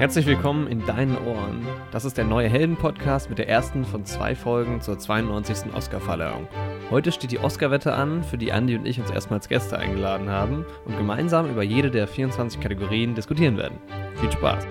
Herzlich willkommen in deinen Ohren. Das ist der neue Helden-Podcast mit der ersten von zwei Folgen zur 92. Oscar-Verleihung. Heute steht die Oscar-Wette an, für die Andy und ich uns erstmals Gäste eingeladen haben und gemeinsam über jede der 24 Kategorien diskutieren werden. Viel Spaß!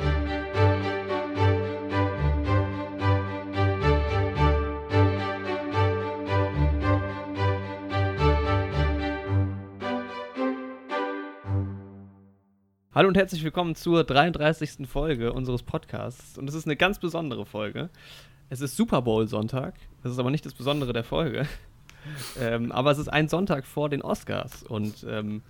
Hallo und herzlich willkommen zur 33. Folge unseres Podcasts. Und es ist eine ganz besondere Folge. Es ist Super Bowl Sonntag. Das ist aber nicht das Besondere der Folge. ähm, aber es ist ein Sonntag vor den Oscars. Und ähm,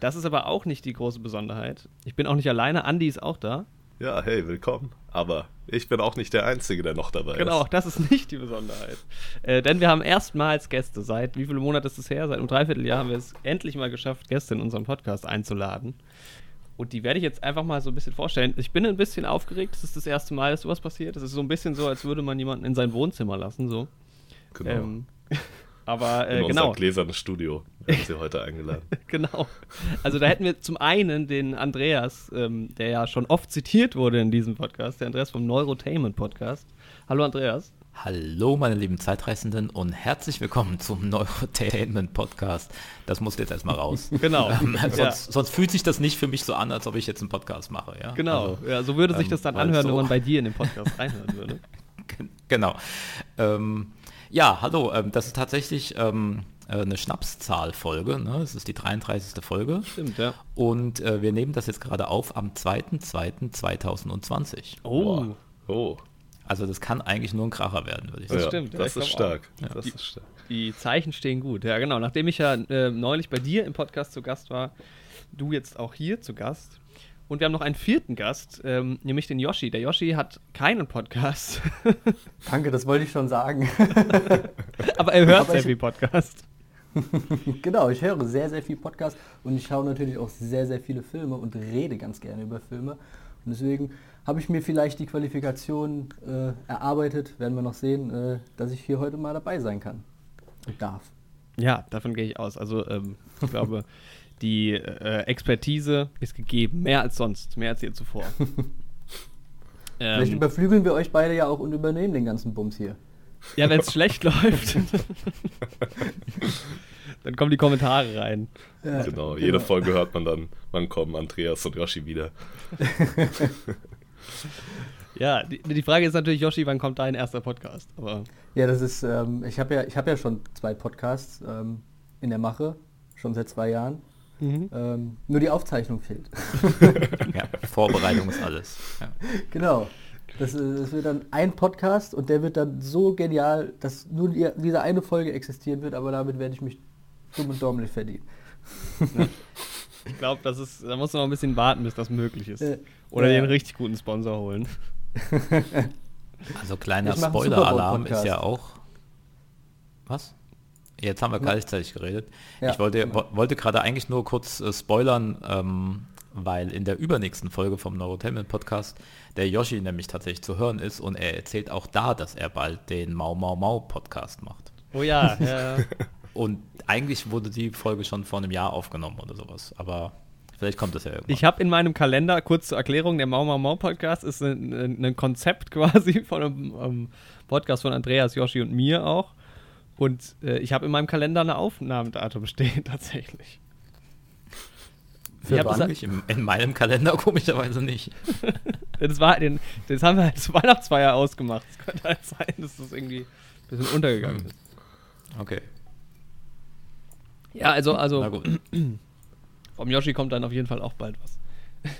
das ist aber auch nicht die große Besonderheit. Ich bin auch nicht alleine. Andy ist auch da. Ja, hey, willkommen. Aber ich bin auch nicht der Einzige, der noch dabei genau, ist. Genau, das ist nicht die Besonderheit. Äh, denn wir haben erstmals Gäste. Seit wie viele Monate ist es her? Seit einem Dreivierteljahr haben wir es endlich mal geschafft, Gäste in unserem Podcast einzuladen. Und die werde ich jetzt einfach mal so ein bisschen vorstellen. Ich bin ein bisschen aufgeregt. Das ist das erste Mal, dass sowas passiert. Es ist so ein bisschen so, als würde man jemanden in sein Wohnzimmer lassen. So. Genau. Ähm, aber äh, in genau. unser gläsernes Studio werden sie heute eingeladen. genau. Also da hätten wir zum einen den Andreas, ähm, der ja schon oft zitiert wurde in diesem Podcast, der Andreas vom Neurotainment Podcast. Hallo Andreas. Hallo, meine lieben Zeitreisenden und herzlich willkommen zum Neurotainment Podcast. Das muss jetzt erstmal raus. Genau. Ähm, sonst, ja. sonst, fühlt sich das nicht für mich so an, als ob ich jetzt einen Podcast mache. Ja? Genau. Also, ja, so würde sich ähm, das dann anhören, so- wenn man bei dir in den Podcast reinhören würde. genau. Ähm, ja, hallo, ähm, das ist tatsächlich ähm, äh, eine Schnapszahlfolge. Ne? Es ist die 33. Folge. Stimmt, ja. Und äh, wir nehmen das jetzt gerade auf am 2.2.2020. Oh, Boah. Oh, Also das kann eigentlich nur ein Kracher werden, würde ich Das sagen. stimmt, ja, Das ist stark. Das Die- ist stark. die Zeichen stehen gut. Ja, genau. Nachdem ich ja äh, neulich bei dir im Podcast zu Gast war, du jetzt auch hier zu Gast. Und wir haben noch einen vierten Gast, ähm, nämlich den Yoshi. Der Yoshi hat keinen Podcast, Danke, das wollte ich schon sagen. aber er hört Aber sehr ich- viel Podcast. genau, ich höre sehr, sehr viel Podcast und ich schaue natürlich auch sehr, sehr viele Filme und rede ganz gerne über Filme. Und deswegen habe ich mir vielleicht die Qualifikation äh, erarbeitet, werden wir noch sehen, äh, dass ich hier heute mal dabei sein kann und darf. Ja, davon gehe ich aus. Also ähm, ich glaube, die äh, Expertise ist gegeben, mehr als sonst, mehr als je zuvor. Vielleicht ähm, überflügeln wir euch beide ja auch und übernehmen den ganzen Bums hier. ja, wenn es schlecht läuft, dann kommen die Kommentare rein. Ja, Genau, jede Folge hört man dann, wann kommen Andreas und Yoshi wieder. Ja, die, die Frage ist natürlich, Yoshi, wann kommt dein erster Podcast? Aber Ja, das ist, ähm, ich habe ja, ich hab ja schon zwei Podcasts ähm, in der Mache, schon seit zwei Jahren. Ähm, nur die Aufzeichnung fehlt. Ja, Vorbereitung ist alles. Ja. Genau. Das, äh, das wird dann ein Podcast und der wird dann so genial, dass nur die, diese eine Folge existieren wird, aber damit werde ich mich dumm und däumlich verdienen. ich glaube, das ist, da muss man noch ein bisschen warten, bis das möglich ist. Äh, Oder ja. den richtig guten Sponsor holen. Also kleiner Spoiler-Alarm ist ja auch. Was? Jetzt haben wir gleichzeitig geredet. Ja, ich wollte, genau. wo, wollte gerade eigentlich nur kurz äh, spoilern, ähm, weil in der übernächsten Folge vom Neurotainment Podcast der Yoshi nämlich tatsächlich zu hören ist und er erzählt auch da, dass er bald den Mau Mau Mau Podcast macht. Oh ja, ja. Und eigentlich wurde die Folge schon vor einem Jahr aufgenommen oder sowas, aber vielleicht kommt das ja irgendwann. Ich habe in meinem Kalender, kurz zur Erklärung, der Mau Mau Mau Podcast ist ein, ein, ein Konzept quasi von einem ähm, Podcast von Andreas, Yoshi und mir auch. Und äh, ich habe in meinem Kalender eine Aufnahmedatum stehen, tatsächlich. Für Ich wann? Eigentlich im, in meinem Kalender komischerweise nicht. Das, war, den, das haben wir als Weihnachtsfeier ausgemacht. Es könnte halt sein, dass das irgendwie ein bisschen untergegangen ist. Okay. Ja, also, also Na gut. vom Yoshi kommt dann auf jeden Fall auch bald was.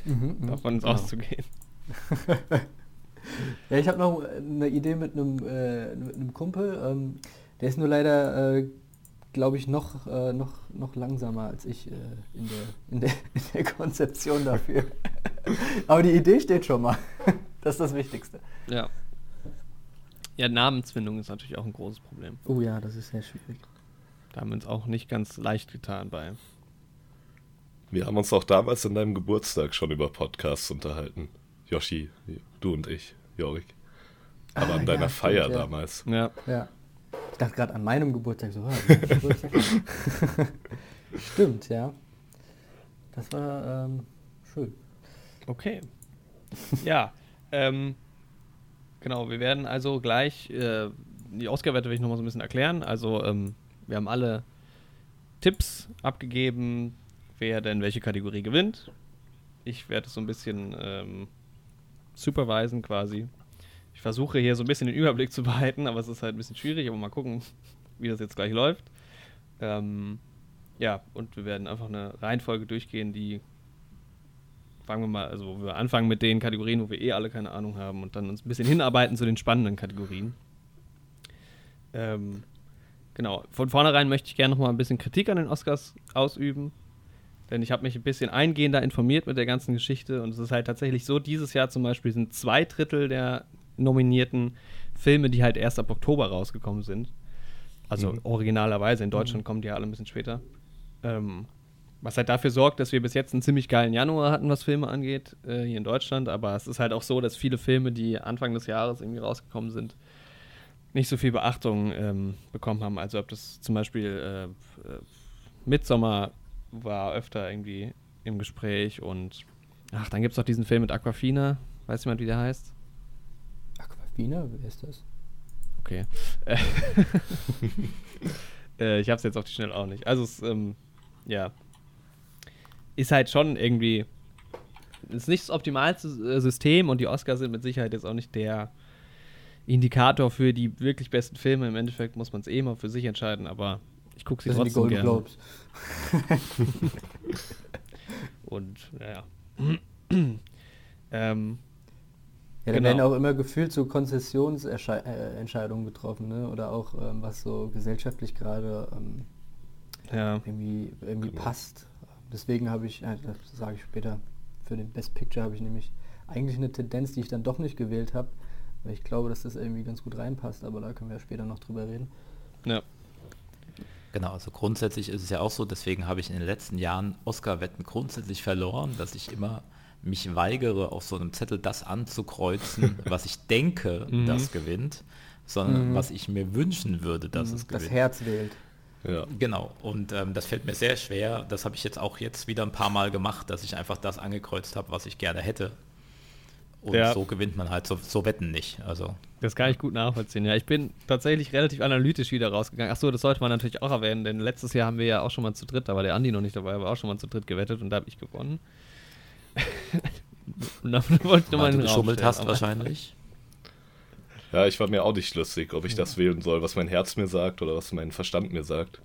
Mhm, Davon ist genau. auszugehen. Ja, ich habe noch eine Idee mit einem, äh, mit einem Kumpel. Ähm, der ist nur leider, äh, glaube ich, noch, äh, noch, noch langsamer als ich äh, in, der, in, der, in der Konzeption dafür. Aber die Idee steht schon mal. Das ist das Wichtigste. Ja. Ja, Namensfindung ist natürlich auch ein großes Problem. Oh ja, das ist sehr schwierig. Da haben wir uns auch nicht ganz leicht getan bei. Wir haben uns auch damals in deinem Geburtstag schon über Podcasts unterhalten. Yoshi, du und ich, Jorik. Aber Ah, an deiner ja, Feier stimmt, ja. damals. Ja. Ja. Ich dachte gerade an meinem Geburtstag so. ah, Geburtstag. Stimmt, ja. Das war ähm, schön. Okay. ja, ähm, genau, wir werden also gleich, äh, die Oscar-Wette will ich nochmal so ein bisschen erklären. Also, ähm, wir haben alle Tipps abgegeben, wer denn welche Kategorie gewinnt. Ich werde es so ein bisschen ähm, supervisen quasi. Ich versuche hier so ein bisschen den Überblick zu behalten, aber es ist halt ein bisschen schwierig, aber mal gucken, wie das jetzt gleich läuft. Ähm, ja, und wir werden einfach eine Reihenfolge durchgehen, die fangen wir mal, also wir anfangen mit den Kategorien, wo wir eh alle keine Ahnung haben und dann uns ein bisschen hinarbeiten zu den spannenden Kategorien. Ähm, genau, von vornherein möchte ich gerne noch mal ein bisschen Kritik an den Oscars ausüben, denn ich habe mich ein bisschen eingehender informiert mit der ganzen Geschichte und es ist halt tatsächlich so, dieses Jahr zum Beispiel sind zwei Drittel der nominierten Filme, die halt erst ab Oktober rausgekommen sind. Also Mhm. originalerweise, in Deutschland kommen die ja alle ein bisschen später. Ähm, was halt dafür sorgt, dass wir bis jetzt einen ziemlich geilen Januar hatten, was Filme angeht, äh, hier in Deutschland. Aber es ist halt auch so, dass viele Filme, die Anfang des Jahres irgendwie rausgekommen sind, nicht so viel Beachtung ähm, bekommen haben. Also ob das zum Beispiel äh, äh, Midsommar war öfter irgendwie im Gespräch und ach, dann gibt es noch diesen Film mit Aquafina. Weiß jemand, wie der heißt? Aquafina, wer ist das? Okay. Äh, ich hab's jetzt auf die Schnelle auch nicht. Also es, ähm, ja. Ist halt schon irgendwie. Ist nicht das optimalste System und die Oscars sind mit Sicherheit jetzt auch nicht der Indikator für die wirklich besten Filme. Im Endeffekt muss man es eh mal für sich entscheiden, aber ich gucke sie Das sind die trotzdem Golden. Globes. Und ja. ähm, Ja, da Genau. werden auch immer gefühlt so Konzessionsentscheidungen getroffen, ne? Oder auch ähm, was so gesellschaftlich gerade ähm, ja. irgendwie, irgendwie Genau. passt. Deswegen habe ich, äh, das sage ich später, für den Best Picture habe ich nämlich eigentlich eine Tendenz, die ich dann doch nicht gewählt habe, weil ich glaube, dass das irgendwie ganz gut reinpasst, aber da können wir später noch drüber reden. ja. Genau, also grundsätzlich ist es ja auch so, deswegen habe ich in den letzten Jahren Oscar-Wetten grundsätzlich verloren, dass ich immer mich weigere, auf so einem Zettel das anzukreuzen, was ich denke, Mhm. das gewinnt, sondern Mhm. was ich mir wünschen würde, dass es das gewinnt. Herz wählt. Ja. Genau, und ähm, das fällt mir sehr schwer. Das habe ich jetzt auch jetzt wieder ein paar Mal gemacht, dass ich einfach das angekreuzt habe, was ich gerne hätte. Und Ja. so gewinnt man halt so, so Wetten nicht. Also Das kann ich gut nachvollziehen. Ja, ich bin tatsächlich relativ analytisch wieder rausgegangen. Achso, das sollte man natürlich auch erwähnen, denn letztes Jahr haben wir ja auch schon mal zu dritt, da war der Andi noch nicht dabei, aber auch schon mal zu dritt gewettet und da habe ich gewonnen. und dann wollte ich weil nochmal du geschummelt hast aber- wahrscheinlich. Ja, ich war mir auch nicht schlüssig, ob ich das wählen soll, was mein Herz mir sagt oder was mein Verstand mir sagt.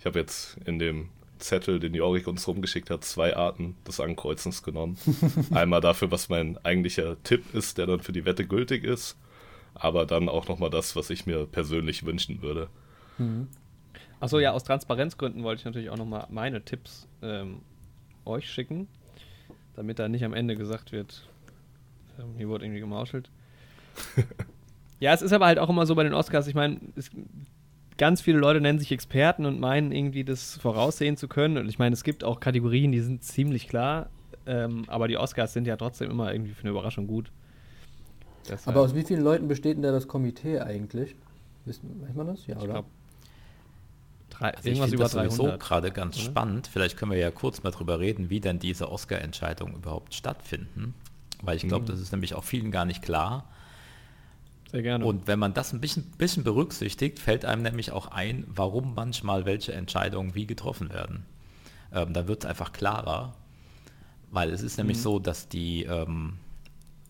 Ich habe jetzt in dem Zettel, den Jorik uns rumgeschickt hat, zwei Arten des Ankreuzens genommen. Einmal dafür, was mein eigentlicher Tipp ist, der dann für die Wette gültig ist, aber dann auch nochmal das, was ich mir persönlich wünschen würde. Achso, ja, aus Transparenzgründen wollte ich natürlich auch nochmal meine Tipps ähm, euch schicken, damit da nicht am Ende gesagt wird, ähm, hier wurde irgendwie gemauschelt. ja, es ist aber halt auch immer so bei den Oscars, ich meine, es- ganz viele Leute nennen sich Experten und meinen irgendwie das voraussehen zu können. Und ich meine, es gibt auch Kategorien, die sind ziemlich klar, ähm, aber die Oscars sind ja trotzdem immer irgendwie für eine Überraschung gut. Deshalb- Aber aus wie vielen Leuten besteht denn da das Komitee eigentlich? Wissen, weiß man das? Ja, ich oder? glaub, drei, Also ich irgendwas finde über das sowieso 300. gerade ganz oder? spannend. Vielleicht können wir ja kurz mal drüber reden, wie denn diese Oscar-Entscheidungen überhaupt stattfinden. Weil ich glaube, Mhm. das ist nämlich auch vielen gar nicht klar. Sehr gerne. Und wenn man das ein bisschen, bisschen berücksichtigt, fällt einem nämlich auch ein, warum manchmal welche Entscheidungen wie getroffen werden. Ähm, da wird es einfach klarer, weil es ist nämlich so, dass die ähm,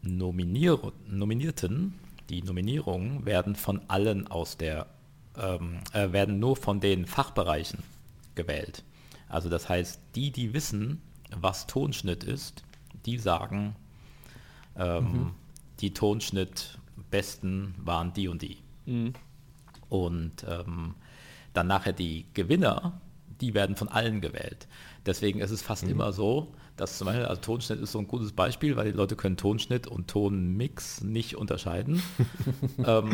Nominier Nominierten, die Nominierungen werden von allen aus der, ähm, äh, werden nur von den Fachbereichen gewählt. Also das heißt, die, die wissen, was Tonschnitt ist, die sagen, ähm, die Tonschnittbesten waren die und die. Mhm. Und ähm, dann nachher die Gewinner, die werden von allen gewählt. Deswegen ist es fast immer so, dass zum Beispiel, also Tonschnitt ist so ein gutes Beispiel, weil die Leute können Tonschnitt und Tonmix nicht unterscheiden. ähm,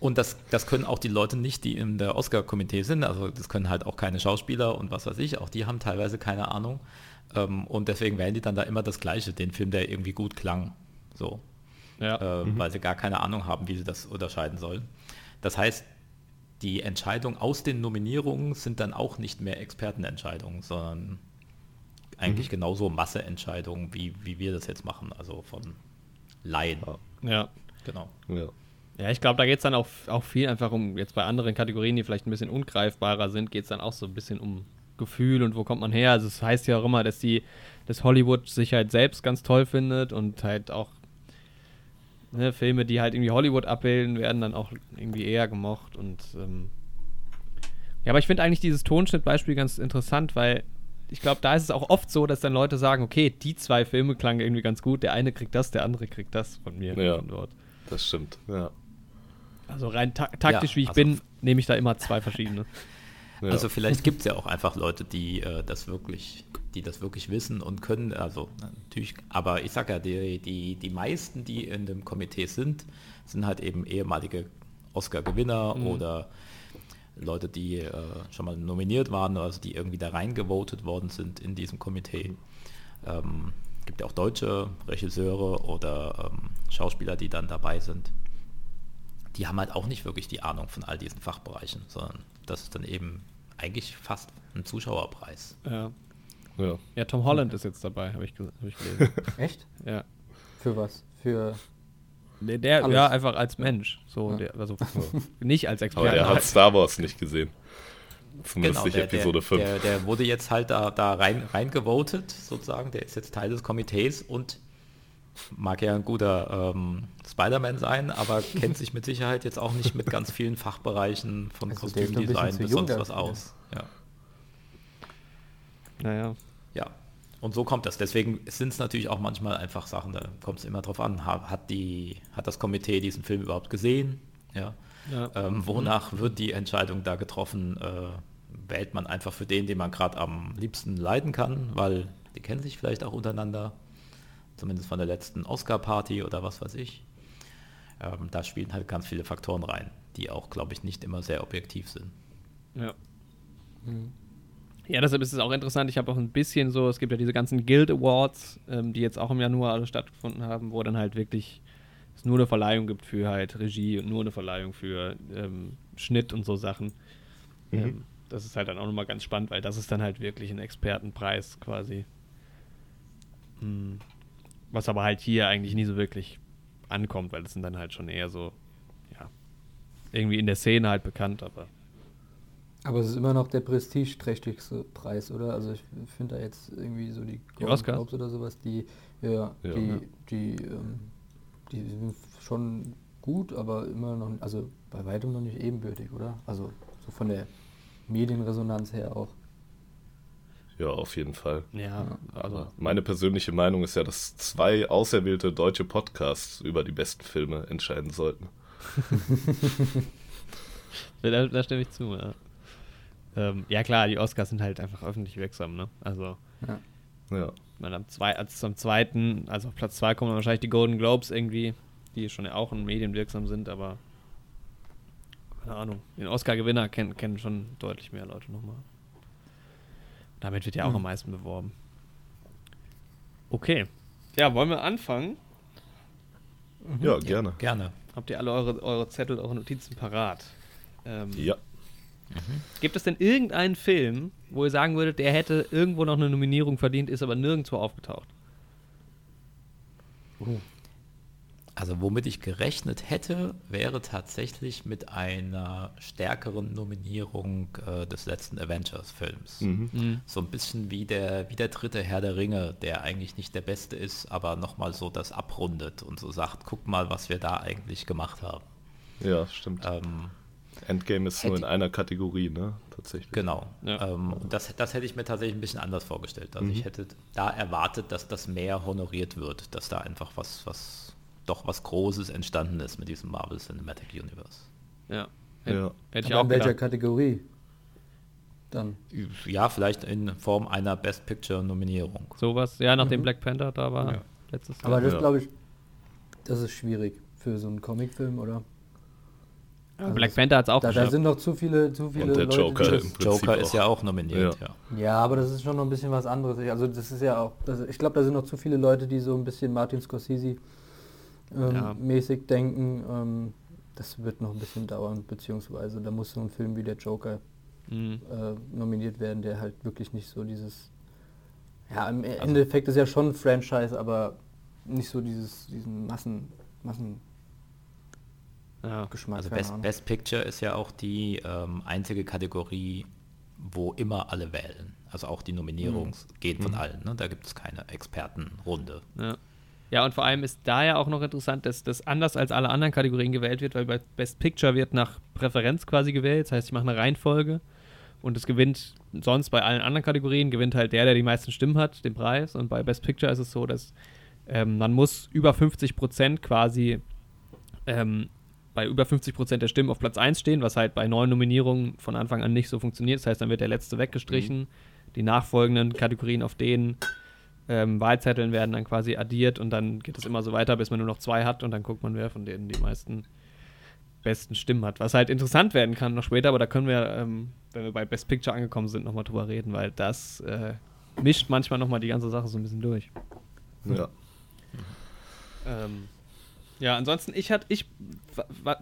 und das, das können auch die Leute nicht, die in der Oscar-Komitee sind. Also das können halt auch keine Schauspieler und was weiß ich. Auch die haben teilweise keine Ahnung. Ähm, und deswegen wählen die dann da immer das Gleiche, den Film, der irgendwie gut klang. So ja. äh, weil sie gar keine Ahnung haben, wie sie das unterscheiden sollen. Das heißt, die Entscheidungen aus den Nominierungen sind dann auch nicht mehr Expertenentscheidungen, sondern eigentlich genauso Masseentscheidungen, wie, wie wir das jetzt machen, also von Laien. Ja. Genau. Ja. Ja, ich glaube, da geht es dann auch, auch viel einfach um, jetzt bei anderen Kategorien, die vielleicht ein bisschen ungreifbarer sind, geht es dann auch so ein bisschen um Gefühl und wo kommt man her. Also es heißt ja auch immer, dass die, dass Hollywood sich halt selbst ganz toll findet und halt auch ne, Filme, die halt irgendwie Hollywood abbilden, werden dann auch irgendwie eher gemocht und ähm ja, aber ich finde eigentlich dieses Tonschnittbeispiel ganz interessant, weil ich glaube, da ist es auch oft so, dass dann Leute sagen, okay, die zwei Filme klangen irgendwie ganz gut, der eine kriegt das, der andere kriegt das von mir. Ja. Dort. Das stimmt. Ja. Also rein ta taktisch, Ja, wie ich also- bin, nehme ich da immer zwei verschiedene. ja. Also vielleicht gibt es ja auch einfach Leute, die äh, das wirklich, die das wirklich wissen und können. Also natürlich, aber ich sag ja, die, die, die meisten, die in dem Komitee sind, sind halt eben ehemalige Oscar-Gewinner oder Leute, die äh, schon mal nominiert waren, also die irgendwie da reingevotet worden sind in diesem Komitee. Ähm, gibt ja auch deutsche Regisseure oder ähm, Schauspieler, die dann dabei sind. Die haben halt auch nicht wirklich die Ahnung von all diesen Fachbereichen, sondern das ist dann eben eigentlich fast ein Zuschauerpreis. Ja. Ja. ja, Tom Holland ist jetzt dabei, habe ich, hab ich gelesen. Echt? ja. Für was? Für. Der, der Alles. ja, einfach als Mensch. So, Ja. der, also nicht als Aber Experte. er hat halt. Star Wars nicht gesehen. Zumindest nicht Genau, der, Episode der, 5. Der, der wurde jetzt halt da, da rein, reingevotet, sozusagen. Der ist jetzt Teil des Komitees und mag ja ein guter ähm, Spider-Man sein, aber kennt sich mit Sicherheit jetzt auch nicht mit ganz vielen Fachbereichen von Also der Kostümdesign bis sonst was aus. Ja. Naja. Und so kommt das. Deswegen sind es natürlich auch manchmal einfach Sachen, da kommt es immer drauf an. Ha- Hat, die, hat das Komitee diesen Film überhaupt gesehen? Ja. Ja. Ähm, wonach wird die Entscheidung da getroffen? Äh, wählt man einfach für den, den man gerade am liebsten leiden kann, weil die kennen sich vielleicht auch untereinander, zumindest von der letzten Oscar-Party oder was weiß ich. Ähm, da spielen halt ganz viele Faktoren rein, die auch, glaube ich, nicht immer sehr objektiv sind. Ja. Ja, deshalb ist es auch interessant. Ich habe auch ein bisschen so, es gibt ja diese ganzen Guild Awards, ähm, die jetzt auch im Januar alle stattgefunden haben, wo dann halt wirklich es nur eine Verleihung gibt für halt Regie und nur eine Verleihung für ähm, Schnitt und so Sachen. Mhm. Ähm, das ist halt dann auch nochmal ganz spannend, weil das ist dann halt wirklich ein Expertenpreis quasi. Hm. Was aber halt hier eigentlich nie so wirklich ankommt, weil das sind dann halt schon eher so, ja, irgendwie in der Szene halt bekannt, aber Aber es ist immer noch der prestigeträchtigste Preis, oder? Also ich finde da jetzt irgendwie so die Golden? Globes oder sowas, die, ja, Ja. die, Ja. die, ähm, die sind schon gut, aber immer noch, also bei weitem noch nicht ebenbürtig, oder? Also so von der Medienresonanz her auch. Ja, auf jeden Fall. ja, also Aber meine persönliche Meinung ist ja, dass zwei auserwählte deutsche Podcasts über die besten Filme entscheiden sollten. Da, da stimme ich zu, ja. Ähm, ja klar, die Oscars sind halt einfach öffentlich wirksam, ne? Also, Ja. Ja. ich meine, am, zwei, als am zweiten, also auf Platz zwei kommen dann wahrscheinlich die Golden Globes irgendwie, die schon ja auch in Medien wirksam sind, aber keine Ahnung. Den Oscar-Gewinner kennen, kennen schon deutlich mehr Leute nochmal. Damit wird ja auch Hm. am meisten beworben. Okay. Ja, wollen wir anfangen? ja, gerne. Gerne. Habt ihr alle eure, eure Zettel, eure Notizen parat? Ähm, Ja. Gibt es denn irgendeinen Film, wo ihr sagen würdet, der hätte irgendwo noch eine Nominierung verdient, ist aber nirgendwo aufgetaucht? Also womit ich gerechnet hätte, wäre tatsächlich mit einer stärkeren Nominierung äh, des letzten Avengers-Films. Mhm. So ein bisschen wie der, wie der dritte Herr der Ringe, der eigentlich nicht der beste ist, aber nochmal so das abrundet und so sagt, guck mal, was wir da eigentlich gemacht haben. Ja, stimmt. Ähm, Endgame ist nur in hätte- einer Kategorie, ne? Tatsächlich. Genau. Ja. Ähm, und das, das hätte ich mir tatsächlich ein bisschen anders vorgestellt. Also Mhm. ich hätte da erwartet, dass das mehr honoriert wird, dass da einfach was, was doch was Großes entstanden ist mit diesem Marvel Cinematic Universe. Ja. Ja. Hätte ich Aber auch in welcher gedacht. Kategorie? Dann. Ja, vielleicht in Form einer Best Picture Nominierung. Sowas, ja, nachdem Mhm. Black Panther da war Ja. letztes Jahr. Aber das Ja. glaube ich, das ist schwierig für so einen Comicfilm, oder? Ja, Black Panther hat es auch Da, da geschafft. sind noch zu viele, zu viele Und der Leute, Joker im Prinzip Joker ist ja auch nominiert, ja. Ja, aber das ist schon noch ein bisschen was anderes. Also das ist ja auch, das, ich glaube, da sind noch zu viele Leute, die so ein bisschen Martin Scorsese ähm, Ja. mäßig denken. Ähm, das wird noch ein bisschen dauern, beziehungsweise da muss so ein Film wie der Joker Mhm. äh, nominiert werden, der halt wirklich nicht so dieses, Ja, im Endeffekt ist ja schon ein Franchise, aber nicht so dieses, diesen Massen, Massen Ja. Geschmack. Also Best. Best Picture ist ja auch die ähm, einzige Kategorie, wo immer alle wählen. Also auch die Nominierungen gehen von allen. Ne? Da gibt es keine Expertenrunde. Ja. ja, und vor allem ist da ja auch noch interessant, dass das anders als alle anderen Kategorien gewählt wird, weil bei Best Picture wird nach Präferenz quasi gewählt. Das heißt, ich mache eine Reihenfolge und es gewinnt sonst bei allen anderen Kategorien, gewinnt halt der, der die meisten Stimmen hat, den Preis. Und bei Best Picture ist es so, dass ähm, man muss über 50 Prozent quasi ähm, bei über 50 Prozent der Stimmen auf Platz 1 stehen, was halt bei neuen Nominierungen von Anfang an nicht so funktioniert. Das heißt, dann wird der letzte weggestrichen. Die nachfolgenden Kategorien auf denen ähm, Wahlzetteln werden dann quasi addiert und dann geht es immer so weiter, bis man nur noch zwei hat und dann guckt man, wer von denen die meisten besten Stimmen hat. Was halt interessant werden kann noch später, aber da können wir, ähm, wenn wir bei Best Picture angekommen sind, nochmal drüber reden, weil das äh, mischt manchmal nochmal die ganze Sache so ein bisschen durch. Ja. Ähm, ja, ansonsten, ich, hat, ich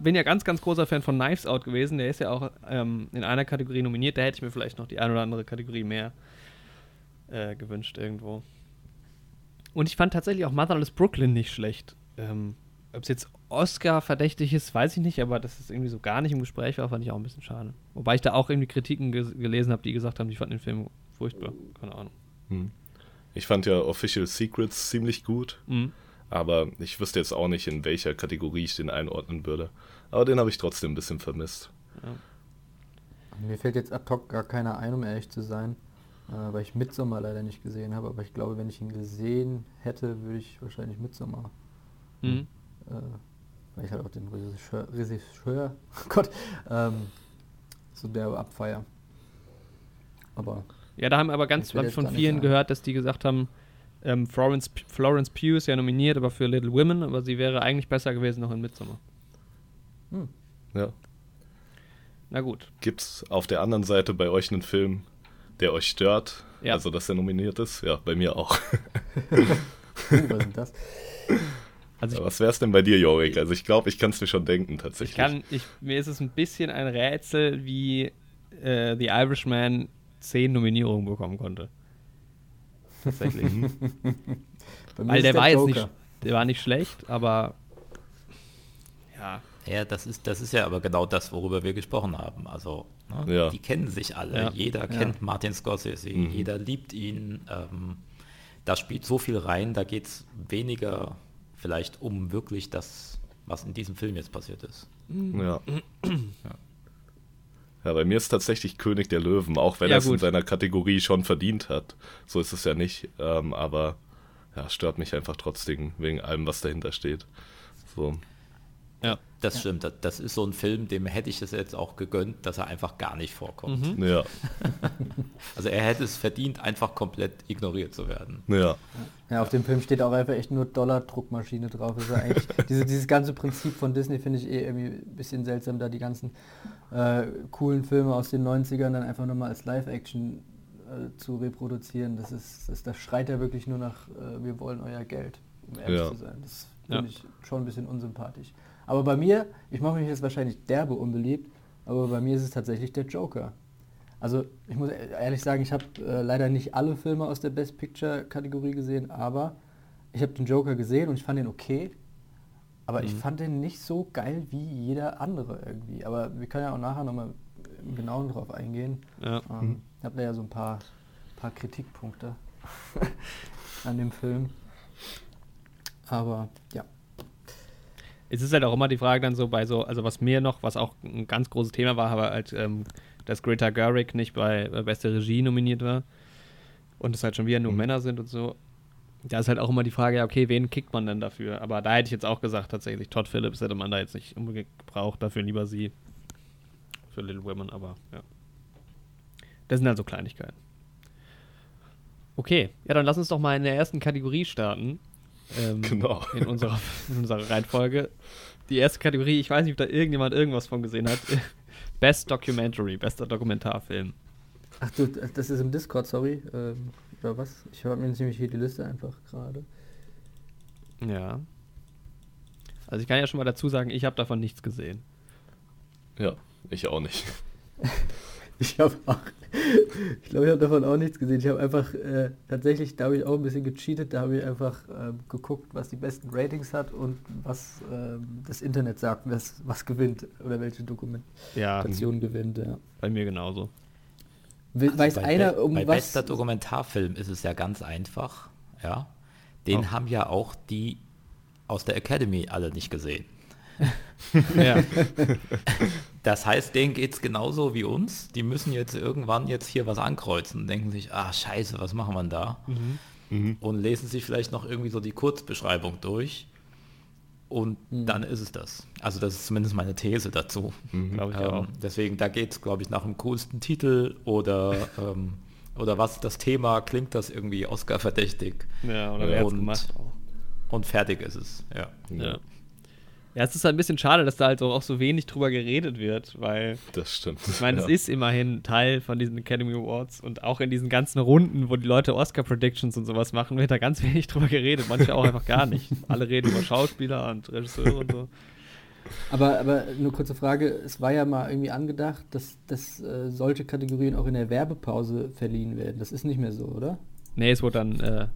bin ja ganz, ganz großer Fan von Knives Out gewesen. Der ist ja auch ähm, in einer Kategorie nominiert. Da hätte ich mir vielleicht noch die ein oder andere Kategorie mehr äh, gewünscht irgendwo. Und ich fand tatsächlich auch Motherless Brooklyn nicht schlecht. Ähm, Ob es jetzt Oscar verdächtig ist, weiß ich nicht, aber dass es irgendwie so gar nicht im Gespräch war, fand ich auch ein bisschen schade. Wobei ich da auch irgendwie Kritiken ges- gelesen habe, die gesagt haben, die fanden den Film furchtbar. Keine Ahnung. Hm. Ich fand ja Official Secrets ziemlich gut, Mhm. Aber ich wüsste jetzt auch nicht, in welcher Kategorie ich den einordnen würde. Aber den habe ich trotzdem ein bisschen vermisst. Mir fällt jetzt ad hoc gar keiner ein, um ehrlich zu sein, äh, weil ich Midsommar leider nicht gesehen habe. Aber ich glaube, wenn ich ihn gesehen hätte, würde ich wahrscheinlich Midsommar, Mhm. äh, weil ich halt auch den Regisseur, Regisseur oh Gott, ähm, so der abfeier. Aber Ja, da haben aber ganz von vielen gehört, dass die gesagt haben, ähm, Florence, P- Florence Pugh ist ja nominiert, aber für Little Women, aber sie wäre eigentlich besser gewesen noch in Midsommar. hm, Ja. Na gut. Gibt's auf der anderen Seite bei euch einen Film, der euch stört? Ja. Also, dass er nominiert ist? Ja, bei mir auch. uh, was ist das? Also ich, Was wär's denn bei dir, Jorik? Also, ich glaube, ich kann es mir schon denken, ich tatsächlich. kann, ich, mir ist es ein bisschen ein Rätsel, wie äh, The Irishman zehn Nominierungen bekommen konnte. Tatsächlich. Bei mir Weil ist der war jetzt Joker. nicht, der war nicht schlecht, aber ja, Ja, das ist, das ist ja aber genau das, worüber wir gesprochen haben. Also, ne, Ja. die kennen sich alle. Ja. Jeder Ja. kennt Martin Scorsese, Mhm. jeder liebt ihn. Ähm, da spielt so viel rein, da geht es weniger vielleicht um wirklich das, was in diesem Film jetzt passiert ist. Ja. Ja, bei mir ist tatsächlich König der Löwen, auch wenn Ja, er es in seiner Kategorie schon verdient hat. So ist es ja nicht, ähm, aber ja, stört mich einfach trotzdem wegen allem, was dahinter steht. So, ja. Das stimmt, das, das ist so ein Film, dem hätte ich es jetzt auch gegönnt, dass er einfach gar nicht vorkommt. Mhm. ja, Also er hätte es verdient, einfach komplett ignoriert zu werden. ja, Ja, auf dem Film steht auch einfach echt nur Dollar-Druckmaschine drauf. Ja eigentlich, diese, dieses ganze Prinzip von Disney finde ich eh irgendwie ein bisschen seltsam, da die ganzen äh, coolen Filme aus den 90ern dann einfach nochmal als Live-Action äh, zu reproduzieren. Das ist, das, das schreit ja wirklich nur nach, äh, wir wollen euer Geld, um ehrlich Ja. zu sein. Das Ja. finde ich schon ein bisschen unsympathisch. Aber bei mir, ich mache mich jetzt wahrscheinlich derbe unbeliebt, aber bei mir ist es tatsächlich der Joker. Also ich muss ehrlich sagen, ich habe äh, leider nicht alle Filme aus der Best Picture Kategorie gesehen, aber ich habe den Joker gesehen und ich fand den okay. Aber ich fand den nicht so geil wie jeder andere irgendwie. Aber wir können ja auch nachher nochmal im Genauen drauf eingehen. ja. Ähm, Ich habe da ja so ein paar, paar Kritikpunkte an dem Film. Aber ja. Es ist halt auch immer die Frage dann so bei so, also was mir noch, was auch ein ganz großes Thema war, aber halt, ähm, dass Greta Gerwig nicht bei äh, beste Regie nominiert war und es halt schon wieder nur Mhm. Männer sind und so. Da ist halt auch immer die Frage, ja, okay, wen kickt man denn dafür? Aber da hätte ich jetzt auch gesagt, tatsächlich, Todd Phillips hätte man da jetzt nicht unbedingt gebraucht, dafür lieber sie für Little Women, aber ja. Das sind halt so Kleinigkeiten. Okay, ja, dann lass uns doch mal in der ersten Kategorie starten. Ähm, Genau. In unserer, in unserer Reihenfolge. Die erste Kategorie, ich weiß nicht, ob da irgendjemand irgendwas von gesehen hat. Best Documentary, bester Dokumentarfilm. Ach du, das ist im Discord, sorry. Ähm, oder was? Ich habe mir nämlich hier die Liste einfach gerade. Ja. Also ich kann ja schon mal dazu sagen, ich habe davon nichts gesehen. ja, ich auch nicht. Ich habe auch ich glaube, ich habe davon auch nichts gesehen. Ich habe einfach äh, tatsächlich, da habe ich auch ein bisschen gecheatet. Da habe ich einfach ähm, geguckt, was die besten Ratings hat und was ähm, das Internet sagt, was, was gewinnt oder welche Dokumentation Ja, gewinnt. Ja. bei mir genauso. We- Also Weiß bei einer, Be- um bei was... bester Dokumentarfilm ist es ja ganz einfach. Ja, den Oh. haben ja auch die aus der Academy alle nicht gesehen. Ja. Das heißt, denen geht es genauso wie uns. Die müssen jetzt irgendwann jetzt hier was ankreuzen und denken sich, ah scheiße, was machen wir da? Und lesen sich vielleicht noch irgendwie so die Kurzbeschreibung durch. Und dann ist es das. Also das ist zumindest meine These dazu. Glaube ich auch. Ähm, deswegen, da geht es, glaube ich, nach dem coolsten Titel oder, ähm, oder was das Thema, klingt das irgendwie Oscar-verdächtig. Ja, und- gemacht auch. Und fertig ist es. Ja. Ja. Ja, es ist halt ein bisschen schade, dass da halt so auch so wenig drüber geredet wird, weil Das stimmt. ich meine, ja. es ist immerhin Teil von diesen Academy Awards und auch in diesen ganzen Runden, wo die Leute Oscar-Predictions und sowas machen, wird da ganz wenig drüber geredet. Manche auch einfach gar nicht. Alle reden über Schauspieler und Regisseure und so. Aber, aber eine kurze Frage, es war ja mal irgendwie angedacht, dass, dass äh, solche Kategorien auch in der Werbepause verliehen werden. Das ist nicht mehr so, oder? Nee, es wurde dann, äh,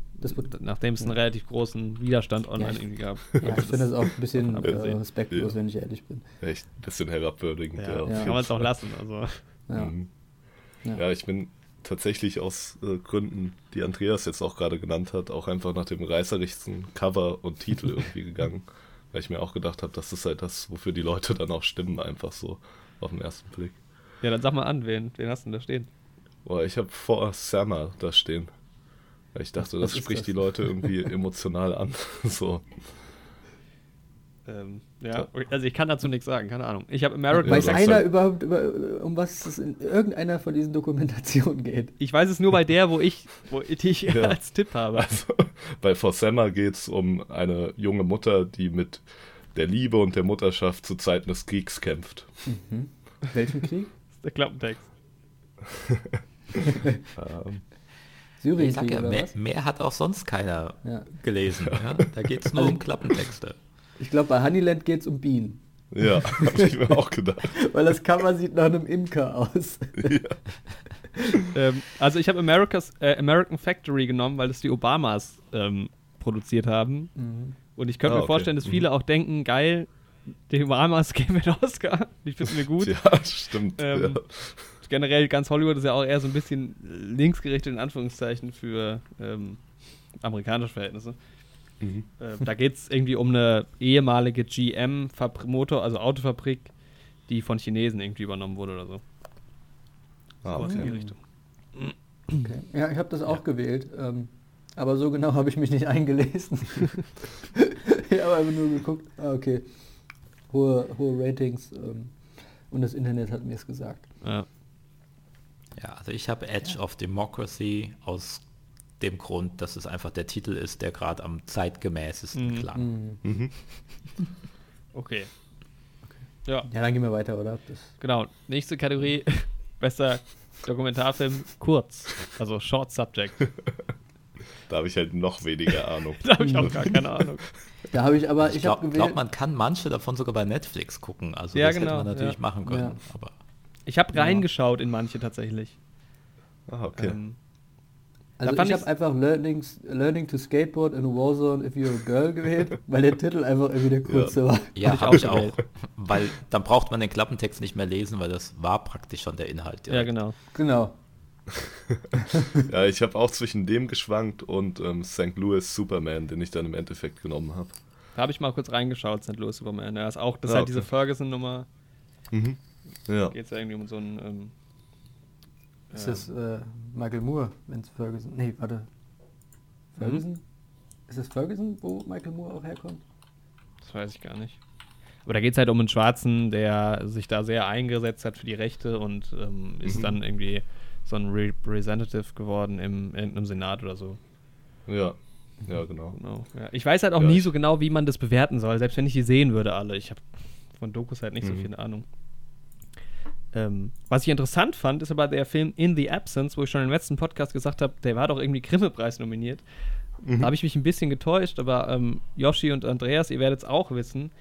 nachdem es einen relativ großen Widerstand online Ja, ich- irgendwie gab. Ja, ich finde das auch ein bisschen äh, respektlos, Ja. wenn ich ehrlich bin. Echt ein bisschen herabwürdigend. Ja, kann man es auch lassen. Also. Ja. Mhm. Ja. Ja, ich bin tatsächlich aus äh, Gründen, die Andreas jetzt auch gerade genannt hat, auch einfach nach dem reißerischsten Cover und Titel irgendwie gegangen. Weil ich mir auch gedacht habe, das ist halt das, wofür die Leute dann auch stimmen, einfach so auf den ersten Blick. Ja, dann sag mal an, wen, wen hast du denn da stehen? Boah, ich habe vor Sama da stehen. Weil ich dachte, das spricht das? die Leute irgendwie emotional an. so. Ähm, ja, also ich kann dazu nichts sagen, keine Ahnung. Ich habe American Ja, Weiß sag's einer halt. überhaupt, über, um was es in irgendeiner von diesen Dokumentationen geht? Ich weiß es nur bei der, wo ich, wo ich die ich Ja. als Tipp habe. Also, bei For Sama geht es um eine junge Mutter, die mit der Liebe und der Mutterschaft zu Zeiten des Kriegs kämpft. Welchen Krieg? Das ist der Klappentext. Ähm, Sag ja, mehr, mehr hat auch sonst keiner Ja. gelesen. Ja? Da geht es nur Also- um Klappentexte. Ich glaube, bei Honeyland geht es um Bienen. ja, habe ich mir auch gedacht. Weil das Cover sieht nach einem Imker aus. Ja. ähm, also ich habe America's, äh, American Factory genommen, weil das die Obamas ähm, produziert haben. Mhm. Und ich könnte Ah, mir okay. vorstellen, dass Mhm. viele auch denken, geil, die Obamas geben den Oscar. Die finden wir gut. Ja, stimmt. Ähm, ja. Generell ganz Hollywood ist ja auch eher so ein bisschen linksgerichtet in Anführungszeichen für ähm, amerikanische Verhältnisse. Mhm. Äh, da geht es irgendwie um eine ehemalige GM Fabri- Motor, also Autofabrik, die von Chinesen irgendwie übernommen wurde oder so. Ah, Sowas in die okay. Richtung. Okay. Ja, ich habe das auch gewählt. Ähm, aber so genau habe ich mich nicht eingelesen. ich habe einfach nur geguckt, ah, okay, hohe, hohe Ratings ähm, und das Internet hat mir es gesagt. Ja. Ja, also ich habe Edge of Democracy aus dem Grund, dass es einfach der Titel ist, der gerade am zeitgemäßesten Mhm. klang. Mhm. Mhm. Okay. Ja, Ja, dann gehen wir weiter, oder? Das, genau. Nächste Kategorie, bester Dokumentarfilm, kurz. Also Short Subject. Da habe ich halt noch weniger Ahnung. da habe ich auch gar keine Ahnung. da habe ich aber, Ich ich glaube, glaub, man kann manche davon sogar bei Netflix gucken. Also Ja, das genau, hätte man natürlich ja. machen können. Ja. Aber Ich habe Ja. reingeschaut in manche tatsächlich. Ah, okay. Ähm, Also ich habe einfach Learning, Learning to Skateboard in a Warzone if you're a girl gewählt, weil der Titel einfach irgendwie der kurze war. ja, ich habe ich auch. Weil dann braucht man den Klappentext nicht mehr lesen, weil das war praktisch schon der Inhalt. ja, direkt. genau. Genau. Ja, ich habe auch zwischen dem geschwankt und ähm, St. Louis Superman, den ich dann im Endeffekt genommen habe. Da habe ich mal kurz reingeschaut, St. Louis Superman. Ja, ist auch, das ist Ah, halt okay. diese Ferguson-Nummer. Mhm. Ja. Geht es ja irgendwie um so einen. Ähm, Ist ähm, das äh, Michael Moore, wenn es Ferguson. Nee, warte. Ferguson? Ist es Ferguson, wo Michael Moore auch herkommt? Das weiß ich gar nicht. Aber da geht es halt um einen Schwarzen, der sich da sehr eingesetzt hat für die Rechte und ähm, ist Mhm. dann irgendwie so ein Representative geworden im, in einem Senat oder so. Ja. Ja, genau. Genau. Ja. Ich weiß halt auch Ja, nie so genau, wie man das bewerten soll, selbst wenn ich die sehen würde, alle. Ich habe von Dokus halt nicht so Mhm. viel Ahnung. Ähm, was ich interessant fand, ist aber der Film In the Absence, wo ich schon im letzten Podcast gesagt habe, der war doch irgendwie Grimme-Preis nominiert. Mhm. Da habe ich mich ein bisschen getäuscht, aber ähm, Yoshi und Andreas, ihr werdet es auch wissen.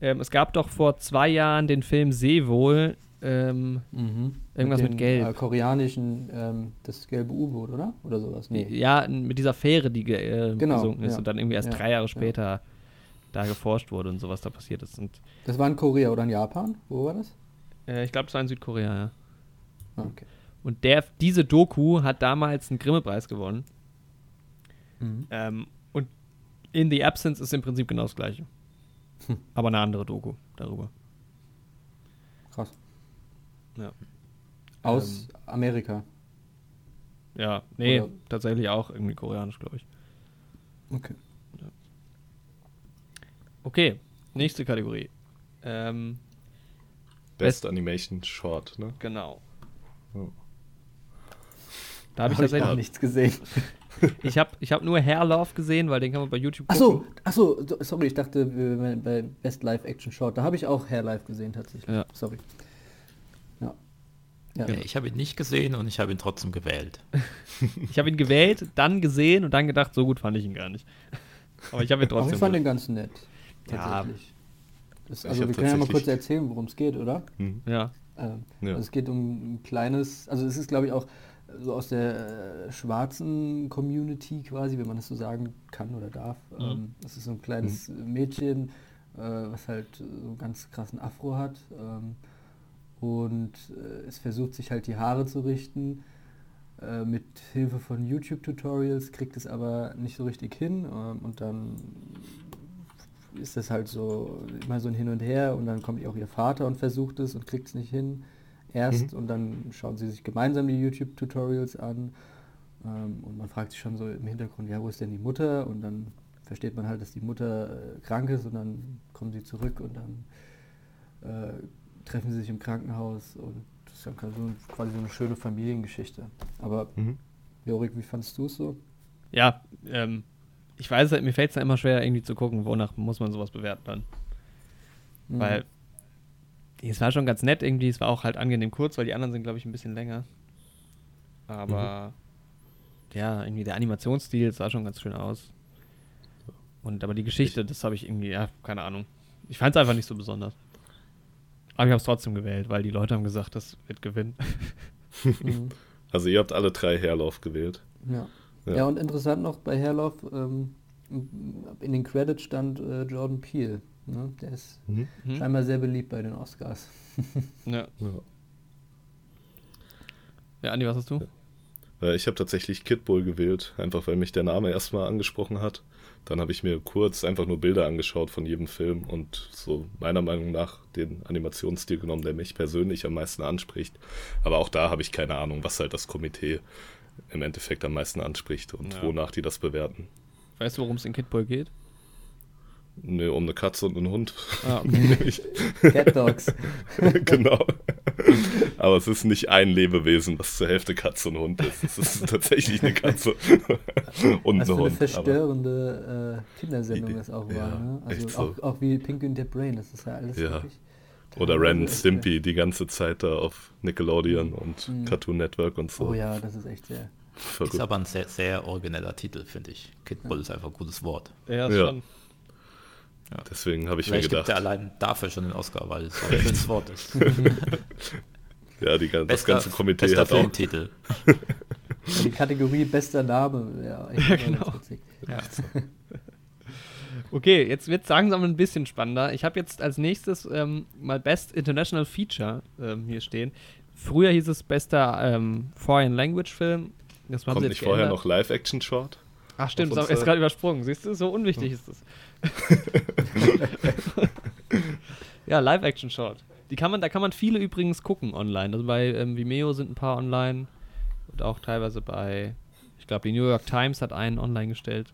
Ähm, es gab doch vor zwei Jahren den Film Seewohl, Ähm, Mhm. Irgendwas mit den, Gelb. Äh, koreanischen, ähm, das gelbe U-Boot, oder? Oder sowas? Nee. Ja, mit dieser Fähre, die ge äh, Genau, gesunken ist ja. und dann irgendwie erst Ja, drei Jahre ja. später da geforscht wurde und so, was da passiert ist. Und Das war in Korea oder in Japan? Wo war das? Äh, ich glaube, es war in Südkorea, ja. Ah, okay. Und der, diese Doku hat damals einen Grimme-Preis gewonnen. Mhm. Ähm, und In the Absence ist im Prinzip genau das gleiche. Hm. Aber eine andere Doku darüber. Krass. Ja. Aus Amerika. Ja, nee, Oder- tatsächlich auch irgendwie koreanisch, glaube ich. Okay. Okay, nächste Kategorie. Ähm, Best Animation Short, ne? genau. Oh. Da habe ich Hab ich tatsächlich. noch nichts gesehen. Ich habe ich hab nur Hair Love gesehen, weil den kann man bei YouTube Achso, achso, so- sorry, ich dachte bei Best Live Action Short. Da habe ich auch Hair Live gesehen tatsächlich. Ja. Sorry. Ja. Ja. Nee, ich habe ihn nicht gesehen und ich habe ihn trotzdem gewählt. Ich habe ihn gewählt, dann gesehen und dann gedacht, so gut fand ich ihn gar nicht. Aber ich habe ihn Aber trotzdem. ich fand den ganz nett. Ja. Das, also wir können ja mal kurz erzählen, worum es geht, oder? Hm. ja. Ähm, Ja. also es geht um ein kleines, also es ist glaube ich auch so aus der äh, schwarzen Community quasi, wenn man das so sagen kann oder darf. Mhm. Ähm, das ist so ein kleines Mädchen, äh, was halt so einen ganz krassen Afro hat ähm, und äh, es versucht sich halt die Haare zu richten. Äh, mit Hilfe von YouTube-Tutorials kriegt es aber nicht so richtig hin ähm, und dann ist das halt so immer so ein Hin und Her und dann kommt auch ihr Vater und versucht es und kriegt es nicht hin. Erst Mhm. und dann schauen sie sich gemeinsam die YouTube-Tutorials an ähm, und man fragt sich schon so im Hintergrund, ja, wo ist denn die Mutter? Und dann versteht man halt, dass die Mutter äh, krank ist und dann kommen sie zurück und dann äh, treffen sie sich im Krankenhaus und das ist dann quasi so, quasi so eine schöne Familiengeschichte. Aber Mhm. Jorik, wie fandest du es so? Ja, ähm, ich weiß, mir fällt es immer schwer, irgendwie zu gucken, wonach muss man sowas bewerten dann. Mhm. Weil es war schon ganz nett irgendwie, es war auch halt angenehm kurz, weil die anderen sind, glaube ich, ein bisschen länger. Aber ja, irgendwie der Animationsstil es sah schon ganz schön aus. Und aber die Geschichte, das habe ich irgendwie, ja, keine Ahnung. Ich fand es einfach nicht so besonders. Aber ich habe es trotzdem gewählt, weil die Leute haben gesagt, das wird gewinnen. Mhm. Also ihr habt alle drei Hairlauf gewählt. Ja. Ja. ja. und interessant noch bei Hairloff, ähm, in den Credits stand äh, Jordan Peele. Ne? Der ist Mhm. Hm? scheinbar sehr beliebt bei den Oscars. Ja. Ja. ja, Andi, was hast du? Äh, Ich habe tatsächlich Kid Bull gewählt, einfach weil mich der Name erstmal angesprochen hat. Dann habe ich mir kurz einfach nur Bilder angeschaut von jedem Film und so meiner Meinung nach den Animationsstil genommen, der mich persönlich am meisten anspricht. Aber auch da habe ich keine Ahnung, was halt das Komitee im Endeffekt am meisten anspricht und Ja. wonach die das bewerten. Weißt du, worum es in Kid Boy geht? Nö, um eine Katze und einen Hund. Ah, okay. Cat Dogs. genau. Aber es ist nicht ein Lebewesen, was zur Hälfte Katze und Hund ist. Es ist tatsächlich eine Katze und Was ein eine Hund. aber- verstörende äh, Kindersendung I- das auch war. ja, Ne? Also auch, so. auch wie Pink in the Brain, das ist ja alles Ja. wirklich. Oder Ren Stimpy die ganze Zeit da auf Nickelodeon und Mhm. Cartoon Network und so. Oh ja, das ist echt sehr. Verrückt. Ist aber ein sehr, sehr origineller Titel, finde ich. Kid Bull ist einfach ein gutes Wort. ja, ist Ja. schon. Deswegen habe ich mir Vielleicht gibt gedacht, er allein dafür schon den Oscar, weil es ein schönes Wort ist. ja, die, das Bester- ganze Komitee bester hat auch. Filmtitel. Ja, die Kategorie bester Name. Ja, echt Ja, genau. witzig. Okay, jetzt wird es langsam ein bisschen spannender. Ich habe jetzt als nächstes ähm, mal Best International Feature ähm, hier stehen. Früher hieß es bester ähm, Foreign Language Film. Das Kommt nicht vorher geändert. noch Live-Action-Short? Ach stimmt, das ist gerade übersprungen. Siehst du, so unwichtig ist das. ja, Live-Action-Short. Die kann man, da kann man viele übrigens gucken online. Also bei ähm, Vimeo sind ein paar online und auch teilweise bei, ich glaube, die New York Times hat einen online gestellt.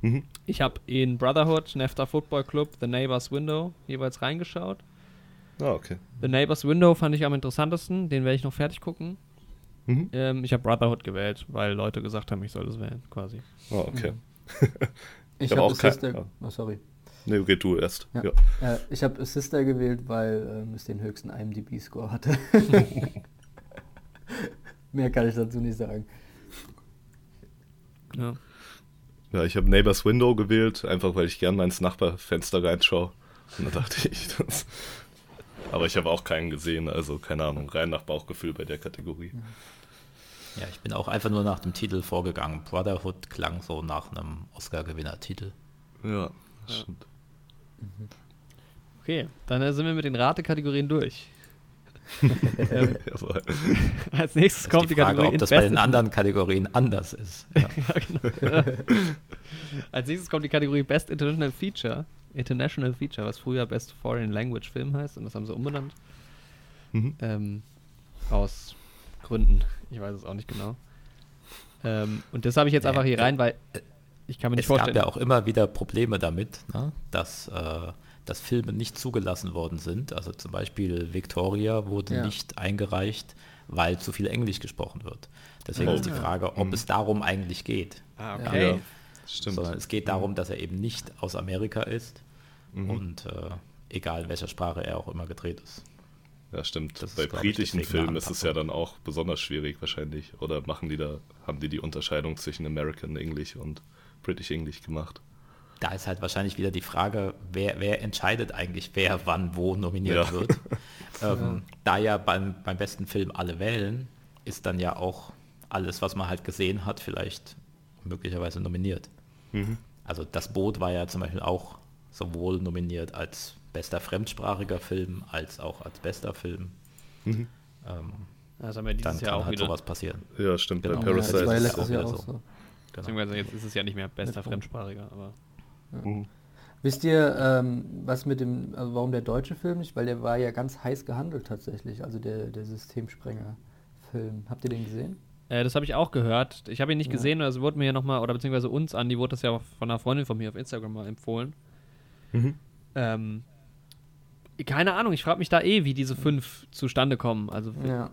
Mhm. Ich habe in Brotherhood, Nefta Football Club, The Neighbor's Window jeweils reingeschaut. Ah, okay. The Neighbor's Window fand ich am interessantesten, den werde ich noch fertig gucken. Mhm. Ähm, ich habe Brotherhood gewählt, weil Leute gesagt haben, ich soll das wählen, quasi. Ah, okay. Ich hab habe auch kein- Sister. ja. Oh, sorry. Nee, red du erst. Ja. Ja. Äh, ich habe Sister gewählt, weil ähm, es den höchsten IMDb-Score hatte. Mehr kann ich dazu nicht sagen. Ja. Ja, ich habe Neighbors Window gewählt, einfach weil ich gern mal ins Nachbarfenster reinschaue. Und da dachte ich, das Aber ich habe auch keinen gesehen, also keine Ahnung, rein nach Bauchgefühl bei der Kategorie. Ja, ich bin auch einfach nur nach dem Titel vorgegangen. Brotherhood klang so nach einem Oscar-Gewinner-Titel. Ja, stimmt. Okay, dann sind wir mit den Ratekategorien durch. Jawohl. Als nächstes kommt die die, Frage, Kategorie ob das bei den Best- anderen Kategorien anders ist. Ja. Ja, genau. Als nächstes kommt die Kategorie Best International Feature. International Feature, was früher Best Foreign Language Film heißt und das haben sie umbenannt. Mhm. Ähm, aus Gründen. Ich weiß es auch nicht genau. Ähm, und das habe ich jetzt einfach hier rein, weil ich kann mir nicht Es gab vorstellen. ja auch immer wieder Probleme damit, ne? dass, äh, dass Filme nicht zugelassen worden sind. Also zum Beispiel Victoria wurde Ja. nicht eingereicht, weil zu viel Englisch gesprochen wird. Deswegen Oh. ist die Frage, ob Mhm. es darum eigentlich geht. ah, Ja. okay. Ja, stimmt. Sondern es geht darum, dass er eben nicht aus Amerika ist Mhm. und äh, egal in welcher Sprache er auch immer gedreht ist. Ja, stimmt. Das ist, Bei ich, britischen Filmen ist es ja dann auch besonders schwierig wahrscheinlich. Oder machen die da, haben die die Unterscheidung zwischen American English und British English gemacht? Da ist halt wahrscheinlich wieder die Frage, wer, wer entscheidet eigentlich, wer wann wo nominiert Ja. wird. Ähm, Da ja beim, beim besten Film alle wählen, ist dann ja auch alles, was man halt gesehen hat, vielleicht möglicherweise nominiert. Mhm. Also das Boot war ja zum Beispiel auch sowohl nominiert als bester fremdsprachiger Film als auch als bester Film. Mhm. Ähm, Das haben wir dann dieses kann Jahr auch halt wieder. sowas passieren. Ja, stimmt. Genau. Bei Ja, das Parasite war ja ist es letztes auch Jahr auch so. so. Genau. Beziehungsweise jetzt ist es ja nicht mehr bester Fremdsprachiger, aber. Mhm. Wisst ihr, ähm, was mit dem, also warum der deutsche Film nicht? Weil der war ja ganz heiß gehandelt tatsächlich, also der, der Systemsprenger-Film. Habt ihr den gesehen? Äh, das habe ich auch gehört. Ich habe ihn nicht Ja. gesehen, also wurde mir ja nochmal, oder beziehungsweise uns an, die wurde das ja auch von einer Freundin von mir auf Instagram mal empfohlen. Mhm. Ähm, keine Ahnung, ich frage mich da eh, wie diese fünf zustande kommen. Also Ja.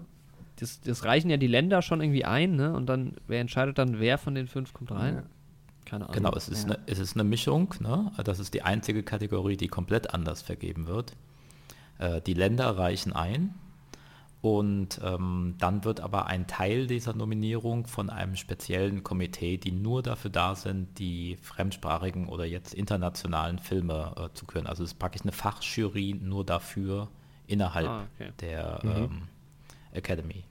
das, das reichen ja die Länder schon irgendwie ein, ne? Und dann, wer entscheidet dann, wer von den fünf kommt rein? Ja. Keine Ahnung. Genau, es ist, Ja. eine, es ist eine Mischung. Ne? Das ist die einzige Kategorie, die komplett anders vergeben wird. Äh, die Länder reichen ein und ähm, dann wird aber ein Teil dieser Nominierung von einem speziellen Komitee, die nur dafür da sind, die fremdsprachigen oder jetzt internationalen Filme äh, zu küren. Also es ist praktisch eine Fachjury nur dafür innerhalb Ah, okay. der Mhm. ähm, Academy.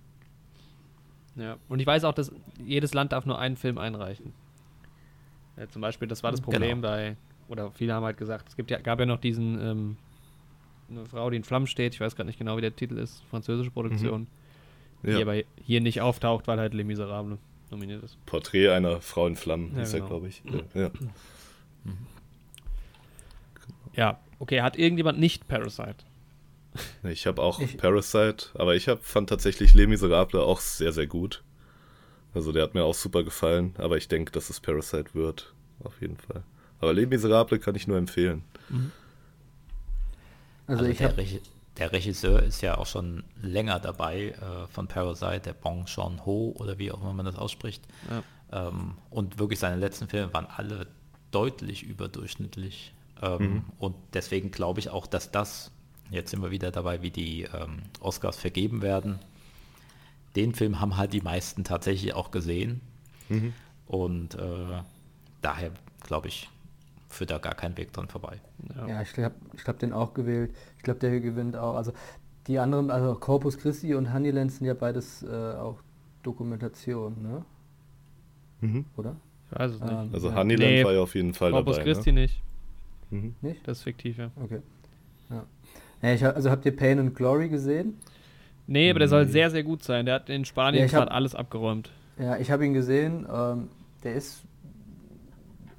Ja. Und ich weiß auch, dass jedes Land darf nur einen Film einreichen. Ja, zum Beispiel, das war das Genau. Problem bei, oder viele haben halt gesagt, es gibt ja, gab ja noch diesen, ähm, eine Frau, die in Flammen steht, ich weiß gerade nicht genau, wie der Titel ist, französische Produktion, die Ja. aber hier nicht auftaucht, weil halt Les Miserables nominiert ist. Porträt einer Frau in Flammen Ja, ist ja, genau. glaube ich. Ja. Ja. Ja, okay, hat irgendjemand nicht Parasite? Ich habe auch Ich- Parasite, aber ich hab, fand tatsächlich Les Miserables auch sehr, sehr gut. Also der hat mir auch super gefallen, aber ich denke, dass es Parasite wird, auf jeden Fall. Aber Les Miserables kann ich nur empfehlen. Also, Also ich der, habe Regi der Regisseur ist ja auch schon länger dabei äh, von Parasite, der Bong Joon-ho oder wie auch immer man das ausspricht. Ja. Ähm, und wirklich seine letzten Filme waren alle deutlich überdurchschnittlich. Ähm, Und deswegen glaube ich auch, dass das, jetzt sind wir wieder dabei, wie die ähm, Oscars vergeben werden. Den Film haben halt die meisten tatsächlich auch gesehen. Und äh, daher glaube ich, führt da gar kein Weg dran vorbei. Ja. ja, ich habe ich glaub, den auch gewählt. Ich glaube, der gewinnt auch. Also die anderen, also Corpus Christi und Honeyland sind ja beides äh, auch Dokumentation, ne? Mhm. Oder? Ich weiß es nicht. Ähm, Also ja. Honeyland Nee, war ja auf jeden Fall Corpus dabei. Christi Ne? nicht, Mhm. Nicht? das ist fiktiv, ja. Okay. Ja. ja ich, hab- also habt ihr Pain and Glory gesehen? Nee, aber der soll sehr, sehr gut sein. Der hat in Spanien Ja, gerade alles abgeräumt. Ja, ich habe ihn gesehen. Ähm, der ist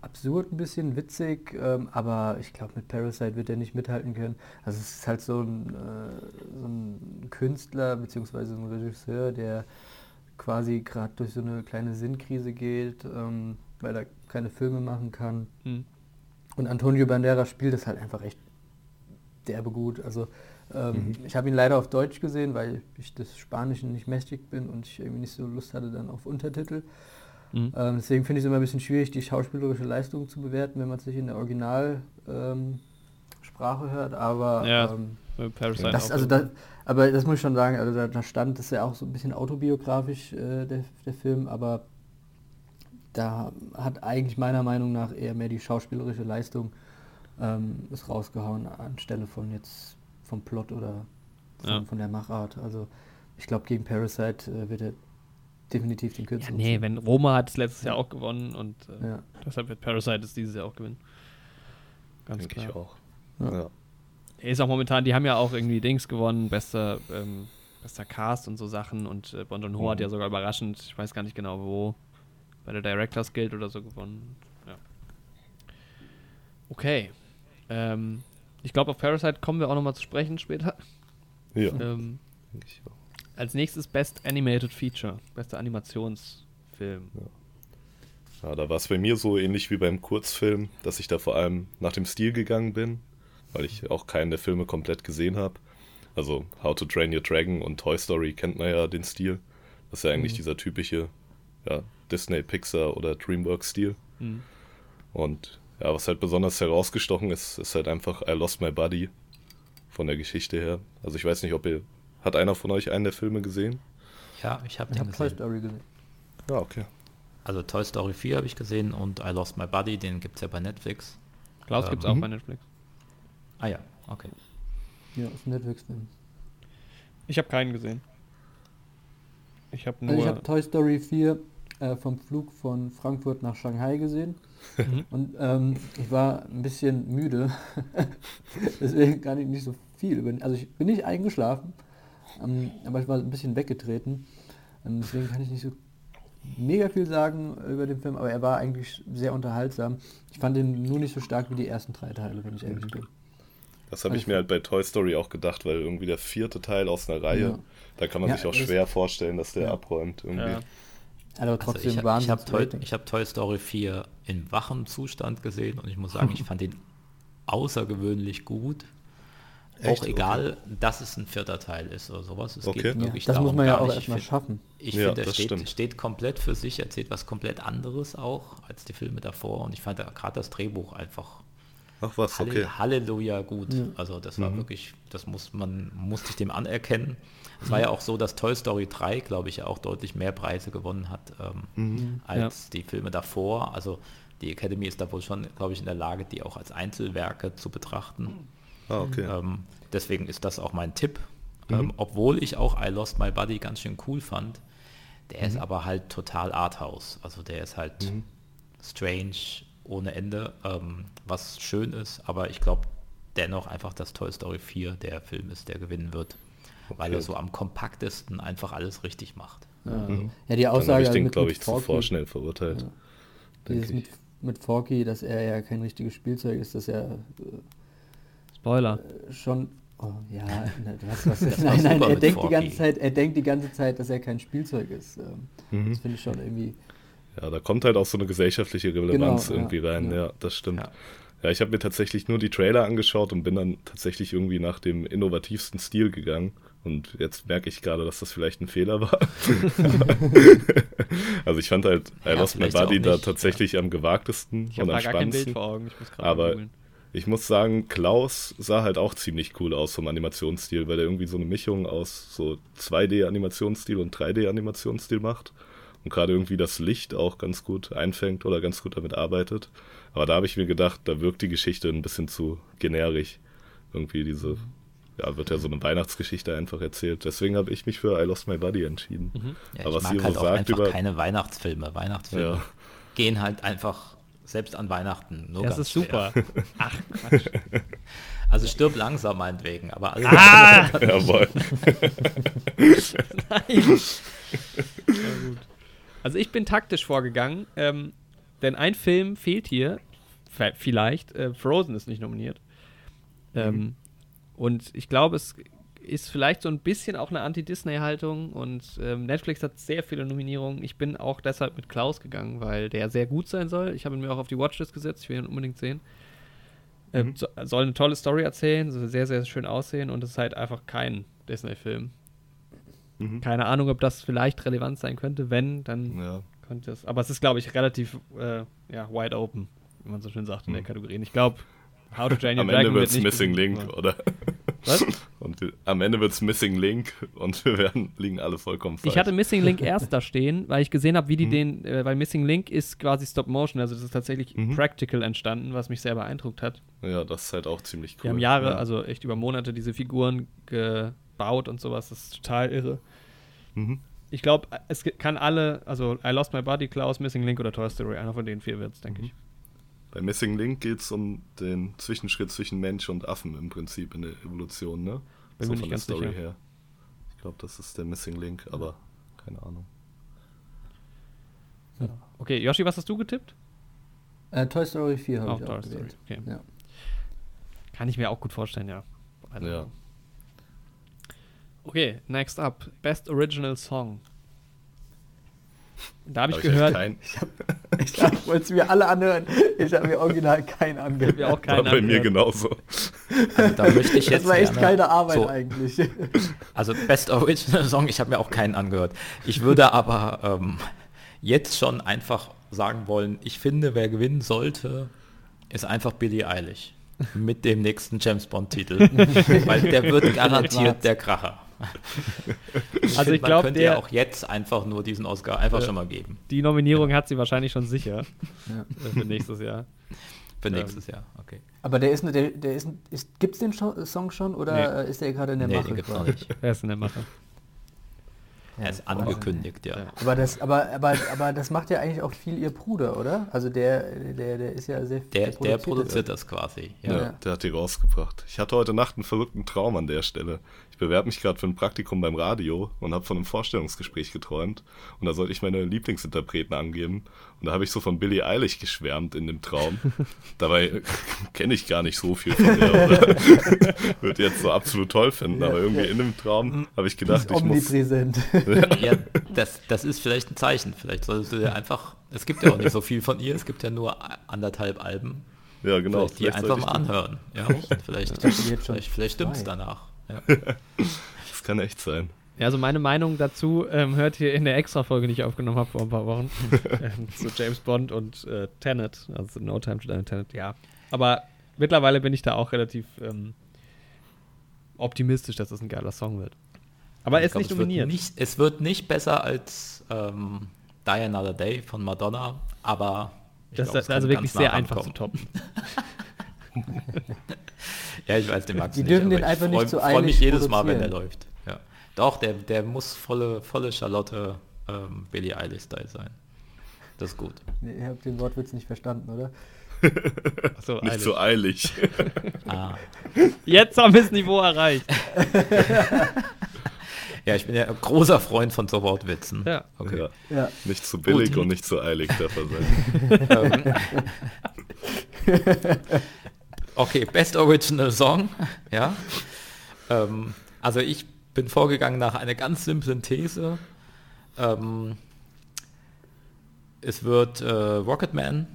absurd ein bisschen witzig, ähm, aber ich glaube, mit Parasite wird er nicht mithalten können. Also es ist halt so ein, äh, so ein Künstler bzw. ein Regisseur, der quasi gerade durch so eine kleine Sinnkrise geht, ähm, weil er keine Filme machen kann. Hm. Und Antonio Banderas spielt das halt einfach echt derbe gut. Also ähm, ich habe ihn leider auf Deutsch gesehen, weil ich des Spanischen nicht mächtig bin und ich irgendwie nicht so Lust hatte dann auf Untertitel. Hm. Ähm, deswegen finde ich es immer ein bisschen schwierig, die schauspielerische Leistung zu bewerten, wenn man es nicht in der Originalsprache ähm, hört. Aber Ja, ähm, das, also da, aber das muss ich schon sagen, also da, da stand, das ist ja auch so ein bisschen autobiografisch, äh, der, der Film, aber da hat eigentlich meiner Meinung nach eher mehr die schauspielerische Leistung ähm, ist rausgehauen anstelle von jetzt vom Plot oder von, Ja. von der Machart. Also ich glaube, gegen Parasite äh, wird er definitiv den Ja, kürzeren. nee, ziehen. wenn Roma hat es letztes Jahr auch gewonnen und äh, Ja. deshalb wird Parasite es dieses Jahr auch gewinnen. Ganz Denke klar. ich auch. Ja. Ja. Er ist auch momentan, die haben ja auch irgendwie Dings gewonnen, bester, ähm, bester Cast und so Sachen und äh, Bon Joon-ho hat Mhm. ja sogar überraschend, ich weiß gar nicht genau wo, bei der Directors Guild oder so gewonnen. Ja. Okay. Ähm, ich glaube, auf Parasite kommen wir auch nochmal zu sprechen später. Ja, Ähm, denke ich auch. als nächstes Best Animated Feature, bester Animationsfilm. Ja, da war es bei mir so ähnlich wie beim Kurzfilm, dass ich da vor allem nach dem Stil gegangen bin, weil ich auch keinen der Filme komplett gesehen habe. Also How to Train Your Dragon und Toy Story kennt man ja den Stil. Das ist ja eigentlich Mhm. dieser typische ja, Disney, Pixar oder Dreamworks-Stil. Mhm. Und ja, was halt besonders herausgestochen ist, ist halt einfach I Lost My Buddy von der Geschichte her. Also ich weiß nicht, ob ihr, hat einer von euch einen der Filme gesehen? Ja, ich habe habe Toy gesehen. Story gesehen. Ja, okay. Also Toy Story 4 habe ich gesehen und I Lost My Buddy, den gibt es ja bei Netflix. Klaus Ähm, gibt es auch mhm. bei Netflix. Ah ja, okay. Ja, ist ein Netflix-Film. Ich habe keinen gesehen. Ich habe nur. Also ich habe Toy Story 4 äh, vom Flug von Frankfurt nach Shanghai gesehen. Mhm. Und ähm, ich war ein bisschen müde. Deswegen kann ich nicht so viel über. Also ich bin nicht eingeschlafen, ähm, aber ich war ein bisschen weggetreten. Ähm, deswegen kann ich nicht so mega viel sagen über den Film, aber er war eigentlich sehr unterhaltsam. Ich fand ihn nur nicht so stark wie die ersten drei Teile, wenn ich ehrlich bin. Das habe ich Also- mir halt bei Toy Story auch gedacht, weil irgendwie der vierte Teil aus einer Reihe, Ja. da kann man Ja, sich auch schwer vorstellen, dass der Ja. abräumt irgendwie. Ja. Aber Also trotzdem ich, ich Wahnsinn. habe Toy, ich hab Toy Story 4 in wachem Zustand gesehen und ich muss sagen, ich fand ihn außergewöhnlich gut. Echt? Auch egal, dass es ein vierter Teil ist oder sowas. Es Okay. geht ja, wirklich das darum muss man ja auch nicht. Ich erstmal schaffen. Ich Ja, finde, er das steht, steht komplett für sich, erzählt was komplett anderes auch als die Filme davor und ich fand gerade das Drehbuch einfach Ach was, Halle- okay. Halleluja gut. Ja. Also das war Mhm. wirklich, das muss man, musste ich dem anerkennen. Es war ja auch so, dass Toy Story 3, glaube ich, ja auch deutlich mehr Preise gewonnen hat ähm, Mhm. als die Filme davor. Also die Academy ist da wohl schon, glaube ich, in der Lage, die auch als Einzelwerke zu betrachten. Ah, okay. Ähm, deswegen ist das auch mein Tipp. Mhm. Ähm, obwohl ich auch I Lost My Buddy ganz schön cool fand. Der Mhm. ist aber halt total Arthouse. Also der ist halt strange ohne Ende, ähm, was schön ist. Aber ich glaube dennoch einfach, dass Toy Story 4 der Film ist, der gewinnen wird. Weil Okay. er so am kompaktesten einfach alles richtig macht. Ja, Mhm. ja die Dann Aussage ich also den, mit, glaube ich, zuvor Forky, schnell verurteilt. Ja. dieses ich. mit, mit Forky, dass er ja kein richtiges Spielzeug ist, dass er Spoiler. äh, schon. Oh, ja, was, was, Das nein, nein, er denkt die ganze Zeit, er denkt die ganze Zeit, dass er kein Spielzeug ist. Ähm, Mhm. Das finde ich schon irgendwie. Ja, da kommt halt auch so eine gesellschaftliche Relevanz Genau, ja, irgendwie rein. Ja, ja. das stimmt. Ja. Ja, ich habe mir tatsächlich nur die Trailer angeschaut und bin dann tatsächlich irgendwie nach dem innovativsten Stil gegangen. Und jetzt merke ich gerade, dass das vielleicht ein Fehler war. also ich fand halt I Ja, Lost My Body da tatsächlich am gewagtesten Ich und habe am da gar kein Bild spannendsten. vor Augen. Ich muss gerade Aber- googeln. Ich muss sagen, Klaus sah halt auch ziemlich cool aus vom Animationsstil, weil er irgendwie so eine Mischung aus so 2D-Animationsstil und 3D-Animationsstil macht. Und gerade irgendwie das Licht auch ganz gut einfängt oder ganz gut damit arbeitet. Aber da habe ich mir gedacht, da wirkt die Geschichte ein bisschen zu generisch. Irgendwie diese, ja, wird ja so eine Weihnachtsgeschichte einfach erzählt. Deswegen habe ich mich für I Lost My Body entschieden. Mhm. Ja, Aber ich was mag ihr so halt auch sagt einfach über- keine Weihnachtsfilme. Weihnachtsfilme Ja. gehen halt einfach selbst an Weihnachten. Nur Das ganz ist schwer. super. Ach, Quatsch. Also stirb langsam meinetwegen, aber alles Ah! Jawohl. Nein. Ja, gut. Also ich bin taktisch vorgegangen, ähm, denn ein Film fehlt hier, vielleicht. Äh, Frozen ist nicht nominiert. Ähm, Und ich glaube, es ist vielleicht so ein bisschen auch eine Anti-Disney-Haltung und ähm, Netflix hat sehr viele Nominierungen. Ich bin auch deshalb mit Klaus gegangen, weil der sehr gut sein soll. Ich habe ihn mir auch auf die Watchlist gesetzt, ich will ihn unbedingt sehen. Ähm, so, soll eine tolle Story erzählen, soll sehr, sehr schön aussehen und es ist halt einfach kein Disney-Film. Mhm. Keine Ahnung, ob das vielleicht relevant sein könnte. Wenn, dann Ja. könnte es. Aber es ist, glaube ich, relativ äh, ja, wide open, wie man so schön sagt in der Mhm. Kategorie. Und Ich glaube, How to Train Your Am Dragon Ende wird wird's nicht Missing Link, aber- oder? Was? Und wir, am Ende wird's Missing Link und wir werden, liegen alle vollkommen falsch. Ich hatte Missing Link erst da stehen, weil ich gesehen habe, wie die Mhm. den, äh, weil Missing Link ist quasi Stop Motion, also das ist tatsächlich Mhm. practical entstanden, was mich sehr beeindruckt hat. Ja, das ist halt auch ziemlich cool. Wir haben Jahre, ja. also echt über Monate diese Figuren ge baut und sowas. Das ist total irre. Mhm. Ich glaube, es kann alle, also I Lost My Body, Klaus, Missing Link oder Toy Story, einer von den vier wird es, denke ich. Bei Missing Link geht es um den Zwischenschritt zwischen Mensch und Affen im Prinzip in der Evolution, ne? Bin mir nicht ganz sicher. her. Ich glaube, das ist der Missing Link, aber keine Ahnung. Okay, Yoshi, was hast du getippt? Äh, Toy Story 4 habe Auch ich Toy auch Story, gewählt. okay. Ja. Kann ich mir auch gut vorstellen, ja. Also- Ja. Okay, next up. Best Original Song. Da habe ich gehört, kein, Ich wollte es mir alle anhören. Ich habe mir original keinen angehört. wir auch war keinen bei mir genauso. Also, da möchte ich jetzt Das war echt gerne keine Arbeit so, eigentlich. Also Best Original Song, ich habe mir auch keinen angehört. Ich würde aber ähm, jetzt schon einfach sagen wollen, ich finde, wer gewinnen sollte, ist einfach Billie Eilish. Mit dem nächsten James Bond-Titel. Weil der wird garantiert der Kracher. Also ich man glaube, könnte ja der auch jetzt einfach nur diesen Oscar einfach Ja. schon mal geben. die Nominierung hat sie wahrscheinlich schon sicher Ja. äh, für nächstes Jahr. Für Ähm. nächstes Jahr. Okay. Aber der ist, der, der ist, ist gibt's den Song schon oder Nee. äh, ist der gerade in der Nee, Mache? den gibt's noch quasi? nicht. Wer ist in der Mache? Er ist angekündigt, ja. Ja. Aber das, aber, aber, aber das macht ja eigentlich auch viel ihr Bruder, oder? Also der, der, der ist ja sehr Der, der produziert produziert das quasi. Ja. Ja. Ja. der hat die rausgebracht. Ich hatte heute Nacht einen verrückten Traum an der Stelle. Ich bewerbe mich gerade für ein Praktikum beim Radio und habe von einem Vorstellungsgespräch geträumt. Und da sollte ich meine Lieblingsinterpreten angeben. Und da habe ich so von Billie Eilish geschwärmt in dem Traum. Dabei äh, kenne ich gar nicht so viel von der. Oder? Würde jetzt so absolut toll finden. Ja, aber irgendwie ja. in dem Traum habe ich gedacht, ich muss. omnipräsent. Ja, das, das ist vielleicht ein Zeichen. Vielleicht solltest du dir einfach, es gibt ja auch nicht so viel von ihr, es gibt ja nur anderthalb Alben. Ja, genau. vielleicht die einfach sollte mal anhören. Ja, vielleicht, schon vielleicht, vielleicht stimmt's danach. Ja. Das kann echt sein. Ja, also meine Meinung dazu ähm, hört ihr in der Extra-Folge, die ich aufgenommen habe vor ein paar Wochen, ähm, zu James Bond und äh, Tenet, also No Time to Die und Tenet, ja. Aber mittlerweile bin ich da auch relativ ähm, optimistisch, dass das ein geiler Song wird. Aber er ist glaub, nicht es wird nominiert. Nicht, es wird nicht besser als ähm, Die Another Day von Madonna, aber ich das glaub, ist also wirklich sehr nah einfach zu toppen. Ja, ich weiß, den magst Die du dürfen nicht, den aber ich einfach nicht freu, zu freu mich eilig jedes Mal, wenn der läuft. Ja. Doch, der, der muss volle, volle Charlotte ähm, Billie Eilish-Style sein. Das ist gut. Nee, ihr habt den Wortwitz nicht verstanden, oder? Achso, Nicht eilig. so eilig. Ah. Jetzt haben wir das Niveau erreicht. Ja, ich bin ja ein großer Freund von so Wortwitzen. Ja. Okay. Ja. Ja. Nicht zu billig Gut. und nicht zu eilig darf er sein. Okay, Best Original Song. Ja. Ähm, also ich bin vorgegangen nach einer ganz simplen These. Ähm, es wird äh, Rocketman.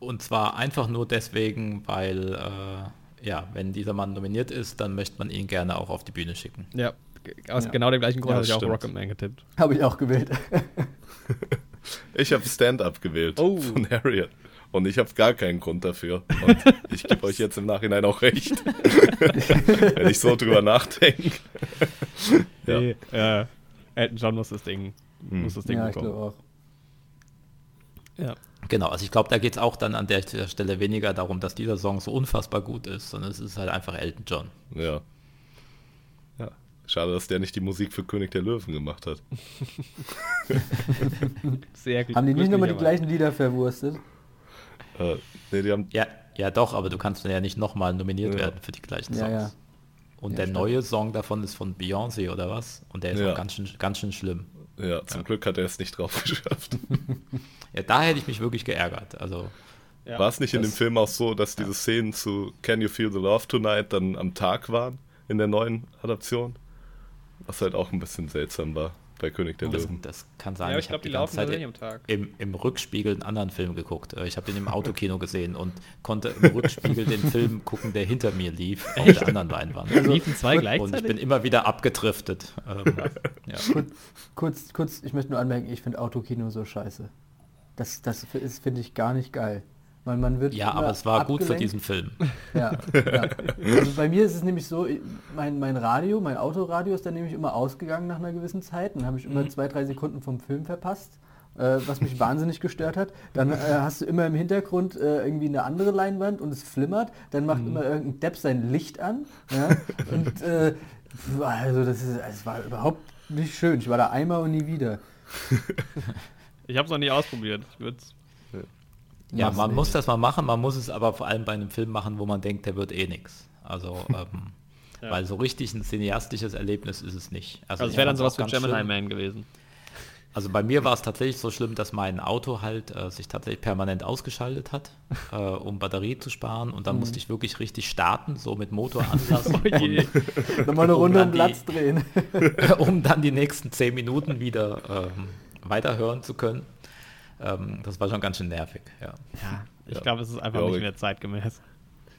Und zwar einfach nur deswegen, weil äh, ja, wenn dieser Mann nominiert ist, dann möchte man ihn gerne auch auf die Bühne schicken. Ja, aus Ja. genau dem gleichen Grund Ja, habe ich auch. Rocketman getippt. Habe ich auch gewählt. Ich habe Stand-Up gewählt Oh. von Harriet. Und ich habe gar keinen Grund dafür. Und ich gebe euch jetzt im Nachhinein auch recht. Wenn ich so drüber nachdenke. Ja. Nee, äh, Elton John muss das Ding, Hm. muss das Ding Ja, ich bekommen. auch. Ja. Genau, also ich glaube, da geht es auch dann an der Stelle weniger darum, dass dieser Song so unfassbar gut ist, sondern es ist halt einfach Elton John. Ja. ja. Schade, dass der nicht die Musik für König der Löwen gemacht hat. Sehr gut. Haben die nicht nochmal die gleichen Lieder verwurstet? Äh, nee, die haben. Ja, ja doch, aber du kannst ja nicht nochmal nominiert Ja. werden für die gleichen Songs. ja. Und Ja, der stimmt. neue Song davon ist von Beyoncé oder was? Und der ist Ja. auch ganz schön, ganz schön schlimm. Ja, zum Glück hat er es nicht drauf geschafft. Ja, da hätte ich mich wirklich geärgert. Also, Ja. War es nicht in dem das- Film auch so, dass diese Szenen zu Can You Feel the Love Tonight dann am Tag waren in der neuen Adaption? Was halt auch ein bisschen seltsam war bei König der das, Löwen. das kann Ja, sein. aber ich hab glaube, die ganze laufen Zeit am Tag. im, im Rückspiegel einen anderen Film geguckt. Äh, Ich habe den im Autokino gesehen und konnte im Rückspiegel den Film gucken, der hinter mir lief, auf der anderen Leinwand. Liefen zwei und ich gleichzeitig? bin immer wieder abgedriftet. Ähm, ja. Kurz, kurz, kurz, ich möchte nur anmerken, ich finde Autokino so scheiße. Das, das ist, finde ich, gar nicht geil. Weil man wird ja, aber es war gut für abgelenkt. diesen Film. Ja, ja. Also bei mir ist es nämlich so, mein, mein Radio, mein Autoradio ist dann nämlich immer ausgegangen nach einer gewissen Zeit. Dann habe ich immer zwei, drei Sekunden vom Film verpasst. äh, was mich wahnsinnig gestört hat. Dann äh, hast du immer im Hintergrund äh, irgendwie eine andere Leinwand und es flimmert. Dann macht immer irgendein Depp sein Licht an. Ja? Und äh, also das ist, es war überhaupt nicht schön. Ich war da einmal und nie wieder. Ich habe es noch nie ausprobiert. Ich würd's. Ja, man nicht. muss das mal machen, man muss es aber vor allem bei einem Film machen, wo man denkt, der wird eh nix. Also, ähm, Ja. weil so richtig ein cineastisches Erlebnis ist es nicht. Also ich wäre dann sowas wie Gemini schlimm. Man gewesen. Also bei mir war es tatsächlich so schlimm, dass mein Auto halt äh, sich tatsächlich permanent ausgeschaltet hat, äh, um Batterie zu sparen und Mhm. dann musste ich wirklich richtig starten, so mit Motor anlassen, Oh je. Nochmal eine Um Runde dann um die- Platz drehen. um dann die nächsten zehn Minuten wieder ähm, weiterhören zu können. Ähm, das war schon ganz schön nervig, ja. Ja, ich Ja. glaube, es ist einfach Ja, nicht mehr zeitgemäß.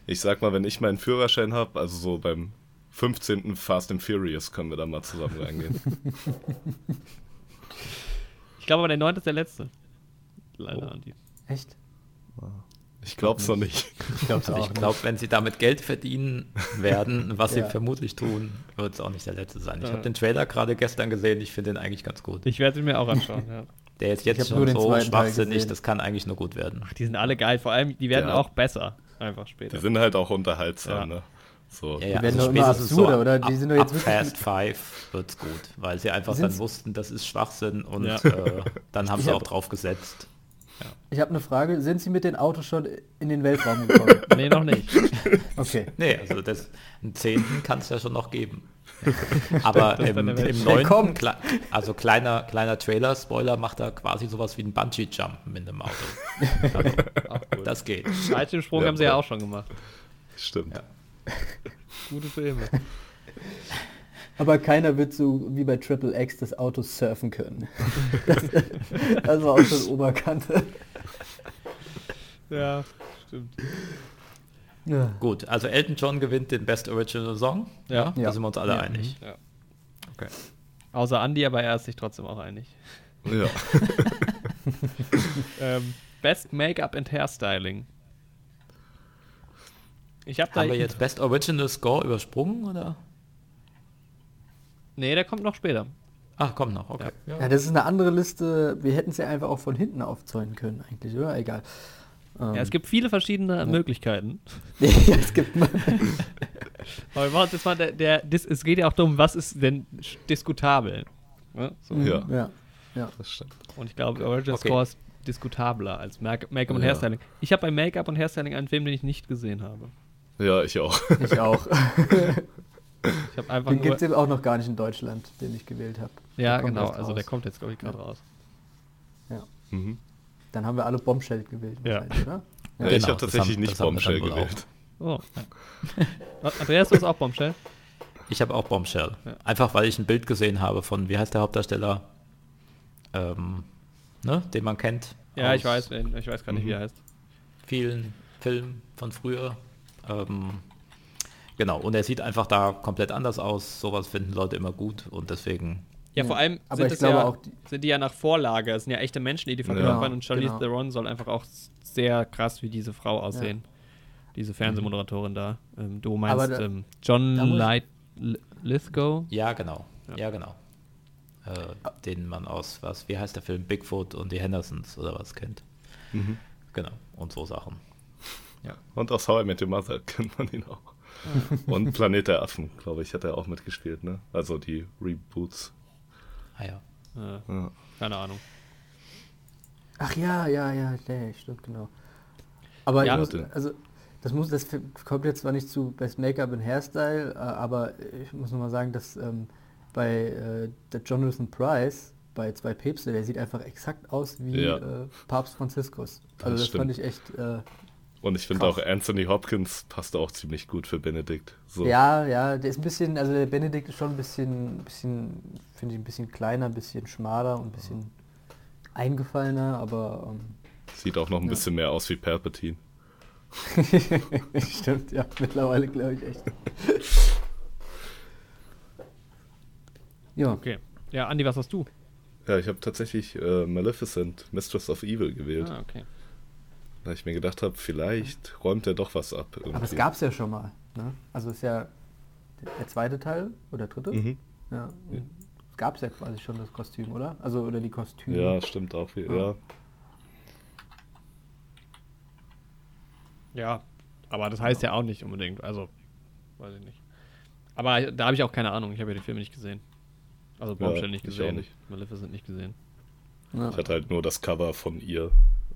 Ich sag mal, wenn ich meinen Führerschein habe, also so beim 15. Fast and Furious können wir da mal zusammen reingehen. Ich glaube aber, der neunte ist der letzte. Leider, Andi. Echt? Ich glaub's noch nicht. Ich glaube Also ich glaube, wenn sie damit Geld verdienen werden, was Ja. sie vermutlich tun, wird es auch nicht der letzte sein. Ich Ja. habe den Trailer gerade gestern gesehen, ich finde den eigentlich ganz gut. Ich werde ihn mir auch anschauen. Ja. Der ist jetzt schon nur den so schwachsinnig, das kann eigentlich nur gut werden. Ach, die sind alle geil. Vor allem, die werden Ja. auch besser. Einfach später. Die sind halt auch unterhaltsam, Ja. ne? So. Ja, ja, werden also immer spätestens absurder, oder? Die ab, sind doch jetzt ab Fast Five wird's gut, weil sie einfach Sind's- dann wussten, das ist Schwachsinn und Ja. äh, dann haben Ich sie hab- auch drauf gesetzt. Ich habe eine Frage. Sind Sie mit den Autos schon in den Weltraum gekommen? nee, noch nicht. Okay. Nee, also das, einen Zehnten kann es ja schon noch geben. Aber im, im Kommt. Kle also kleiner, kleiner Trailer-Spoiler, macht er quasi sowas wie ein Bungee-Jump mit dem Auto. Also, cool. das geht. Fallschirmsprung Ja, haben sie ja auch schon gemacht. Stimmt. Ja. Gute Filme. Aber keiner wird so wie bei Triple X das Auto surfen können. Das, das war auch schon Oberkante. Ja, stimmt. Ja. Gut, also Elton John gewinnt den Best Original Song. Ja. Da Ja. sind wir uns alle Ja. einig. Ja. Okay. Außer Andi, aber er ist sich trotzdem auch einig. Ja. Ähm, Best Make-up and Hairstyling. Ich habe da. Haben wir jetzt Best Original Score übersprungen oder? Nee, der kommt noch später. Ach, komm noch, okay. ja, das ist eine andere Liste. Wir hätten es ja einfach auch von hinten aufzäunen können, eigentlich, oder? Egal. Ähm, Ja, es gibt viele verschiedene Möglichkeiten. ja, es gibt. Aber wir machen jetzt mal, der, der, dis, es geht ja auch darum, was ist denn diskutabel. Ne? So. Ja. ja. ja. Das stimmt. Und ich glaube, Original Okay. Score ist diskutabler als Make- Make-up und Ja. Hairstyling. Ich habe bei Make-up und Hairstyling einen Film, den ich nicht gesehen habe. Ja, ich auch. Ich auch. Ich habe einfach Den gibt es eben auch noch gar nicht in Deutschland, den ich gewählt habe. Ja, Der genau. Also der raus. kommt jetzt, glaube ich, gerade Ja. raus. Mhm. Dann haben wir alle Bombshell gewählt, Ja. oder? Ja, Genau, ich habe das tatsächlich haben- nicht Bombshell gewählt. Oh. Andreas, du hast auch Bombshell? Ich habe auch Bombshell. Ja. Einfach weil ich ein Bild gesehen habe von, wie heißt der Hauptdarsteller, ähm, ne, den man kennt. Ja, ich weiß, wen- ich weiß gar nicht, wie er heißt. Vielen Filmen von früher. Ähm, genau, und er sieht einfach da komplett anders aus. Sowas finden Leute immer gut und deswegen, Ja, Ja. vor allem Aber sind, ich glaube ja, auch die- sind die ja nach Vorlage. Es sind ja echte Menschen, die die verkörpern. Ja, und Charlize genau. Theron soll einfach auch sehr krass wie diese Frau aussehen. Diese Fernsehmoderatorin da. Ähm, du meinst da- ähm, John Light Lithgow? ja, genau. Ja. Ja, genau. Äh, den man aus, was, wie heißt der Film? Bigfoot und die Hendersons oder was kennt. Mhm. Genau, und so Sachen. Und aus How I Met Your Mother kennt man ihn auch. Und Planet der Affen, glaube ich, hat er auch mitgespielt, ne? Also die Reboots. Ah ja. Äh, Ja. keine Ahnung. Ach ja, ja, ja, nee, stimmt, genau. Aber Ja, ich muss, also das muss, das kommt jetzt zwar nicht zu Best Make-up und Hairstyle, äh, aber ich muss nochmal sagen, dass ähm, bei äh, der Jonathan Price, bei zwei Päpste, der sieht einfach exakt aus wie Ja. äh, Papst Franziskus. Also Das das, fand ich echt, äh, Und ich finde auch Anthony Hopkins passt auch ziemlich gut für Benedikt. So. ja, ja, der ist ein bisschen, also der Benedikt ist schon ein bisschen, bisschen finde ich ein bisschen kleiner, ein bisschen schmaler und ein bisschen eingefallener, aber ähm, Sieht auch noch ein Ja. bisschen mehr aus wie Palpatine. Stimmt, ja, mittlerweile glaube ich echt. ja, Okay. Ja, Andi, was hast du? Ja, ich habe tatsächlich äh, Maleficent, Mistress of Evil gewählt, Ah, okay. Weil ich mir gedacht habe, vielleicht räumt er doch was ab. aber es irgendwie. gab es ja schon mal. Ne? Also ist ja der zweite Teil oder dritte? Mhm. Ja. gab es ja quasi schon das Kostüm, oder? Also oder die Kostüme. Ja, stimmt auch. Ja. ja. Ja, aber das heißt ja auch nicht unbedingt. Also, weiß ich nicht. Aber da habe ich auch keine Ahnung. Ich habe ja die Filme nicht gesehen. Also Bombshell Ja, nicht ich auch gesehen. nicht. Maleficent nicht gesehen. Ja. Ich hatte halt nur das Cover von ihr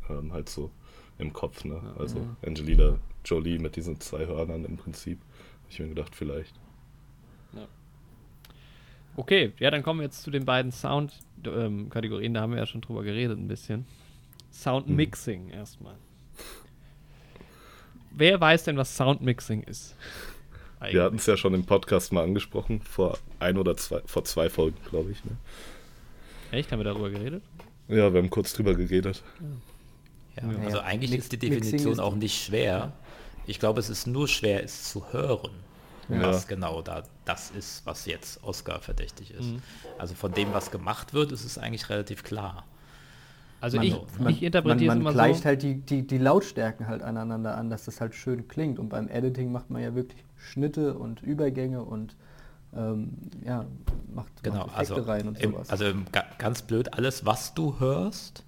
ähm, halt so im Kopf, ne? Also. Angelina Jolie mit diesen zwei Hörnern im Prinzip. Hab ich mir gedacht, vielleicht. Okay, ja, dann kommen wir jetzt zu den beiden Sound-Kategorien. da haben wir ja schon drüber geredet ein bisschen. Sound Mhm. Mixing erstmal. Wer weiß denn, was Sound Mixing ist? Wir hatten es ja schon im Podcast mal angesprochen, vor ein oder zwei, vor zwei Folgen, glaube ich. Ne? Echt? Haben wir darüber geredet? Ja, wir haben kurz drüber geredet. Ja, Ja. also eigentlich Mix- ist die Definition ist- auch nicht schwer. Ich glaube, es ist nur schwer, es zu hören, Ja. was genau da das ist, was jetzt Oscar verdächtig ist. Mhm. Also von dem, was gemacht wird, ist es eigentlich relativ klar. Also Man- ich, man, ich interpretiere es man, immer man gleicht so. halt die, die, die Lautstärken halt aneinander an, dass das halt schön klingt. Und beim Editing macht man ja wirklich Schnitte und Übergänge und ähm, ja, macht, Genau, macht Effekte also, rein und im, sowas. also im, ga- ganz blöd, alles, was du hörst,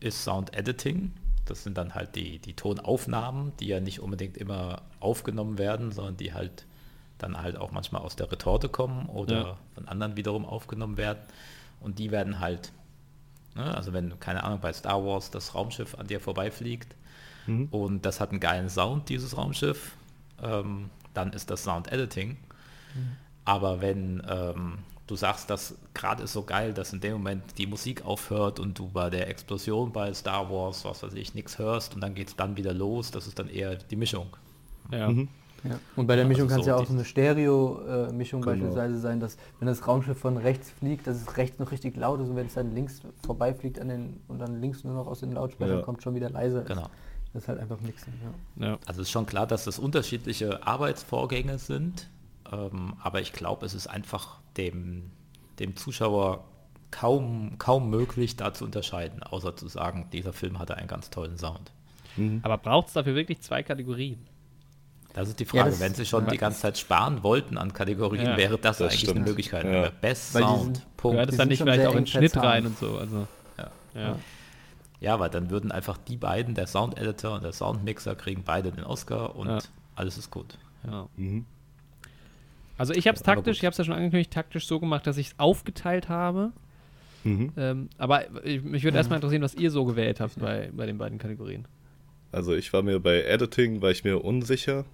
ist Sound Editing. Das sind dann halt die, die Tonaufnahmen, die ja nicht unbedingt immer aufgenommen werden, sondern die halt dann halt auch manchmal aus der Retorte kommen oder Ja. von anderen wiederum aufgenommen werden. Und die werden halt, ne, also wenn, keine Ahnung, bei Star Wars das Raumschiff an dir vorbeifliegt Mhm. und das hat einen geilen Sound, dieses Raumschiff, ähm, dann ist das Sound Editing. Mhm. Aber wenn ähm, du sagst, dass gerade ist so geil, dass in dem Moment die Musik aufhört und du bei der Explosion bei Star Wars, was weiß ich, nichts hörst und dann geht es dann wieder los, das ist dann eher die Mischung. Ja. Mhm. Ja. Und bei der Ja, Mischung also kann es so ja auch so eine Stereo-Mischung Genau. beispielsweise sein, dass wenn das Raumschiff von rechts fliegt, dass es rechts noch richtig laut ist und wenn es dann links vorbeifliegt an den, und dann links nur noch aus den Lautsprechern Ja. kommt, schon wieder leiser ist. Genau. Das ist halt einfach ja. Ja. Also ist schon klar, dass das unterschiedliche Arbeitsvorgänge sind, ähm, aber ich glaube, es ist einfach dem, dem Zuschauer kaum, kaum möglich, da zu unterscheiden, außer zu sagen, dieser Film hatte einen ganz tollen Sound. Mhm. Aber braucht es dafür wirklich zwei Kategorien? Das ist die Ja, Frage. das- Wenn sie schon die ganze Zeit sparen wollten an Kategorien, Ja, wäre das, das eigentlich stimmt. eine Möglichkeit. Ja. Best Weil Sound, sind- Punkt. Gehört es dann nicht vielleicht auch in Schnitt rein und so? Also, Ja. ja. Ja, weil dann würden einfach die beiden, der Sound-Editor und der Soundmixer, kriegen beide den Oscar und Ja. alles ist gut. ja. Mhm. Also ich habe es taktisch, ich habe es ja schon angekündigt, taktisch so gemacht, dass ich es aufgeteilt habe. Mhm. Ähm, aber ich, mich würde erstmal interessieren, was ihr so gewählt habt bei, bei den beiden Kategorien. Also ich war mir bei Editing, war ich mir unsicher,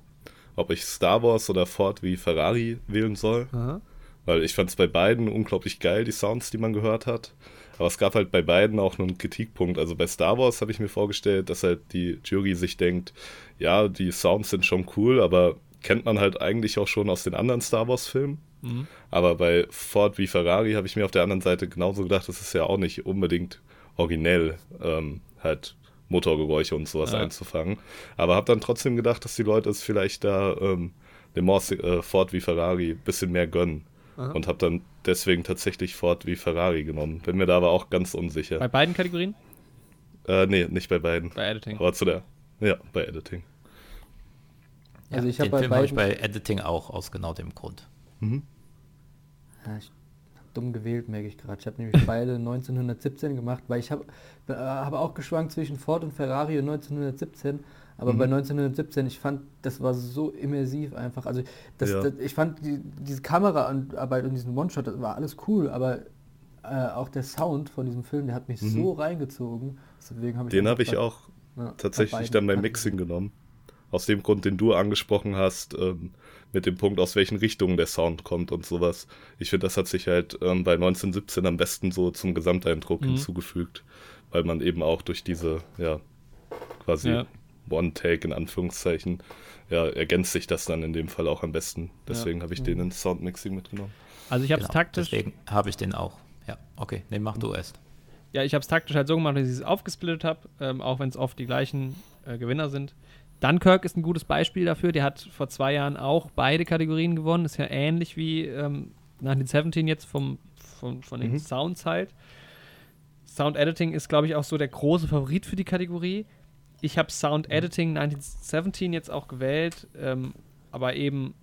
ob ich Star Wars oder Ford wie Ferrari wählen soll. Aha. Weil ich fand es bei beiden unglaublich geil, die Sounds, die man gehört hat. Aber es gab halt bei beiden auch einen Kritikpunkt. Also bei Star Wars habe ich mir vorgestellt, dass halt die Jury sich denkt, ja, die Sounds sind schon cool, aber kennt man halt eigentlich auch schon aus den anderen Star Wars-Filmen. Mhm. Aber bei Ford wie Ferrari habe ich mir auf der anderen Seite genauso gedacht, das ist ja auch nicht unbedingt originell, ähm, halt Motorgeräusche und sowas Ja. einzufangen. Aber habe dann trotzdem gedacht, dass die Leute es vielleicht da ähm, dem Morse, äh, Ford wie Ferrari ein bisschen mehr gönnen. Aha. Und habe dann deswegen tatsächlich Ford wie Ferrari genommen. Bin mir da aber auch ganz unsicher. Bei beiden Kategorien? Äh, nee, nicht bei beiden. Bei Editing. Aber zu der. Ja, bei Editing. Also ja, ich hab den bei Film habe ich beiden- bei Editing auch aus genau dem Grund. Ja, ich hab dumm gewählt, merke ich gerade. Ich habe nämlich beide 1917 gemacht, weil ich habe äh, habe auch geschwankt zwischen Ford und Ferrari und 1917. Aber Mhm. bei 1917, ich fand, das war so immersiv einfach. Also das, Ja. das, ich fand die, diese Kameraarbeit und diesen One-Shot, das war alles cool, aber äh, auch der Sound von diesem Film, der hat mich Mhm. so reingezogen. Deswegen habe ich Den habe ich auch ja, tatsächlich beiden dann beim. Mixing genommen. Aus dem Grund, den du angesprochen hast, ähm, mit dem Punkt, aus welchen Richtungen der Sound kommt und sowas. Ich finde, das hat sich halt ähm, bei 1917 am besten so zum Gesamteindruck Mhm. hinzugefügt, weil man eben auch durch diese, ja, quasi Ja. One-Take in Anführungszeichen, ja, ergänzt sich das dann in dem Fall auch am besten. Deswegen habe ich Mhm. den ins Soundmixing mitgenommen. Also ich habe es Genau, taktisch, Deswegen habe ich den auch. Ja, okay, nee, mach du erst. ja, ich habe es taktisch halt so gemacht, dass ich es aufgesplittet habe, ähm, auch wenn es oft die gleichen äh, Gewinner sind. Dunkirk ist ein gutes Beispiel dafür. Der hat vor zwei Jahren auch beide Kategorien gewonnen. Ist ja ähnlich wie ähm, 1917 jetzt vom, vom, von den Mhm. Sounds halt. Sound Editing ist, glaube ich, auch so der große Favorit für die Kategorie. Ich habe Sound Editing 1917 jetzt auch gewählt, ähm, aber eben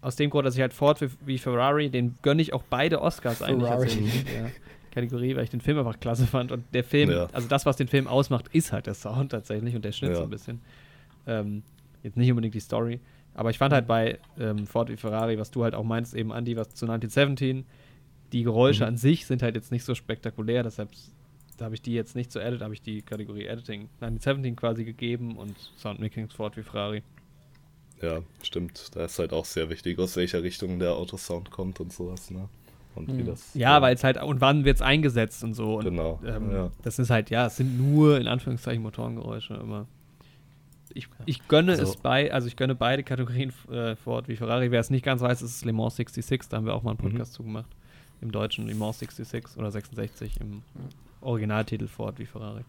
aus dem Grund, dass ich halt Ford wie, Ferrari, den gönne ich auch beide Oscars eigentlich Ferrari. tatsächlich in der Kategorie, weil ich den Film einfach klasse fand. Und der Film, Ja. also das, was den Film ausmacht, ist halt der Sound tatsächlich und der Schnitt Ja. so ein bisschen. Ähm, jetzt nicht unbedingt die Story. Aber ich fand halt bei ähm, Ford wie Ferrari, was du halt auch meinst, eben Andy, was zu 1917, die Geräusche Mhm. an sich sind halt jetzt nicht so spektakulär, deshalb da habe ich die jetzt nicht zu edit, habe ich die Kategorie Editing 1917 quasi gegeben und Soundmaking Ford wie Ferrari. Ja, stimmt. Da ist halt auch sehr wichtig, aus welcher Richtung der Autosound kommt und sowas, ne? Und wie Mhm. das. Ja, weil es halt, und wann wird es eingesetzt und so. Und, Genau, Ähm, ja. Das ist halt, ja, es sind nur in Anführungszeichen Motorengeräusche immer. Ich, ich gönne Also- es bei, also ich gönne beide Kategorien äh, Ford wie Ferrari. Wer es nicht ganz weiß, ist es Le Mans 66, da haben wir auch mal einen Mhm. Podcast zugemacht. Im Deutschen Le Mans 66 oder 66 im Originaltitel Ford wie Ferrari.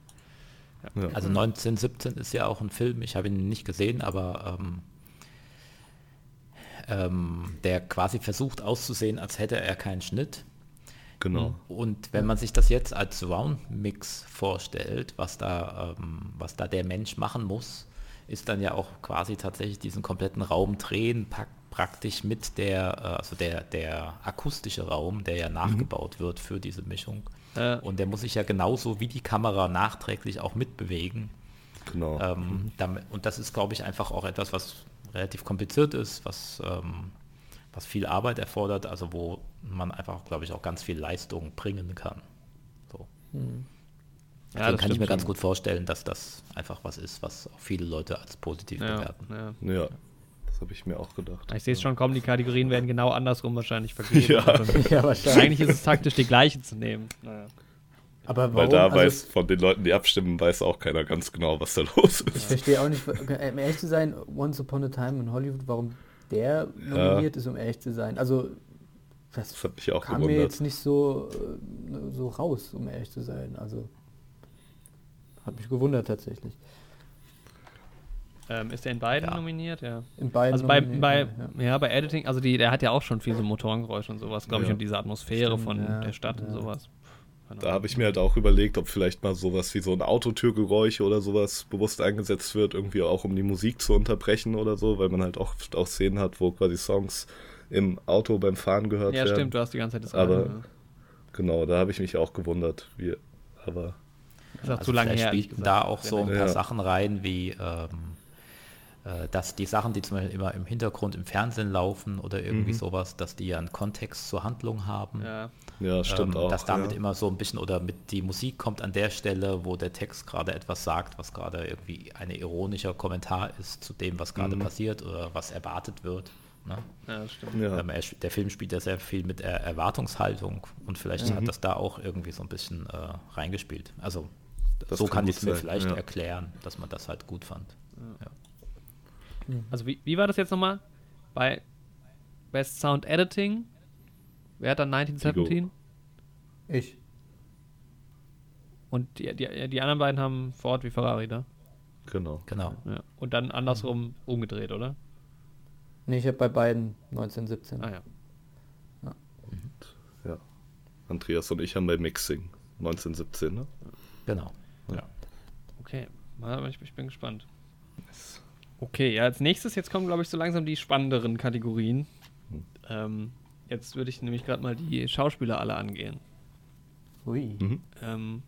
ja. Also 1917 ist ja auch ein Film, ich habe ihn nicht gesehen, aber ähm, ähm, der quasi versucht auszusehen, als hätte er keinen Schnitt. genau. Und wenn man sich das jetzt als Surround-Mix vorstellt, was da, ähm, was da der Mensch machen muss, ist dann ja auch quasi tatsächlich diesen kompletten Raum drehen, praktisch mit der, äh, also der, der akustische Raum, der ja nachgebaut wird für diese Mischung. Äh, Und der muss sich ja genauso wie die Kamera nachträglich auch mitbewegen. Genau. Ähm, damit, und das ist, glaube ich, einfach auch etwas, was relativ kompliziert ist, was, ähm, was viel Arbeit erfordert, also wo man einfach, glaube ich, auch ganz viel Leistung bringen kann. So. ja, Deswegen das kann ich mir ganz gut vorstellen, dass das einfach was ist, was auch viele Leute als positiv Ja, bewerten. ja. ja, das habe ich mir auch gedacht. Ich sehe es schon kommen, die Kategorien werden genau andersrum wahrscheinlich vergeben. Ja. Also, Ja, wahrscheinlich. eigentlich ist es taktisch, die gleiche zu nehmen. Naja. Aber Weil warum? da Also, weiß, von den Leuten, die abstimmen, weiß auch keiner ganz genau, was da los Ich ist. verstehe auch nicht, um ehrlich zu sein, Once Upon a Time in Hollywood, warum der nominiert ist, um ehrlich zu sein. Also, das, Das hat mich auch kam mir gewundert. jetzt nicht so, äh, so raus, um ehrlich zu sein. Also, hat mich gewundert tatsächlich. Ähm, ist der in beiden Ja. nominiert? Ja. In beiden Also bei, nominiert, bei, ja. ja, bei Editing, also die, der hat ja auch schon viel so Motorengeräusche und sowas, glaube ich, Ja. und diese Atmosphäre Stimmt, von ja, der Stadt und ja. sowas. Da habe ich mir halt auch überlegt, ob vielleicht mal sowas wie so ein Autotürgeräusch oder sowas bewusst eingesetzt wird, irgendwie auch um die Musik zu unterbrechen oder so, weil man halt oft auch Szenen hat, wo quasi Songs im Auto beim Fahren gehört Ja, werden. stimmt, du hast die ganze Zeit das Aber- an, Genau, da habe ich mich auch gewundert. Wie, aber ja. Ist auch Also zu lange her. gesagt. da auch so ein paar Ja. Sachen rein, wie ähm, äh, dass die Sachen, die zum Beispiel immer im Hintergrund im Fernsehen laufen oder irgendwie Mhm. sowas, dass die ja einen Kontext zur Handlung haben. Ja, ja, stimmt ähm, auch. dass damit ja. immer so ein bisschen oder mit die Musik kommt an der Stelle, wo der Text gerade etwas sagt, was gerade irgendwie ein ironischer Kommentar ist zu dem, was gerade Mhm. passiert oder was erwartet wird. Ne? ja, stimmt. ja. Ähm, er, der Film spielt ja sehr viel mit er Erwartungshaltung und vielleicht Mhm. hat das da auch irgendwie so ein bisschen äh, reingespielt. Also Das so kann ich es mir vielleicht ja. erklären, dass man das halt gut fand. Also wie, wie war das jetzt nochmal? Bei Best Sound Editing? Wer hat dann 1917? Ich. Und die, die, die anderen beiden haben Ford wie Ferrari da. Genau. Genau. Ja. Und dann andersrum umgedreht, oder? Nee, ich habe bei beiden 1917. Ah ja. Ja. Andreas und ich haben bei Mixing 1917, ne? Genau. Ja. Okay, mal, ich, ich bin gespannt. Okay, ja, als nächstes, jetzt kommen, glaube ich, so langsam die spannenderen Kategorien. Hm. Ähm, jetzt würde ich nämlich gerade mal die Schauspieler alle angehen. Ui. Mhm. Ähm,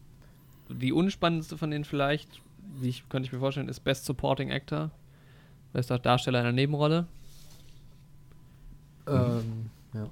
die unspannendste von denen vielleicht, wie ich, könnte ich mir vorstellen, ist Best Supporting Actor. Bester Darsteller in einer Nebenrolle. Ähm, ja.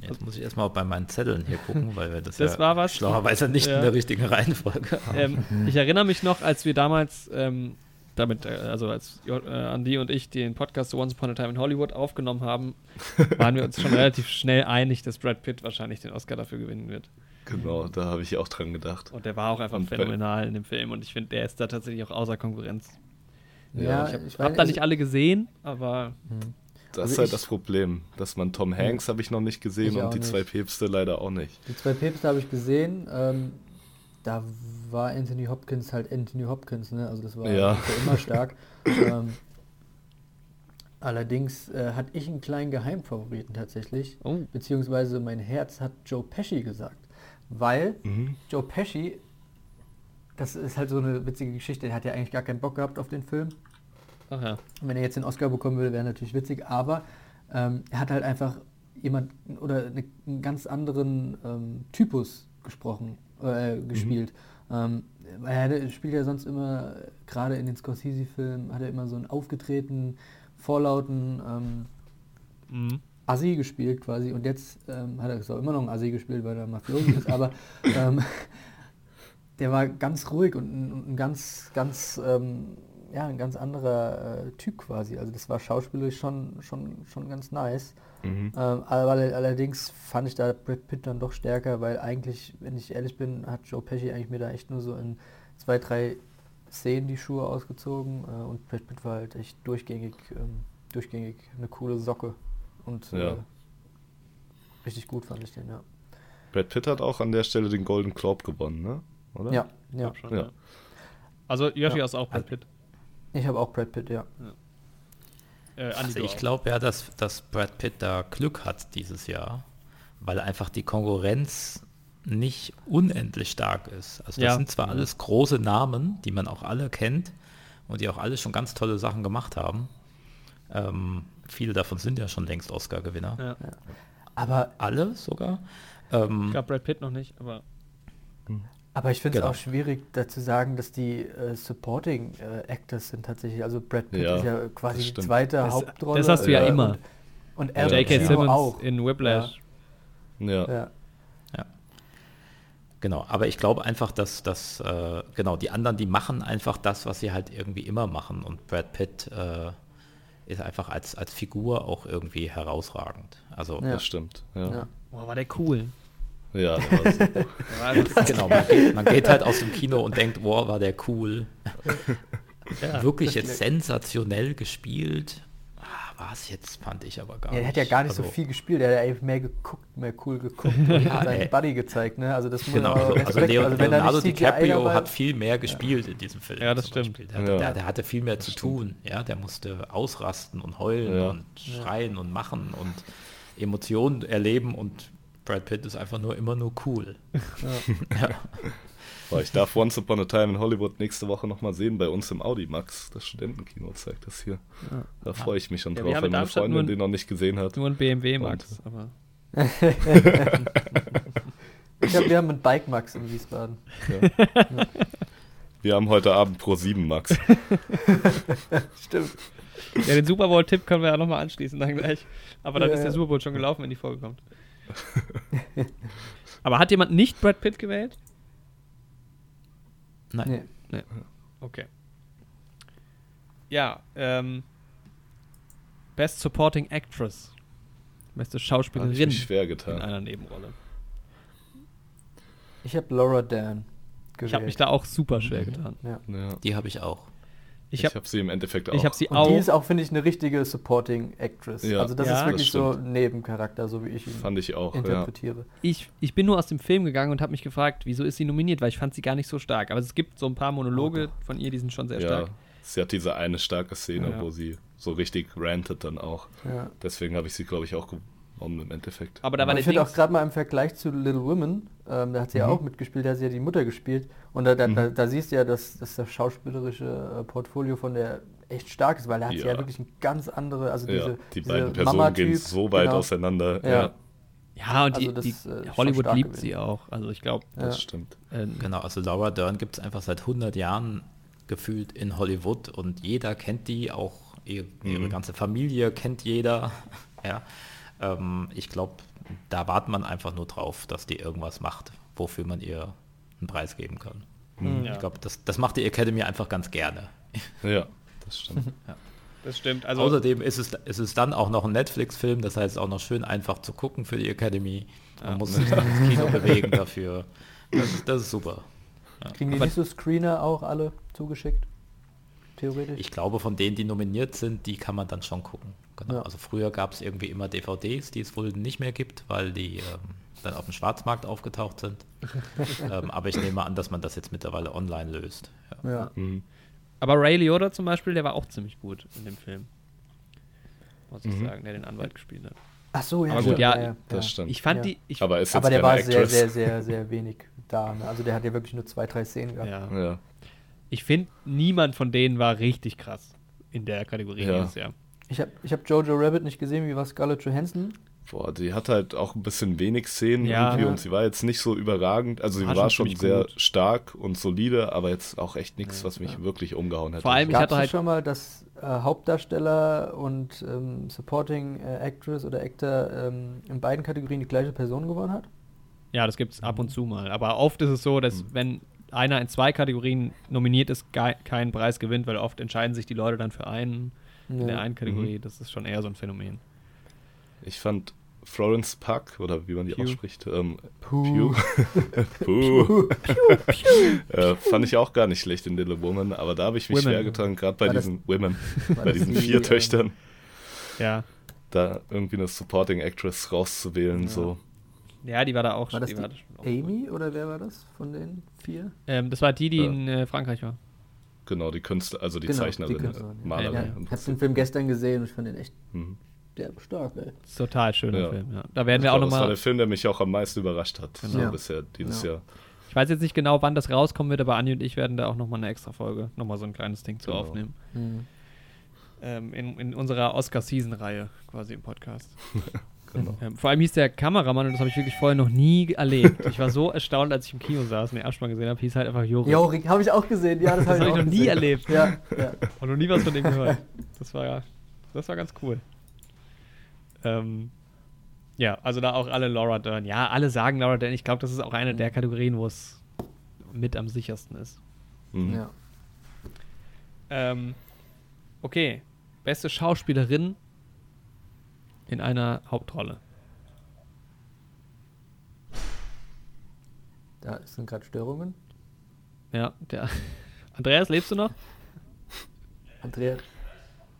Jetzt muss ich erstmal bei meinen Zetteln hier gucken, weil wir das, Das ja war was. schlauerweise nicht Ja. in der richtigen Reihenfolge haben. ähm, ich erinnere mich noch, als wir damals ähm, damit, äh, also als äh, Andy und ich den Podcast Once Upon a Time in Hollywood aufgenommen haben, waren wir uns schon relativ schnell einig, dass Brad Pitt wahrscheinlich den Oscar dafür gewinnen wird. Genau, da habe ich auch dran gedacht. Und der war auch einfach Und phänomenal in dem Film und ich finde, der ist da tatsächlich auch außer Konkurrenz. Ja, ich habe ich hab da also- nicht alle gesehen, aber Das Also ist halt ich- das Problem, dass man Tom Hanks habe ich noch nicht gesehen und die nicht. zwei Päpste leider auch nicht. Die zwei Päpste habe ich gesehen. Ähm, da war Anthony Hopkins halt Anthony Hopkins, ne? Also das war, Ja. das war immer stark. ähm, allerdings äh, hatte ich einen kleinen Geheimfavoriten tatsächlich. Oh. Beziehungsweise mein Herz hat Joe Pesci gesagt. Weil Mhm. Joe Pesci, das ist halt so eine witzige Geschichte, der hat ja eigentlich gar keinen Bock gehabt auf den Film. ach ja. Wenn er jetzt den Oscar bekommen würde, wäre natürlich witzig, aber ähm, er hat halt einfach jemand oder eine, einen ganz anderen ähm, Typus gesprochen, äh, gespielt. Ähm, er spielt ja sonst immer, gerade in den Scorsese-Filmen, hat er immer so einen aufgetretenen, vorlauten ähm, Mhm. Assi gespielt quasi und jetzt ähm, hat er zwar immer noch einen Assi gespielt, weil er Mafiosi ist, aber ähm, der war ganz ruhig und ein, und ein ganz, ganz, ähm, ja, ein ganz anderer äh, Typ quasi. Also das war schauspielerisch schon, schon, schon ganz nice. Mhm. Ähm, aber allerdings fand ich da Brad Pitt dann doch stärker, weil eigentlich, wenn ich ehrlich bin, hat Joe Pesci eigentlich mir da echt nur so in zwei, drei Szenen die Schuhe ausgezogen äh, und Brad Pitt war halt echt durchgängig, ähm, durchgängig eine coole Socke und äh, Ja. richtig gut fand ich den, ja. Brad Pitt hat auch an der Stelle den Golden Globe gewonnen, ne? Oder? Ja, ja. Schon, Ja. ja. Also Yoshi Ja. ist auch Brad Pitt. Ich habe auch Brad Pitt, ja. Äh, Andi, Also ich glaube ja, dass, dass Brad Pitt da Glück hat dieses Jahr, weil einfach die Konkurrenz nicht unendlich stark ist. Also das Ja. sind zwar alles große Namen, die man auch alle kennt und die auch alle schon ganz tolle Sachen gemacht haben. Ähm, viele davon sind ja schon längst Oscar-Gewinner. Ja. Aber, Alle sogar. Ähm, Ich glaube Brad Pitt noch nicht, aber aber ich finde es Genau. auch schwierig, dazu sagen, dass die äh, Supporting äh, Actors sind tatsächlich. Also Brad Pitt Ja, ist ja quasi die zweite Das- Hauptrolle. das hast du ja äh, immer. Und, und Ja. J.K. Simmons auch. in Whiplash. Ja. Ja. Genau, aber ich glaube einfach, dass, dass äh, genau die anderen, die machen einfach das, was sie halt irgendwie immer machen. Und Brad Pitt äh, ist einfach als, als Figur auch irgendwie herausragend. Also Ja. Das stimmt. Ja, Ja. Boah, war der cool. Ja. so. Genau, man geht, man geht halt aus dem Kino und denkt, wow, war der cool. ja. Wirklich das jetzt schlägt. sensationell gespielt. Ah, War es jetzt, fand ich aber gar Ja, nicht. er hat ja gar nicht so Also, viel gespielt, er hat ja eigentlich mehr geguckt, mehr cool geguckt und Ja, seinen ey. Buddy gezeigt, ne? Also das muss Genau, man also, also Respekt- Leo, also wenn Leonardo DiCaprio dabei- hat viel mehr gespielt in diesem Film. Ja, das stimmt. Der, Ja. der, der hatte viel mehr zu tun. Ja, der musste ausrasten und heulen Ja. und schreien und machen und Emotionen erleben und Brad Pitt ist einfach nur immer nur cool. Ja. Boah, ich darf Once Upon a Time in Hollywood nächste Woche nochmal sehen bei uns im Audi Max. Das Studentenkino zeigt das hier. Da freue ich mich schon Ja, drauf, weil in meine Freundin den noch nicht gesehen hat. Nur ein BMW Max, aber Ich glaub, wir haben einen Bike Max in Wiesbaden. Wir haben heute Abend Pro 7 Max. Stimmt. ja, den Super Bowl Tipp können wir ja nochmal anschließen dann gleich. Aber dann Ja, ist der ja. Super Bowl schon gelaufen, wenn die Folge kommt. aber hat jemand nicht Brad Pitt gewählt? Nein. Nee. Okay. Ja, ähm Best Supporting Actress. Beste Schauspielerin mich schwer in getan. einer Nebenrolle. Ich habe Laura Dern gewählt. Ich habe mich da auch super schwer getan. ja. Ja. Die habe ich auch. Ich habe habe sie im Endeffekt auch. ich hab sie Und auch. die ist auch, finde ich, eine richtige Supporting Actress. Ja. also das Ja, ist das wirklich so stimmt. ein Nebencharakter, so wie ich ihn Fand ich auch, ja. interpretiere. ich, ich bin nur aus dem Film gegangen und habe mich gefragt, wieso ist sie nominiert, weil ich fand sie gar nicht so stark. Aber es gibt so ein paar Monologe von ihr, die sind schon sehr Ja, stark. sie hat diese eine starke Szene, Ja. wo sie so richtig rantet dann auch. Ja. Deswegen habe ich sie, glaube ich, auch gewonnen im Endeffekt. Aber da war Aber ich finde auch gerade mal im Vergleich zu Little Women, ähm, da hat sie ja Mhm. auch mitgespielt, da hat sie ja die Mutter gespielt. Und da, da, da, da siehst du ja, dass, dass das schauspielerische äh, Portfolio von der echt stark ist, weil da hat sie ja Ja. wirklich eine ganz andere, also ja, diese, die diese beiden Personen Mama-Typ, gehen so weit genau. auseinander. Ja. Ja, ja, und Also die, das, die äh, Hollywood liebt gewesen. sie auch. Also ich glaube, Ja. das stimmt. äh, Genau, also Laura Dern gibt es einfach seit 100 Jahren gefühlt in Hollywood und jeder kennt die, auch ihr, ihre Mhm. ganze Familie kennt jeder. ja. Ähm, ich glaube, da wartet man einfach nur drauf, dass die irgendwas macht, wofür man ihr einen Preis geben kann. Mhm. Ja. Ich glaube, das, das macht die Academy einfach ganz gerne. Ja, das stimmt. das stimmt. Also Außerdem ist es, ist es dann auch noch ein Netflix-Film, das heißt auch noch schön einfach zu gucken für die Academy. Man Ja. muss sich dann ins Kino bewegen dafür. Das ist, das ist super. Kriegen die nicht so Screener auch alle zugeschickt? Theoretisch? Ich glaube, von denen, die nominiert sind, die kann man dann schon gucken. Genau. Ja. Also früher gab es irgendwie immer DVDs, die es wohl nicht mehr gibt, weil die ähm, dann auf dem Schwarzmarkt aufgetaucht sind. ähm, aber ich nehme an, dass man das jetzt mittlerweile online löst. Ja. ja. Mhm. Aber Ray Liotta zum Beispiel, der war auch ziemlich gut in dem Film. Muss ich Mhm. sagen, der den Anwalt gespielt hat. Ach so, ja, Aber stimmt, gut, ja, Das stimmt. Ich fand Ja. die, ich, aber Aber der war sehr, Actress. sehr, sehr, sehr wenig da. Ne? Also der hat ja wirklich nur zwei, drei Szenen gehabt. ja. Ja. ich finde, niemand von denen war richtig krass in der Kategorie Ja. dieses Jahr. Ich habe ich hab Jojo Rabbit nicht gesehen, wie war Scarlett Johansson? Boah, die hat halt auch ein bisschen wenig Szenen Ja. irgendwie Ja. und sie war jetzt nicht so überragend. Also sie War war, schon schon sehr gut. stark und solide, aber jetzt auch echt nichts, Ja. was mich wirklich umgehauen hätte. Vor allem, ich hatte es halt- schon mal, dass äh, Hauptdarsteller und ähm, Supporting äh, Actress oder Actor ähm, in beiden Kategorien die gleiche Person gewonnen hat? Ja, das gibt es ab und zu mal. Aber oft ist es so, dass wenn einer in zwei Kategorien nominiert ist, keinen Preis gewinnt, weil oft entscheiden sich die Leute dann für einen in der einen Kategorie. Das ist schon eher so ein Phänomen. Ich fand Florence Puck, oder wie man die Pew. ausspricht, ähm, Puh. Puh. äh, fand ich auch gar nicht schlecht in Little Woman, aber da habe ich mich Women. schwer getan, gerade bei War das- diesen Women, bei diesen die, vier ähm, Töchtern, Ja. da irgendwie eine Supporting Actress rauszuwählen, Ja. so. Ja, die war da auch War das die die Amy oder wer war das von den vier? Ähm, das war die, die Ja. in äh, Frankreich war. Genau, die Künstler, also die Genau, die Zeichnerin, Künstlerin, äh. Malerin. Ja, Ja, ich habe den Film gestern gesehen und ich fand den echt Mhm. derbe stark, ey. Das ist total schöner Ja. Film, ja. Da werden wir auch glaub, Das war nochmal. der Film, der mich auch am meisten überrascht hat, Genau. bisher dieses Ja. Jahr. Ich weiß jetzt nicht genau, wann das rauskommen wird, aber Anja und ich werden da auch nochmal eine extra Folge, nochmal so ein kleines Ding zu Genau. aufnehmen. Mhm. Ähm, in, in unserer Oscar-Season-Reihe quasi im Podcast. Genau. Ähm, vor allem hieß der Kameramann, und das habe ich wirklich vorher noch nie erlebt. Ich war so erstaunt, als ich im Kino saß und den Abspann gesehen habe, hieß halt einfach Jorik. Jorik, habe ich auch gesehen, ja, das das habe ich ich auch noch nie gesehen. erlebt. Ja, ja. Und noch nie was von dem gehört. Das war ja, das war ganz cool. Ähm, ja, also da auch alle Laura Dern. Ja, alle sagen Laura Dern. Ich glaube, das ist auch eine der Kategorien, wo es mit am sichersten ist. Mhm. ja. Ähm, okay, beste Schauspielerin in einer Hauptrolle. Da sind gerade Störungen. Ja, der. Andreas, lebst du noch? Andrea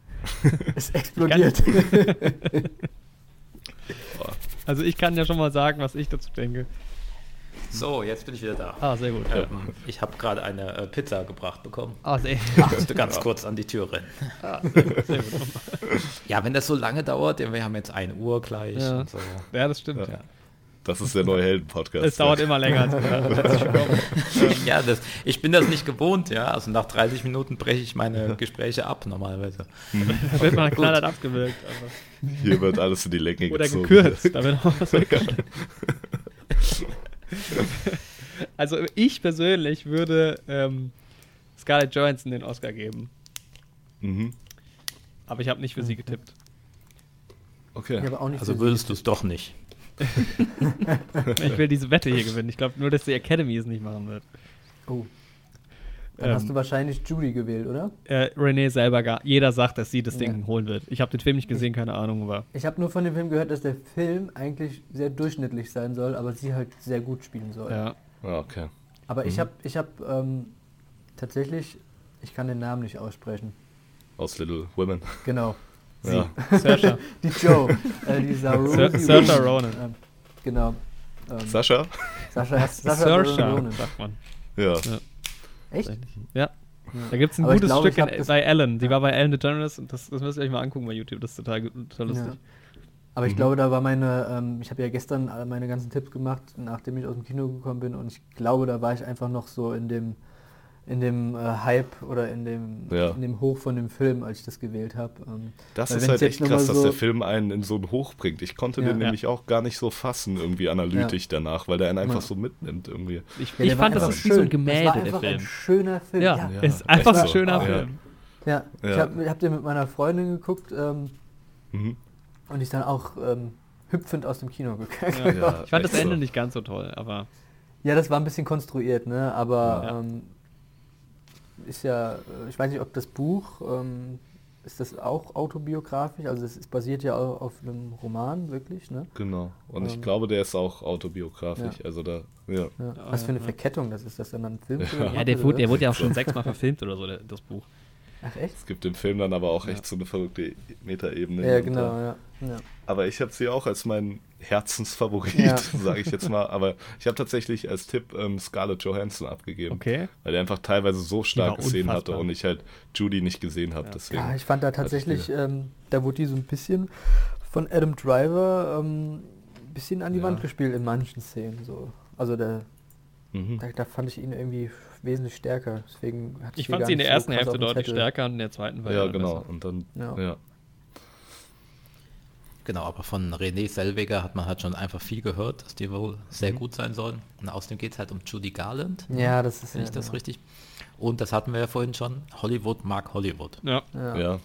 ist explodiert. Also ich kann ja schon mal sagen, was ich dazu denke. So, jetzt bin ich wieder da. Ah, sehr gut. Ähm, ich habe gerade eine äh, Pizza gebracht bekommen. Ah, sehr, Ich musste ganz kurz an die Tür rennen. ah, sehr gut. Sehr gut. Ja, wenn das so lange dauert, denn wir haben jetzt 1 Uhr gleich Ja. und so. Ja, das stimmt. Ja. Ja. Das ist der neue Helden-Podcast. Es dauert immer länger ja, das, ich bin das nicht gewohnt, ja. Also nach 30 Minuten breche ich meine Gespräche ab normalerweise. Da wird man knallhart abgewürgt. Hier wird alles in die Länge Oder gezogen. gekürzt. Da wird auch was. Also ich persönlich würde ähm, Scarlett Johansson den Oscar geben. Mhm. Aber ich habe nicht für sie getippt. Okay. Ich habe auch nicht Also würdest du es doch nicht. Ich will diese Wette hier gewinnen. Ich glaube nur, dass die Academy es nicht machen wird. sie- Oh. Dann Ähm, hast du wahrscheinlich Judy gewählt, oder? Äh, Renee selber gar. Jeder sagt, dass sie das Ding Ja. holen wird. Ich habe den Film nicht gesehen, keine Ahnung, aber. Ich habe nur von dem Film gehört, dass der Film eigentlich sehr durchschnittlich sein soll, aber sie halt sehr gut spielen soll. Ja. Okay. Aber ich Mhm. habe ich hab, ähm, tatsächlich, ich kann den Namen nicht aussprechen. Aus Little Women. Genau. Sie. Ja. Saoirse. Die Joe. äh, die Saoirse Sa- Saoirse Ronan. Ähm, genau. Ähm, Sascha? Sascha, Sascha Ronan. sagt man. Ja. Echt? Ja. Da gibt es ein Aber gutes glaube, Stück bei Ellen. Die Ja. war bei Ellen DeGeneres und das, das müsst ihr euch mal angucken bei YouTube. Das ist total, total lustig. Ja. Aber ich Mhm. glaube, da war meine, ähm, ich habe ja gestern meine ganzen Tipps gemacht, nachdem ich aus dem Kino gekommen bin und ich glaube, da war ich einfach noch so in dem, in dem äh, Hype oder in dem, Ja. in dem Hoch von dem Film, als ich das gewählt habe. Ähm, Das ist halt echt krass, dass so- der Film einen in so einen Hoch bringt. Ich konnte Ja. den Ja. nämlich auch gar nicht so fassen, irgendwie analytisch danach, weil der einen einfach Ja. so mitnimmt irgendwie. Ich, ja, ich fand, das ist wie so ein schön. Gemälde, der einfach Film. ein schöner Film. Ja, ja. Ja, ist einfach echt ein so. schöner Ja. Film. Ja, ich Ja. habe hab den mit meiner Freundin geguckt ähm, Mhm. und ist dann auch ähm, hüpfend aus dem Kino gegangen. Ja. Ja, Ich fand das Ende so. nicht ganz so toll, aber Ja, das war ein bisschen konstruiert, ne? Aber Ja. ähm, ist ja, äh, ich weiß nicht, ob das Buch, ähm, ist das auch autobiografisch? Also es ist basiert ja au- auf einem Roman, wirklich, ne? Genau. Und ich Ähm. glaube, der ist auch autobiografisch. Ja. Also da, ja. Ja. Ja, Was für eine. Verkettung das ist, das dann ein Film? Ja. ja, der, wurde, der wurde ja auch schon sechsmal verfilmt oder so, der, das Buch. Ach echt? Es gibt im Film dann aber auch Ja. echt so eine verrückte Metaebene. Ja, genau, ja. ja. Aber ich habe sie auch als mein Herzensfavorit, Ja. sage ich jetzt mal. Aber ich habe tatsächlich als Tipp ähm, Scarlett Johansson abgegeben. Okay. Weil er einfach teilweise so starke Szenen hatte und ich halt Judy nicht gesehen habe. Ja. Deswegen. Ja, ich fand da tatsächlich, ähm, da wurde die so ein bisschen von Adam Driver ähm, ein bisschen an die Ja. Wand gespielt in manchen Szenen. So. Also da, Mhm. da, da fand ich ihn irgendwie wesentlich stärker. Deswegen hatte Ich fand sie in der so ersten krass Hälfte deutlich Zettel. stärker und in der zweiten war Ja, genau. besser. Und dann, Ja. ja. Genau, aber von René Selweger hat man halt schon einfach viel gehört, dass die wohl sehr gut sein sollen. Und außerdem geht es halt um Judy Garland, Ja, das ist wenn ja, ich das genau. richtig. Und das hatten wir ja vorhin schon, Hollywood mag Hollywood. Ja. Ja. Ja.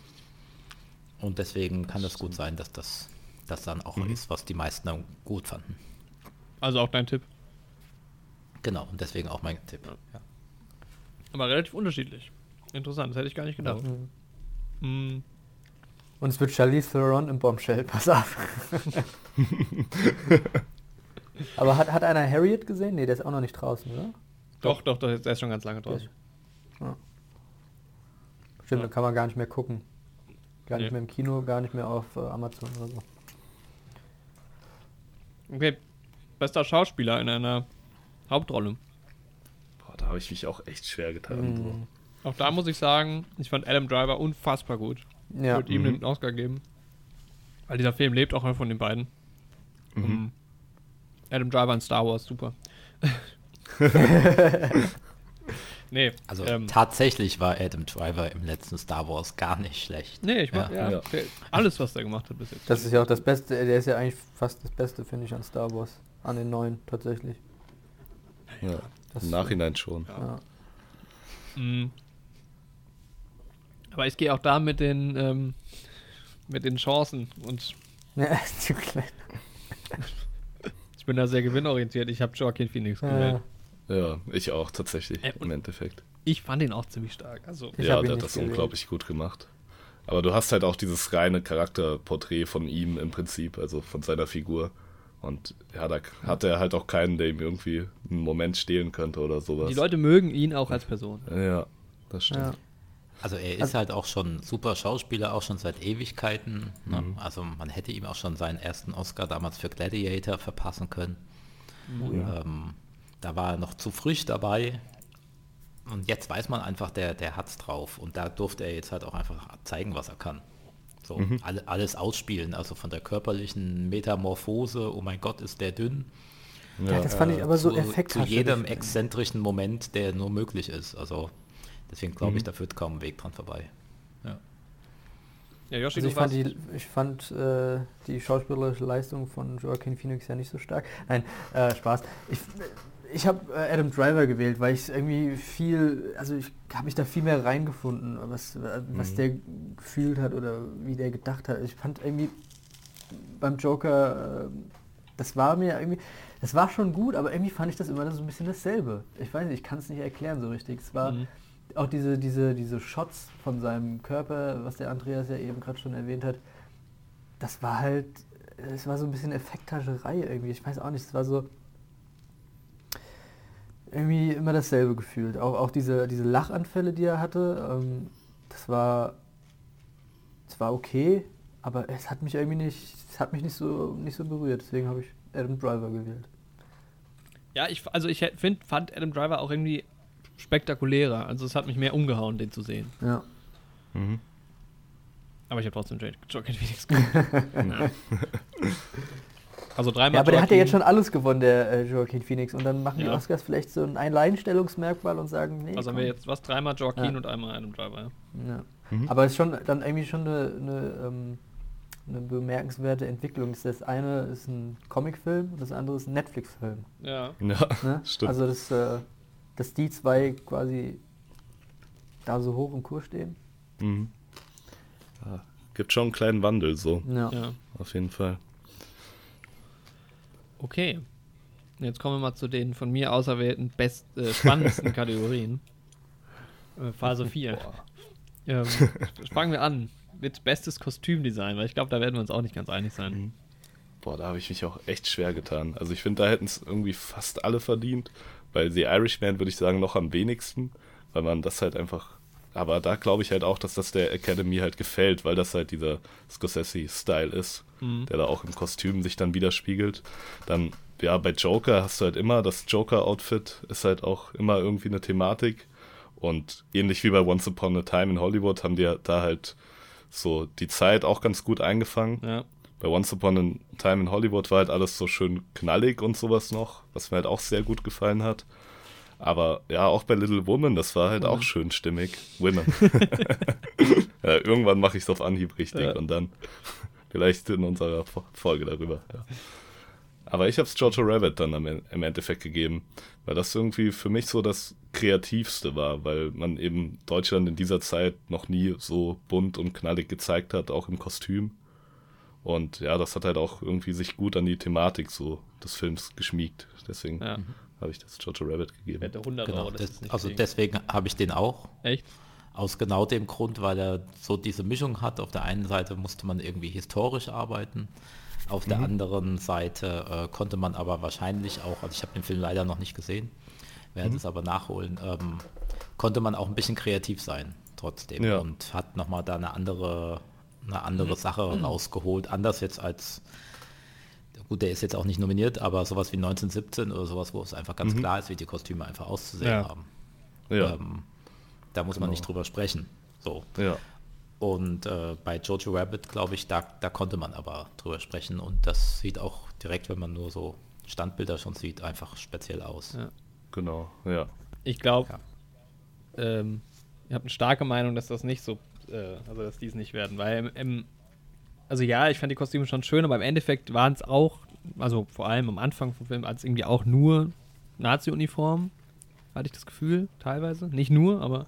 Und deswegen kann das gut sein, dass das, das dann auch ist, was die meisten dann gut fanden. Also auch dein Tipp. Genau, und deswegen auch mein Tipp. Ja. Aber relativ unterschiedlich. Interessant, das hätte ich gar nicht gedacht. Mm, Und es wird Charlize Theron im Bombshell, pass auf. Aber hat, hat einer Harriet gesehen? Nee, der ist auch noch nicht draußen, oder? doch, doch, doch, der ist schon ganz lange draußen. Stimmt, Ja. da kann man gar nicht mehr gucken. Gar nicht Nee. mehr im Kino, gar nicht mehr auf äh, Amazon oder so. Okay, bester Schauspieler in einer Hauptrolle. Boah, da habe ich mich auch echt schwer getan. So. Mhm. Auch da muss ich sagen, ich fand Adam Driver unfassbar gut. Ich Ja. würde ihm Mhm. den Oscar geben. Weil dieser Film lebt auch von den beiden. Mhm. Um, Adam Driver in Star Wars, super. nee, Also ähm, tatsächlich war Adam Driver im letzten Star Wars gar nicht schlecht. nee, ich mag Ja. ja, Ja. alles, was der gemacht hat bis jetzt. Das ist ja auch das Beste, der ist ja eigentlich fast das Beste, finde ich, an Star Wars. An den neuen, tatsächlich. Ja. Das- Im Nachhinein schon. Ja. Mhm. Aber ich gehe auch da mit den, ähm, mit den Chancen und Ja, zu klein. ich bin da sehr gewinnorientiert. Ich habe Joaquin Phoenix gewählt. Ja. Ja, ich auch tatsächlich Äh, im Endeffekt. Ich fand ihn auch ziemlich stark. Also, Ich ja, der hat das gewählt. unglaublich gut gemacht. Aber du hast halt auch dieses reine Charakterporträt von ihm im Prinzip, also von seiner Figur. Und ja, da hat er halt auch keinen, der ihm irgendwie einen Moment stehlen könnte oder sowas. die Leute mögen ihn auch als Person. Ja, das stimmt. Ja. Also er ist Also- halt auch schon super Schauspieler, auch schon seit Ewigkeiten. Ne? Also man hätte ihm auch schon seinen ersten Oscar damals für Gladiator verpassen können. Ähm, da war er noch zu frisch dabei. Und jetzt weiß man einfach, der, der hat's drauf. Und da durfte er jetzt halt auch einfach zeigen, was er kann. So, alle, alles ausspielen, also von der körperlichen Metamorphose, oh mein Gott, ist der dünn, Ja, das fand ich aber so zu, Effekt. zu jedem exzentrischen Moment, der nur möglich ist. Also deswegen glaube ich, da führt kaum ein Weg dran vorbei. Ja. Ja, Yoshi, Also ich fand, die, ich fand äh, die schauspielerische Leistung von Joaquin Phoenix ja nicht so stark. Nein, äh, Spaß. Ich, ich habe äh, Adam Driver gewählt, weil ich irgendwie viel, also ich habe mich da viel mehr reingefunden, was, äh, was der gefühlt hat oder wie der gedacht hat. Ich fand irgendwie beim Joker, äh, das war mir irgendwie, das war schon gut, aber irgendwie fand ich das immer so ein bisschen dasselbe. Ich weiß nicht, ich kann es nicht erklären so richtig. Es war Mhm. auch diese, diese, diese Shots von seinem Körper, was der Andreas ja eben gerade schon erwähnt hat, das war halt, es war so ein bisschen Effekttascherei irgendwie. Ich weiß auch nicht, es war so irgendwie immer dasselbe gefühlt. Auch, auch diese, diese Lachanfälle, die er hatte, ähm, das war, das war okay, aber es hat mich irgendwie nicht, es hat mich nicht so, nicht so berührt. Deswegen habe ich Adam Driver gewählt. Ja, ich, also ich find, fand Adam Driver auch irgendwie spektakulärer. Also es hat mich mehr umgehauen, den zu sehen. Ja. Mhm. Aber ich habe trotzdem Jo- Joaquin Phoenix. Also dreimal Ja, aber der hat ja Joaquin. jetzt schon alles gewonnen, der äh, Joaquin Phoenix. Und dann machen die Ja. Oscars vielleicht so ein Alleinstellungsmerkmal und sagen, nee. Also haben komm. wir jetzt was? Dreimal Joaquin Ja. und einmal Adam Driver. Ja. Ja. Mhm. Aber es ist schon dann irgendwie schon eine, eine, ähm, eine bemerkenswerte Entwicklung. Das eine ist ein Comicfilm und das andere ist ein Netflix-Film. Ja. Ja, Ne? stimmt. Also das, äh, dass die zwei quasi da so hoch im Kurs stehen. Mhm. Ja, gibt schon einen kleinen Wandel, so, Ja. ja. auf jeden Fall. Okay. Jetzt kommen wir mal zu den von mir auserwählten best, äh, spannendsten Kategorien. Äh, Phase 4. Ähm, fangen wir an mit bestes Kostümdesign, weil ich glaube, da werden wir uns auch nicht ganz einig sein. Mhm. Boah, da habe ich mich auch echt schwer getan. Also ich finde, da hätten es irgendwie fast alle verdient. Bei The Irishman würde ich sagen noch am wenigsten, weil man das halt einfach. Aber da glaube ich halt auch, dass das der Academy halt gefällt, weil das halt dieser Scorsese-Style ist, Mhm. der da auch im Kostüm sich dann widerspiegelt. Dann, ja, bei Joker hast du halt immer, das Joker-Outfit ist halt auch immer irgendwie eine Thematik. Und ähnlich wie bei Once Upon a Time in Hollywood haben die da halt so die Zeit auch ganz gut eingefangen. Ja. Bei Once Upon a Time in Hollywood war halt alles so schön knallig und sowas noch, was mir halt auch sehr gut gefallen hat. Aber ja, auch bei Little Woman, das war halt auch schön stimmig. Women. ja, irgendwann mache ich es auf Anhieb richtig Ja. und dann Vielleicht in unserer Folge darüber. Ja. Aber ich habe es Jojo Rabbit dann im Endeffekt gegeben, weil das irgendwie für mich so das kreativste war, weil man eben Deutschland in dieser Zeit noch nie so bunt und knallig gezeigt hat, auch im Kostüm. Und ja, das hat halt auch irgendwie sich gut an die Thematik so des Films geschmiegt. Deswegen ja. Habe ich das Jojo Rabbit gegeben. Hätte 100 genau, Euro, das das, also deswegen habe ich den auch. Echt? Aus genau dem Grund, weil er so diese Mischung hat. Auf der einen Seite musste man irgendwie historisch arbeiten. Auf mhm. der anderen Seite äh, konnte man aber wahrscheinlich auch, also ich habe den Film leider noch nicht gesehen, werde mhm. es aber nachholen, ähm, konnte man auch ein bisschen kreativ sein trotzdem ja. und hat nochmal da eine andere, eine andere mhm. Sache rausgeholt. Anders jetzt als, gut, der ist jetzt auch nicht nominiert, aber sowas wie 1917 oder sowas, wo es einfach ganz mhm. klar ist, wie die Kostüme einfach auszusehen ja. haben. Ja. Ähm, da muss genau. man nicht drüber sprechen. So. Ja. Und äh, bei Jojo Rabbit, glaube ich, da, da konnte man aber drüber sprechen. Und das sieht auch direkt, wenn man nur so Standbilder schon sieht, einfach speziell aus. Ja. Genau, ja. Ich glaube, ja. ähm, ich habe eine starke Meinung, dass das nicht so, äh, also dass die es nicht werden, weil im, im, also ja, ich fand die Kostüme schon schön, aber im Endeffekt waren es auch, also vor allem am Anfang vom Film, als irgendwie auch nur Nazi-Uniformen, hatte ich das Gefühl, teilweise. Nicht nur, aber.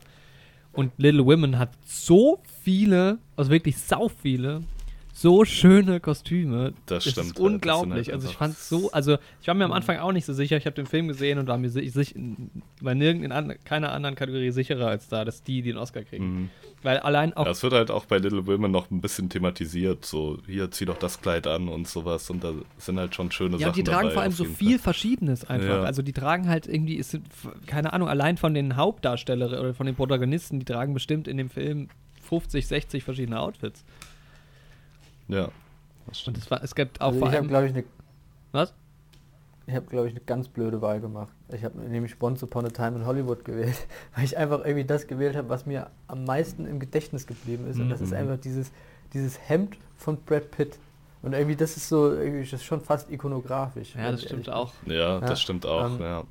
Und Little Women hat so viele, also wirklich sau viele so schöne Kostüme. Das, stimmt. Ist unglaublich. Halt also ich fand es so, also ich war mir am Anfang auch nicht so sicher. Ich habe den Film gesehen und war mir sich, bei nirgendwo keiner anderen Kategorie sicherer als da, dass die den Oscar kriegen. Mhm. Weil allein auch. Das wird halt auch bei Little Women noch ein bisschen thematisiert. So, hier zieh doch das Kleid an und sowas. Und da sind halt schon schöne ja, Sachen. Ja, die tragen vor allem so viel Fall. Verschiedenes einfach. Ja. Also die tragen halt irgendwie, ist, keine Ahnung, allein von den Hauptdarstellern oder von den Protagonisten, die tragen bestimmt in dem Film 50, 60 verschiedene Outfits. Ja. Und es, war, es gibt auch also vor ich habe, glaube ich, eine. Was? Ich habe, glaube ich, eine ganz blöde Wahl gemacht. Ich habe nämlich Once Upon a Time in Hollywood gewählt, weil ich einfach irgendwie das gewählt habe, was mir am meisten im Gedächtnis geblieben ist. Und das ist mhm. einfach dieses, dieses Hemd von Brad Pitt. Und irgendwie, das ist so, irgendwie, das ist schon fast ikonografisch. Ja, das stimmt auch. Ja, ja, das stimmt auch, ähm, ja.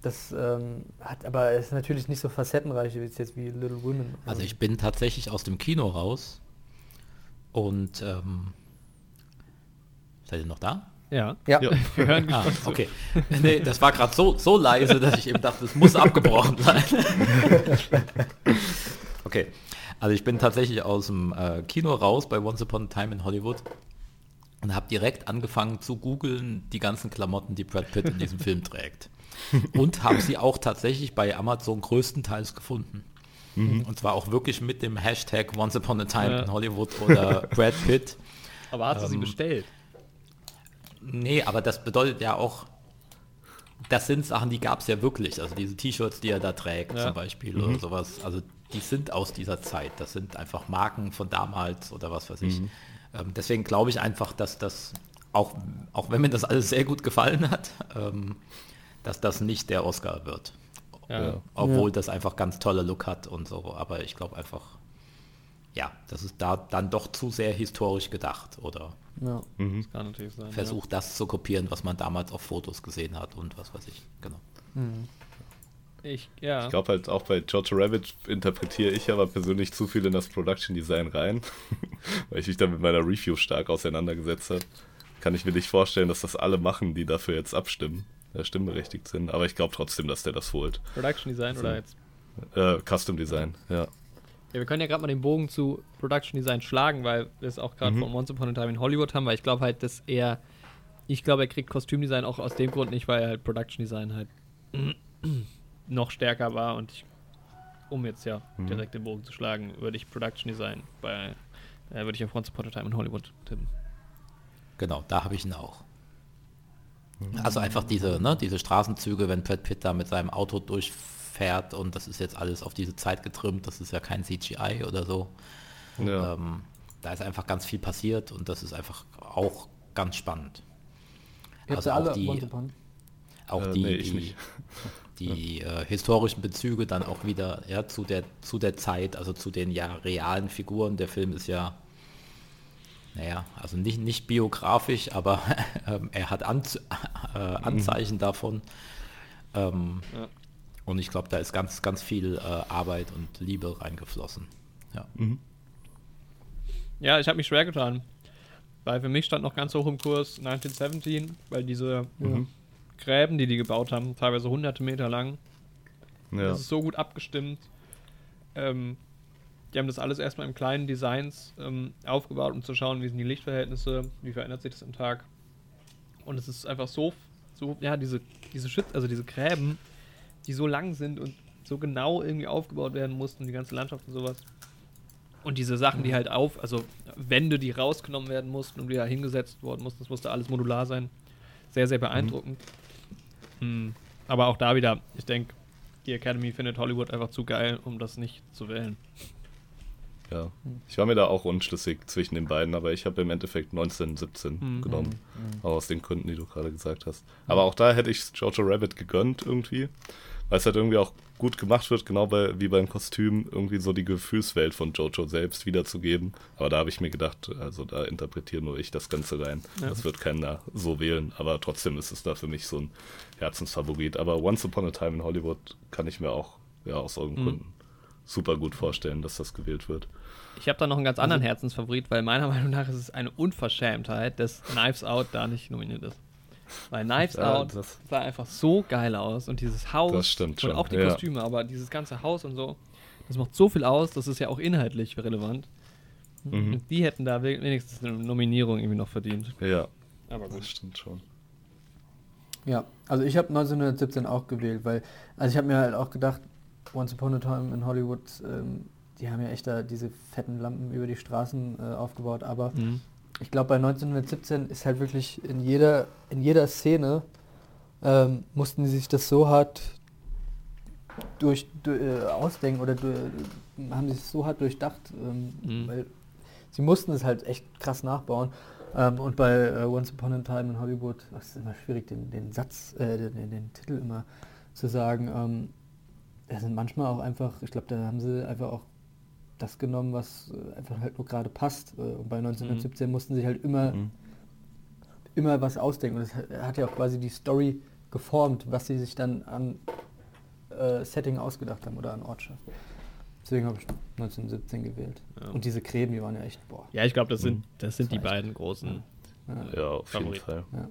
Das ähm, hat aber ist natürlich nicht so facettenreich wie jetzt wie Little Women. Also ich bin tatsächlich aus dem Kino raus und ähm, seid ihr noch da? Ja. Ja. ja. Wir hören ah, okay. Nee, das war gerade so, so leise, dass ich eben dachte, es muss abgebrochen sein. okay. Also ich bin tatsächlich aus dem äh, Kino raus bei Once Upon a Time in Hollywood und habe direkt angefangen zu googeln die ganzen Klamotten, die Brad Pitt in diesem Film trägt. Und habe sie auch tatsächlich bei Amazon größtenteils gefunden. Mhm. Und zwar auch wirklich mit dem Hashtag Once Upon a Time ja. in Hollywood oder Brad Pitt. Aber hast du ähm, sie bestellt? Nee, aber das bedeutet ja auch, das sind Sachen, die gab es ja wirklich. Also diese T-Shirts, die er da trägt ja. zum Beispiel mhm. oder sowas. Also die sind aus dieser Zeit. Das sind einfach Marken von damals oder was weiß ich. Mhm. Ähm, deswegen glaube ich einfach, dass das, auch, auch wenn mir das alles sehr gut gefallen hat, ähm, dass das nicht der Oscar wird. Ja. Obwohl ja. das einfach ganz toller Look hat und so. Aber ich glaube einfach, ja, das ist da dann doch zu sehr historisch gedacht oder ja. mhm. das kann natürlich sein, versucht das zu kopieren, was man damals auf Fotos gesehen hat und was weiß ich. Genau. Mhm. Ich, ja. ich glaube halt auch bei George Rabbit interpretiere ich aber persönlich zu viel in das Production Design rein, weil ich mich da mit meiner Review stark auseinandergesetzt habe. Kann ich mir nicht vorstellen, dass das alle machen, die dafür jetzt abstimmen stimmberechtigt sind. Aber ich glaube trotzdem, dass der das holt. Production Design also, oder jetzt? Äh, Custom Design, ja. Ja, wir können ja gerade mal den Bogen zu Production Design schlagen, weil wir es auch gerade mhm. von Once Upon a Time in Hollywood haben, weil ich glaube halt, dass er, ich glaube, er kriegt Kostümdesign auch aus dem Grund nicht, weil er halt Production Design halt noch stärker war und ich, um jetzt ja mhm. direkt den Bogen zu schlagen, würde ich Production Design bei, äh, würde ich auf Once Upon a Time in Hollywood tippen. Genau, da habe ich ihn auch. Also einfach diese, ne, diese Straßenzüge, wenn Brad Pitt da mit seinem Auto durchfährt und das ist jetzt alles auf diese Zeit getrimmt, das ist ja kein CGI oder so. Ja. Ähm, da ist einfach ganz viel passiert und das ist einfach auch ganz spannend. also auch die, auch äh, die, nee, die, die äh, historischen Bezüge dann auch wieder ja, zu, der, zu der Zeit, also zu den ja realen Figuren. Der Film ist ja naja, also nicht, nicht biografisch, aber ähm, er hat Anz äh, Anzeichen mhm. davon. Ähm, ja. Und ich glaube, da ist ganz, ganz viel äh, Arbeit und Liebe reingeflossen. Ja, mhm. ja ich habe mich schwer getan. weil für mich stand noch ganz hoch im Kurs 1917, weil diese Mhm. Gräben, die die gebaut haben, teilweise hunderte Meter lang, Ja. das ist so gut abgestimmt. Ähm, die haben das alles erstmal im kleinen Designs ähm, aufgebaut, um zu schauen, wie sind die Lichtverhältnisse, wie verändert sich das im Tag. Und es ist einfach so, so ja, diese, diese Schütz, also diese Gräben, die so lang sind und so genau irgendwie aufgebaut werden mussten, die ganze Landschaft und sowas. Und diese Sachen, die halt auf, also Wände, die rausgenommen werden mussten und wieder hingesetzt worden mussten, das musste alles modular sein. Sehr, sehr beeindruckend. Hm. Aber auch da wieder, ich denke, die Academy findet Hollywood einfach zu geil, um das nicht zu wählen. Ja, ich war mir da auch unschlüssig zwischen den beiden, aber ich habe im Endeffekt 1917 Mhm. genommen. Auch aus den Gründen, die du gerade gesagt hast. Aber auch da hätte ich Jojo Rabbit gegönnt irgendwie, weil es halt irgendwie auch gut gemacht wird, genau bei, wie beim Kostüm, irgendwie so die Gefühlswelt von Jojo selbst wiederzugeben. Aber da habe ich mir gedacht, also da interpretiere nur ich das Ganze rein. Ja. Das wird keiner so wählen, aber trotzdem ist es da für mich so ein Herzensfavorit. Aber Once Upon a Time in Hollywood kann ich mir auch, ja, aus irgendeinen Mhm. Gründen super gut vorstellen, dass das gewählt wird. Ich habe da noch einen ganz anderen Herzensfavorit, weil meiner Meinung nach ist es eine Unverschämtheit, dass Knives Out da nicht nominiert ist. Weil Knives Ja, Out das- sah einfach so geil aus und dieses Haus Das stimmt und schon, auch die ja. Kostüme, aber dieses ganze Haus und so, das macht so viel aus, das ist ja auch inhaltlich relevant. Mhm. Die hätten da we- wenigstens eine Nominierung irgendwie noch verdient. Ja, Aber das stimmt schon. Ja, also ich habe 1917 auch gewählt, weil, also ich habe mir halt auch gedacht, Once Upon a Time in Hollywood, ähm, die haben ja echt da diese fetten Lampen über die Straßen äh, aufgebaut, aber Mhm. ich glaube bei 1917 ist halt wirklich in jeder, in jeder Szene ähm, mussten die sich das so hart durch, durch äh, ausdenken oder durch, haben sie es so hart durchdacht, ähm, Mhm. weil sie mussten es halt echt krass nachbauen. Ähm, und bei äh, Once Upon a Time in Hollywood, das ist immer schwierig, den, den Satz, äh, den, den Titel immer zu sagen. Ähm, da sind manchmal auch einfach, ich glaube, da haben sie einfach auch das genommen, was äh, einfach halt nur gerade passt. Äh, und bei 1917 mussten sie halt immer, Mhm. immer was ausdenken. Und das hat- ja auch quasi die Story geformt, was sie sich dann an äh, Setting ausgedacht haben oder an Ortschaft. Deswegen habe ich 1917 gewählt. Ja. Und diese Gräben, die waren ja echt, boah. Ja, ich glaube, das sind, das sind Das die beiden großen. Ja. Ja, auf jeden Favorit. Fall. Ja.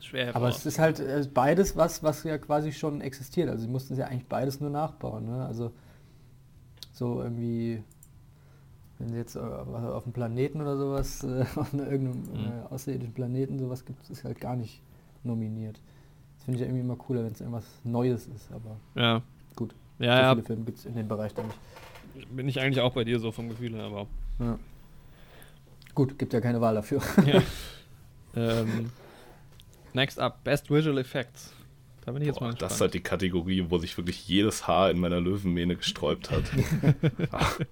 Schwer Aber es ist halt äh, beides was, was ja quasi schon existiert. Also sie mussten es ja eigentlich beides nur nachbauen. Ne? Also so irgendwie, wenn sie jetzt äh, auf dem Planeten oder sowas, äh, auf irgendeinem Mhm. äh, außerirdischen Planeten sowas gibt, ist halt gar nicht nominiert. Das finde ich ja irgendwie immer cooler, wenn es irgendwas Neues ist. Aber ja. gut, Ja, so ja, viele Filme gibt es in dem Bereich dann nicht. bin ich eigentlich auch bei dir so vom Gefühl her, aber. Ja. Gut, gibt ja keine Wahl dafür. ja. ähm, next up, Best Visual Effects. Da bin ich jetzt Boah, mal das ist halt die Kategorie, wo sich wirklich jedes Haar in meiner Löwenmähne gesträubt hat.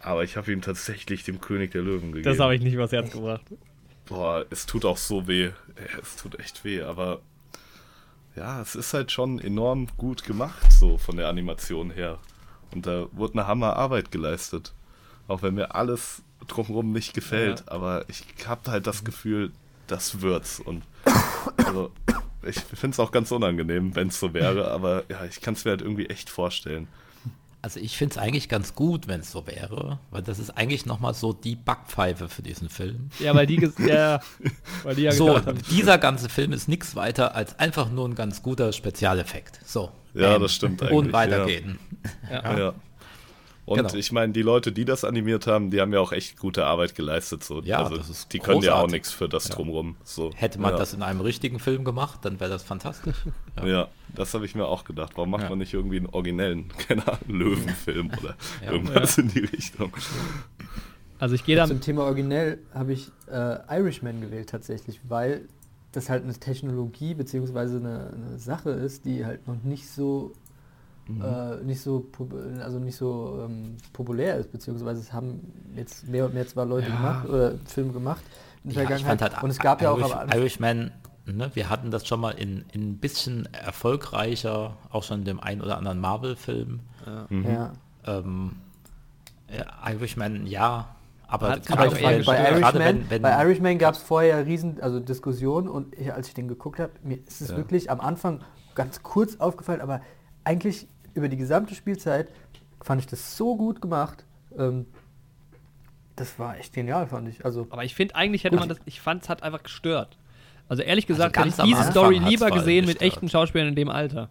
Aber ich habe ihm tatsächlich dem König der Löwen gegeben. das habe ich nicht übers Herz gebracht. Boah, es tut auch so weh. Es tut echt weh, aber ja, es ist halt schon enorm gut gemacht, so von der Animation her. Und da wurde eine Hammerarbeit geleistet. Auch wenn mir alles drumherum nicht gefällt, Ja. aber ich habe halt das Gefühl, das wird's. Und also, ich finde es auch ganz unangenehm, wenn es so wäre, aber ja, ich kann es mir halt irgendwie echt vorstellen. Also ich finde es eigentlich ganz gut, wenn es so wäre, weil das ist eigentlich nochmal so die Backpfeife für diesen Film. Ja, weil die, ja, weil die ja so, dieser ganze Film ist nichts weiter als einfach nur ein ganz guter Spezialeffekt. So. Ja, bam. das stimmt Und eigentlich, weitergehen. Ja. Ja. Und Genau. ich meine, die Leute, die das animiert haben, die haben ja auch echt gute Arbeit geleistet. So. Ja, also, das ist die können ja auch nichts für das Ja. drumrum. So. Hätte man ja. das in einem richtigen Film gemacht, dann wäre das fantastisch. Ja. Ja, das habe ich mir auch gedacht. Warum macht Ja. man nicht irgendwie einen originellen, keine Ahnung, Löwenfilm oder Ja. irgendwas in die Richtung? Also ich gehe dann. Zum Thema originell habe ich äh, Irishman gewählt tatsächlich, weil das halt eine Technologie beziehungsweise eine, eine Sache ist, die halt noch nicht so Mhm. äh, nicht so also nicht so ähm, populär ist, beziehungsweise es haben jetzt mehr und mehr zwar Leute Ja. gemacht oder Filme gemacht in der Ja, ich Vergangenheit. fand halt und es gab ja auch Irish, Anfang- Irishman, ne, wir hatten das schon mal in, in ein bisschen erfolgreicher, auch schon in dem einen oder anderen Marvel-Film. Mhm. ja. Ähm, ja, Irishman, ja, aber gerade bei, bei Irishman, wenn, bei Irishman gab es vorher riesen also Diskussionen und ich, als ich den geguckt habe, mir ist es Ja. wirklich am Anfang ganz kurz aufgefallen, aber eigentlich über die gesamte Spielzeit fand ich das so gut gemacht, ähm, das war echt genial, fand ich. Also, Aber ich finde, eigentlich hätte Gut. man das, ich fand es hat einfach gestört. Also ehrlich gesagt, hätte ich diese Anfang Story lieber gesehen mit gestört. echten Schauspielern in dem Alter.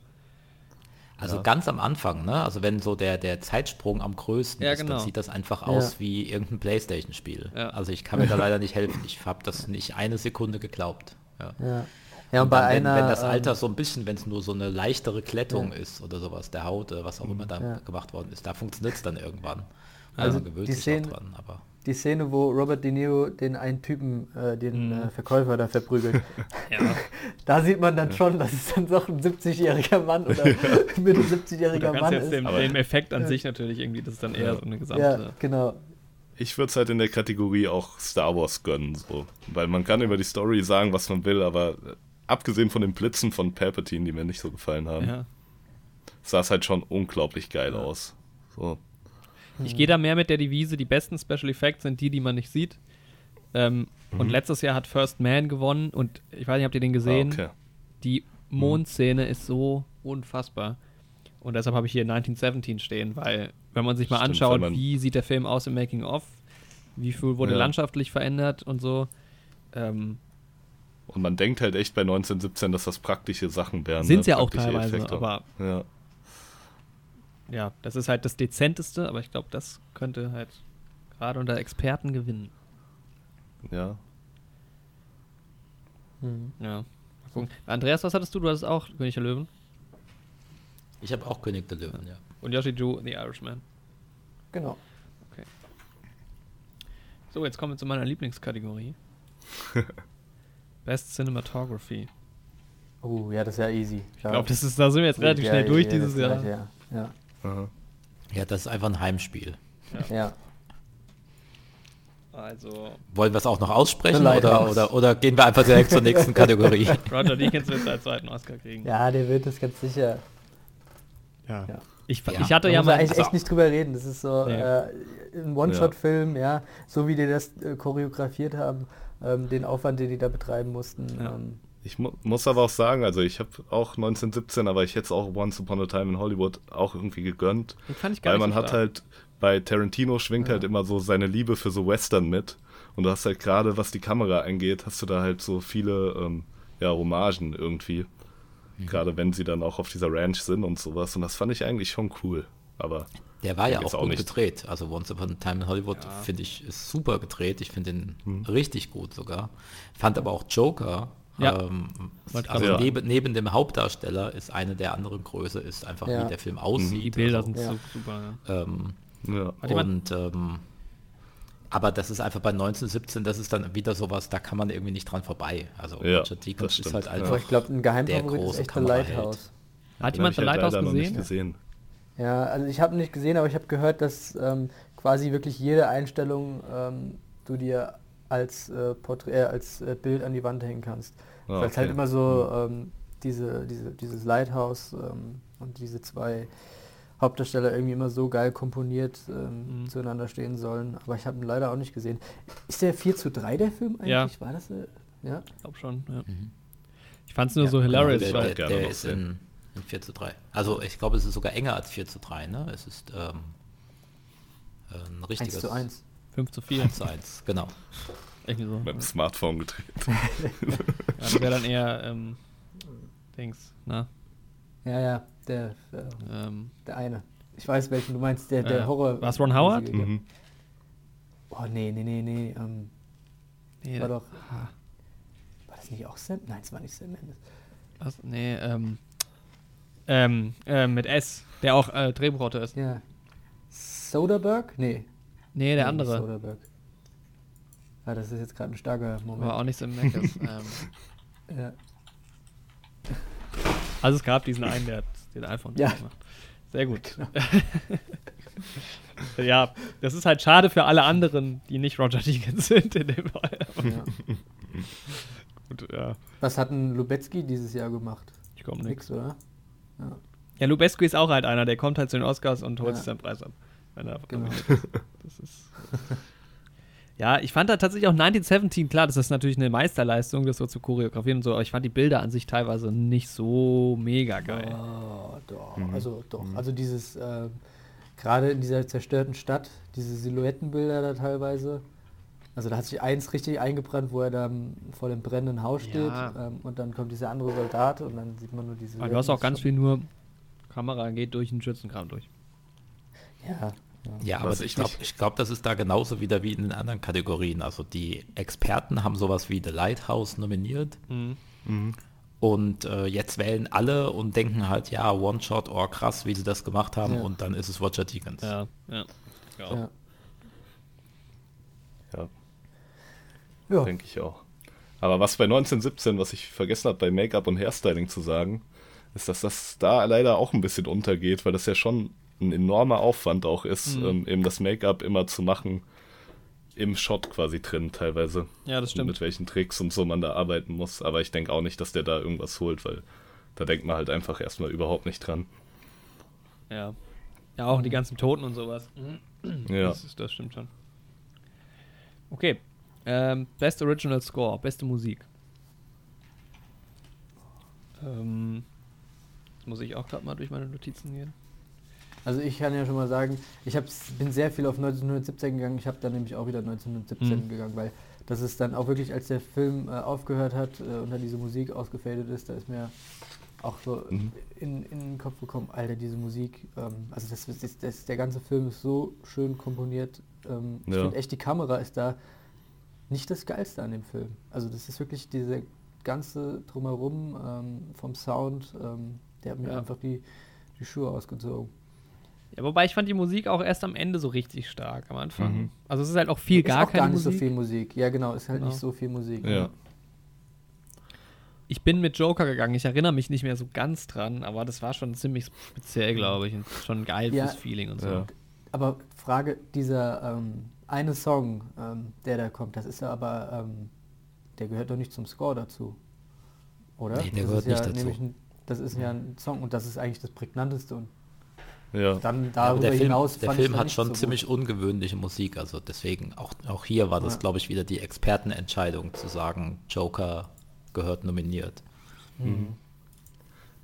Also ganz am Anfang, ne? Also wenn so der, der Zeitsprung am größten Ja, ist, genau. dann sieht das einfach Ja. aus wie irgendein Playstation-Spiel. Ja. Also ich kann mir da leider nicht helfen. Ich habe das nicht eine Sekunde geglaubt. Ja. Ja. Ja, und bei Dann, wenn, einer. wenn das ähm, Alter so ein bisschen, wenn es nur so eine leichtere Klettung Ja. ist oder sowas, der Haut, äh, was auch immer da Ja. gemacht worden ist, da funktioniert es dann irgendwann. Also Also die sich Szene- auch dran, aber die Szene, wo Robert De Niro den einen Typen, äh, den äh, Verkäufer da verprügelt. Ja. da sieht man dann schon, dass es dann doch ein 70-jähriger Mann oder Mitte Da 70-jähriger kannst Mann jetzt ist. dem, Aber- dem Effekt an Ja. sich natürlich irgendwie, das ist dann eher Ja. so eine gesamte. Ja, genau. Ich würde es halt in der Kategorie auch Star Wars gönnen, so. Weil man kann über die Story sagen, was man will, aber abgesehen von den Blitzen von Palpatine, die mir nicht so gefallen haben, Ja. sah es halt schon unglaublich geil aus. So. Ich gehe da mehr mit der Devise, die besten Special Effects sind die, die man nicht sieht. Ähm, Mhm. Und letztes Jahr hat First Man gewonnen und ich weiß nicht, habt ihr den gesehen? Ah, okay. Die Mondszene ist so unfassbar. Und deshalb habe ich hier 1917 stehen, weil wenn man sich mal Stimmt, anschaut, wie sieht der Film aus im Making of, wie viel wurde Ja. landschaftlich verändert und so, ähm, Und man denkt halt echt bei 1917, dass das praktische Sachen wären. sind ne? ja auch Praktische teilweise, Effekte. aber Ja. ja, das ist halt das Dezenteste, aber ich glaube, das könnte halt gerade unter Experten gewinnen. ja. Mhm. Ja. Mal gucken. Andreas, was hattest du? Du hattest auch König der Löwen. ich habe auch König der Löwen, ja. Und Yoshi Ju, The Irishman. Genau. So, jetzt kommen wir zu meiner Lieblingskategorie. Best Cinematography. Oh, ja, das ist ja easy. Ich glaube, das ist, da sind wir jetzt relativ schnell durch dieses Jahr. Ja, ja. Ja, das ist einfach ein Heimspiel. ja. Also, Wollen wir es auch noch aussprechen oder, oder, oder gehen wir einfach direkt zur nächsten Kategorie? Roger Deakins wird seinen zweiten Oscar kriegen. Ja, der wird das ganz sicher. Ja. Ja. Ich, Ja. ich hatte Da ja mal. eigentlich echt nicht drüber reden. Das ist so Nee. äh, ein One-Shot-Film, ja. So wie die das äh, choreografiert haben, ähm, den Aufwand, den die da betreiben mussten. Ja. Ähm, Ich mu muss aber auch sagen, also ich habe auch 1917, aber ich hätte es auch Once Upon a Time in Hollywood auch irgendwie gegönnt. Den fand ich gar Weil nicht man so hat stark. halt, bei Tarantino schwingt halt immer so seine Liebe für so Western mit. Und du hast halt gerade, was die Kamera angeht, hast du da halt so viele ähm, ja, Hommagen irgendwie. Gerade wenn sie dann auch auf dieser Ranch sind und sowas. Und das fand ich eigentlich schon cool. Aber Der war ja auch auch gut nicht. gedreht. Also Once Upon a Time in Hollywood Ja. finde ich ist super gedreht. Ich finde den Mhm. richtig gut sogar. Fand aber auch Joker. Ja. Ähm, also neben, neben dem Hauptdarsteller ist eine der anderen Größe ist einfach Ja. wie der Film Die aussieht. Bilder also, sind Ja. so super. Ähm, und ähm, aber das ist einfach bei 1917, das ist dann wieder sowas, da kann man irgendwie nicht dran vorbei. Also Ja, Richard Deakins ist halt einfach. ich glaube, ein Geheimfavorit ist große echt. Lighthouse. Hat jemand The Lighthouse gesehen? nicht gesehen. Ja, also ich habe nicht gesehen, aber ich habe gehört, dass ähm, quasi wirklich jede Einstellung ähm, du dir als, äh, Porträt, äh, als äh, Bild an die Wand hängen kannst. Ah, Weil es halt okay. immer so ähm, diese, diese, dieses Lighthouse ähm, und diese zwei Hauptdarsteller irgendwie immer so geil komponiert ähm, Mhm. zueinander stehen sollen. Aber ich habe ihn leider auch nicht gesehen. Ist der 4 zu 3 der Film eigentlich? Ja. War das? Äh, ja? Ich glaube schon, ja. Mhm. Ich fand es nur Ja, so hilarious, der, weil der, der noch ist in, in 4 zu 3. Also ich glaube, es ist sogar enger als 4 zu 3, ne? Es ist ähm, ein 1 richtiges zu 1. 5 zu 4. 1 zu 1, genau. Irgendwie so. Mit dem Smartphone gedreht. Ja, das wäre dann eher, ähm, Dings, na, Ja, ja, der, äh, ähm, der eine. Ich weiß, welchen du meinst, der, der Äh, Horror. war's Ron Howard? Mhm. Oh, nee, nee, nee, nee. Ähm, nee, war doch. ah, War das nicht auch Sam? Nein, es war nicht Sam Mendes. was, nee, ähm, ähm, ähm, mit S, der auch äh, Drehbuchautor ist. Ja. Soderbergh? Nee. Nee, der nee, andere. Soderbergh. Ah, das ist jetzt gerade ein starker Moment. Aber auch nicht so im Meckers. ähm, Ja. also es gab diesen einen, der hat den iPhone Ja. gemacht. Sehr gut. ja, das ist halt schade für alle anderen, die nicht Roger Deakins sind in dem Fall. ja. Gut, ja, Was hat ein Lubetzky dieses Jahr gemacht? ich komme. Nix, oder? Ja. Ja, Lubescu ist auch halt einer, der kommt halt zu den Oscars und holt Ja. sich seinen Preis ab. Wenn er Genau. Das ist. Ja, ich fand da tatsächlich auch 1917, klar, das ist natürlich eine Meisterleistung, das so zu choreografieren und so, aber ich fand die Bilder an sich teilweise nicht so mega geil. Oh, doch. Mhm. Also doch. Mhm. Also dieses, äh, gerade in dieser zerstörten Stadt, diese Silhouettenbilder da teilweise. Also da hat sich eins richtig eingebrannt, wo er da vor dem brennenden Haus steht Ja. ähm, und dann kommt dieser andere Soldat und dann sieht man nur diese. Aber du hast auch ganz viel nur Kamera geht durch den Schützenkram durch. Ja, Ja, aber Was ich glaube, ich glaub, das ist da genauso wieder wie in den anderen Kategorien. Also die Experten haben sowas wie The Lighthouse nominiert und äh, jetzt wählen alle und denken halt, ja, One-Shot, oh krass, wie sie das gemacht haben Ja. und dann ist es Roger Deakins. Ja, ja. ja. Ja, ja. denke ich auch. Aber was bei 1917, was ich vergessen habe, bei Make-up und Hairstyling zu sagen, ist, dass das da leider auch ein bisschen untergeht, weil das ja schon ein enormer Aufwand auch ist, ähm, eben das Make-up immer zu machen im Shot quasi drin teilweise. Ja, das stimmt. Mit welchen Tricks und so man da arbeiten muss. Aber ich denke auch nicht, dass der da irgendwas holt, weil da denkt man halt einfach erstmal überhaupt nicht dran. Ja. Ja, auch die ganzen Toten und sowas. Ja. Das, ist, das stimmt schon. Okay. Ähm, Best Original Score, beste Musik. Ähm, jetzt muss ich auch gerade mal durch meine Notizen gehen. Also ich kann ja schon mal sagen, ich hab's, bin sehr viel auf 1917 gegangen, ich habe dann nämlich auch wieder 1917 Mhm. gegangen, weil das ist dann auch wirklich, als der Film äh, aufgehört hat äh, und dann diese Musik ausgefadet ist, da ist mir auch so Mhm. in, in den Kopf gekommen, Alter, diese Musik, ähm, also das, das, das, der ganze Film ist so schön komponiert. Ähm, Ich Ja. finde echt, die Kamera ist da nicht das Geilste an dem Film. Also das ist wirklich diese ganze Drumherum ähm, vom Sound, ähm, der hat mir Ja. einfach die, die Schuhe ausgezogen. Ja, wobei ich fand die Musik auch erst am Ende so richtig stark, am Anfang. Mhm. Also es ist halt auch viel gar ist auch keine gar nicht Musik. so viel Musik. Ja, genau, ist halt Genau. nicht so viel Musik. Ja. Ich bin mit Joker gegangen, ich erinnere mich nicht mehr so ganz dran, aber das war schon ziemlich speziell, glaube ich. Und schon geil Ja. fürs Feeling und so. Ja. Aber Frage, dieser ähm, eine Song, ähm, der da kommt, das ist ja aber, ähm, der gehört doch nicht zum Score dazu. Oder? Nee, der das gehört ist ja nicht dazu. Ein, das ist ja ein Song und das ist eigentlich das prägnanteste und Ja. dann Ja, darüber der Film, hinaus der fand ich Film hat nicht schon so gut. ziemlich ungewöhnliche Musik, also deswegen auch, auch hier war das, Ja. glaube ich, wieder die Expertenentscheidung zu sagen, Joker gehört nominiert.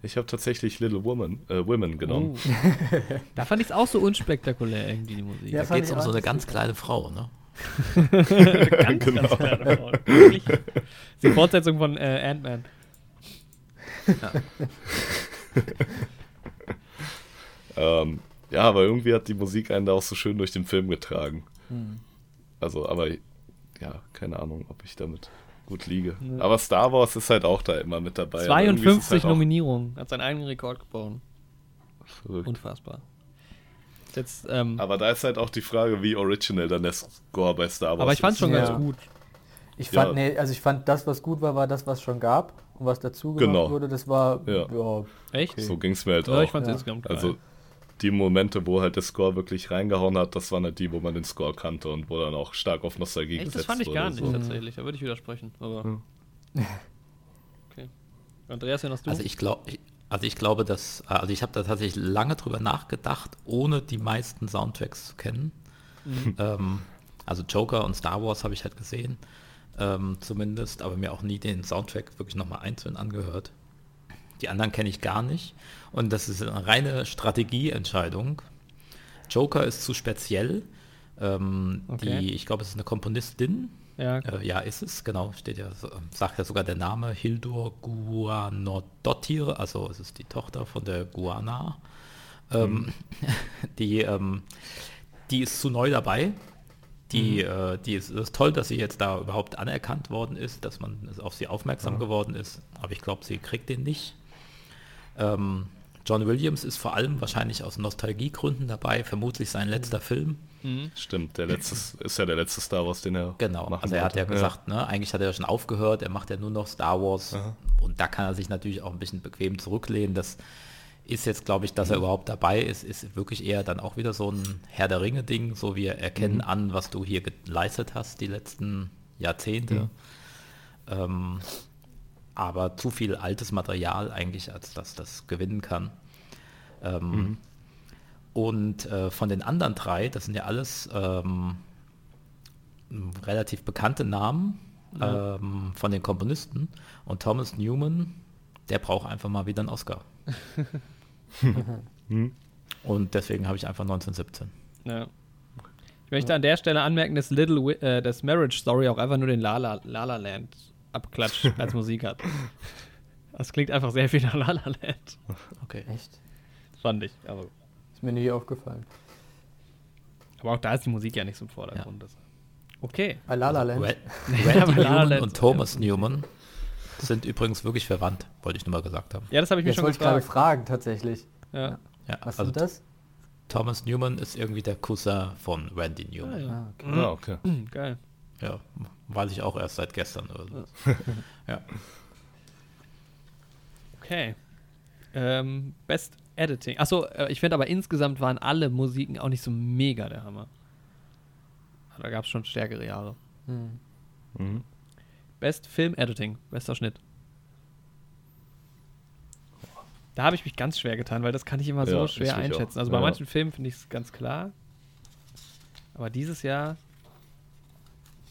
Ich habe tatsächlich Little Woman, äh, Women genommen. Oh. da fand ich es auch so unspektakulär, irgendwie, die Musik. Ja, Da geht es um so eine ganz kleine Frau, ne? ganz, ganz kleine Frau. Wirklich. Das ist Die Fortsetzung von äh, Ant-Man. Ähm, ja, aber irgendwie hat die Musik einen da auch so schön durch den Film getragen. Hm. Also, aber ja, keine Ahnung, ob ich damit gut liege. Nee. Aber Star Wars ist halt auch da immer mit dabei. aber irgendwie ist es 52 halt auch Nominierungen, hat seinen eigenen Rekord gebrochen. verrückt. Unfassbar. Jetzt, ähm, aber, Aber da ist halt auch die Frage, wie original dann der Score bei Star Wars ich fand schon Ja. ganz gut. Ich fand, Ja. nee, also ich fand, das, was gut war, war das, was schon gab und was dazu gemacht Genau. wurde, das war, Ja. ja, Echt? So ging es mir halt Ja, auch. ich fand es Ja. insgesamt geil. Also die Momente, wo halt der Score wirklich reingehauen hat, das waren halt die, wo man den Score kannte und wo dann auch stark auf Nostalgie Echt, gesetzt das fand ich wurde. gar nicht So. tatsächlich. Da würde ich widersprechen. Aber Hm. okay. Andreas, wen hast du? Also ich glaube, also ich glaube, dass, also ich habe da tatsächlich lange drüber nachgedacht, ohne die meisten Soundtracks zu kennen. Mhm. Ähm, also Joker und Star Wars habe ich halt gesehen, ähm, zumindest, aber mir auch nie den Soundtrack wirklich nochmal einzeln angehört. Die anderen kenne ich gar nicht. Und das ist eine reine Strategieentscheidung. Joker ist zu speziell. Ähm, Okay. Die, ich glaube, es ist eine Komponistin, ja, äh, ja, ist es, genau, steht ja, so, sagt ja sogar der Name Hildur Guanadottir, also es ist die Tochter von der Guana. Ähm, die, ähm, die ist zu neu dabei. Die, äh, die ist, es ist toll, dass sie jetzt da überhaupt anerkannt worden ist, dass man auf sie aufmerksam geworden ist, aber ich glaube, sie kriegt den nicht. Ähm, John Williams ist vor allem wahrscheinlich aus Nostalgiegründen dabei, vermutlich sein letzter Film. Mhm. Stimmt, der letzte ist ja der letzte Star Wars, den er Genau, machen also er hat ja gesagt, ne, eigentlich hat er ja schon aufgehört, er macht ja nur noch Star Wars Aha. und da kann er sich natürlich auch ein bisschen bequem zurücklehnen. Das ist jetzt, glaube ich, dass er überhaupt dabei ist, ist wirklich eher dann auch wieder so ein Herr der Ringe-Ding, so wir erkennen an, was du hier geleistet hast die letzten Jahrzehnte. Ähm, aber zu viel altes Material eigentlich, als dass das gewinnen kann. Ähm, Und äh, von den anderen drei, das sind ja alles ähm, relativ bekannte Namen ähm, von den Komponisten. Und Thomas Newman, der braucht einfach mal wieder einen Oscar. Und deswegen habe ich einfach 1917. Ja. Ich möchte an der Stelle anmerken, dass Little äh, das Marriage Story auch einfach nur den La La, La, La Land Abklatsch als Musik hat. Das klingt einfach sehr viel nach La La Land. Okay. Echt? Fand ich. Aber, Ist mir nie aufgefallen. aber auch da ist die Musik ja nicht so im Vordergrund. Das- Okay. Bei La La Land. Red, Ja, Randy aber La La Newman Land- und Thomas Newman sind übrigens wirklich verwandt, wollte ich nur mal gesagt haben. Ja, das habe ich mir Jetzt schon wollte ich gerade gefragt. fragen, tatsächlich. Ja. Ja, Was also ist das? Thomas Newman ist irgendwie der Cousin von Randy Ah, Newman. ja. Ah, okay. Ah, okay. Geil. Ja, weiß ich auch erst seit gestern oder so. ja. Okay. Ähm, Best Editing. Achso, äh, ich finde aber insgesamt waren alle Musiken auch nicht so mega der Hammer. Da gab es schon stärkere Jahre. Hm. Mhm. Best Film Editing, bester Schnitt. Da habe ich mich ganz schwer getan, weil das kann ich immer so Ja, schwer ich mich einschätzen. auch. Also bei Ja. manchen Filmen finde ich es ganz klar. Aber dieses Jahr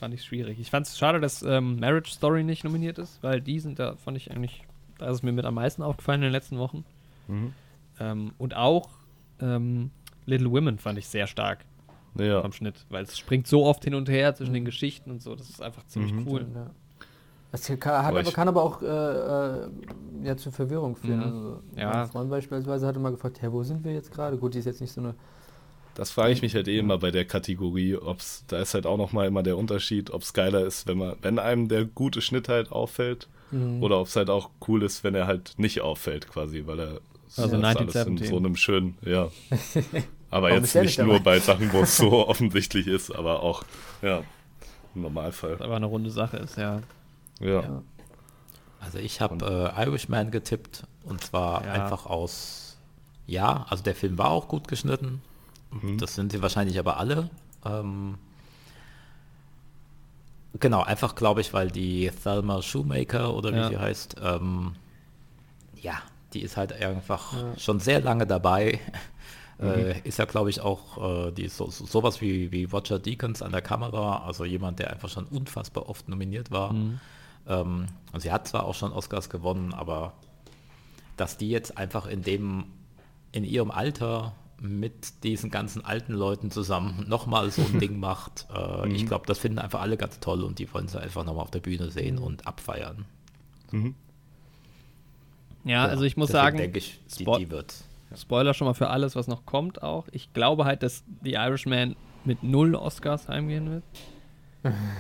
fand ich schwierig. Ich fand es schade, dass ähm, Marriage Story nicht nominiert ist, weil die sind da, fand ich eigentlich, da ist es mir mit am meisten aufgefallen in den letzten Wochen. Mhm. Ähm, und auch ähm, Little Women fand ich sehr stark Ja. vom Schnitt, weil es springt so oft hin und her zwischen den Geschichten und so. Das ist einfach ziemlich Mhm. cool. Ja. Das kann, hat Aber kann aber auch äh, äh, ja, zu Verwirrung führen. Mhm. Also, Ja. Mein Freund beispielsweise hatte mal gefragt, hey, wo sind wir jetzt gerade? Gut, die ist jetzt nicht so eine. Das frage ich mich halt eh immer bei der Kategorie, ob's, da ist halt auch nochmal immer der Unterschied, ob es geiler ist, wenn man, wenn einem der gute Schnitt halt auffällt, Mhm. oder ob es halt auch cool ist, wenn er halt nicht auffällt, quasi, weil er Also das alles in 1917. so einem schönen, ja. Aber Warum jetzt nicht nur dabei? bei Sachen, wo es so offensichtlich ist, aber auch, ja, im Normalfall. Aber eine runde Sache ist, ja. Ja. Ja. Also ich habe äh, Irishman getippt und zwar Ja. einfach aus, ja, also der Film war auch gut geschnitten. Mhm. Das sind sie wahrscheinlich aber alle. Ähm, genau, einfach glaube ich, weil die Thelma Shoemaker oder wie Ja. sie heißt, ähm, ja, die ist halt einfach Ja. schon sehr lange dabei. Äh, ist ja, glaube ich, auch äh, die ist so, so, sowas wie, wie Roger Deakins an der Kamera, also jemand, der einfach schon unfassbar oft nominiert war. Mhm. Ähm, und sie hat zwar auch schon Oscars gewonnen, aber dass die jetzt einfach in dem, in ihrem Alter mit diesen ganzen alten Leuten zusammen nochmal so ein Ding macht, äh, ich glaube, das finden einfach alle ganz toll und die wollen sie einfach nochmal auf der Bühne sehen und abfeiern. Mhm. Ja, also ich muss sagen, denke ich, die, Spo- die wird. Spoiler schon mal für alles, was noch kommt auch. Ich glaube halt, dass The Irishman mit null Oscars heimgehen wird.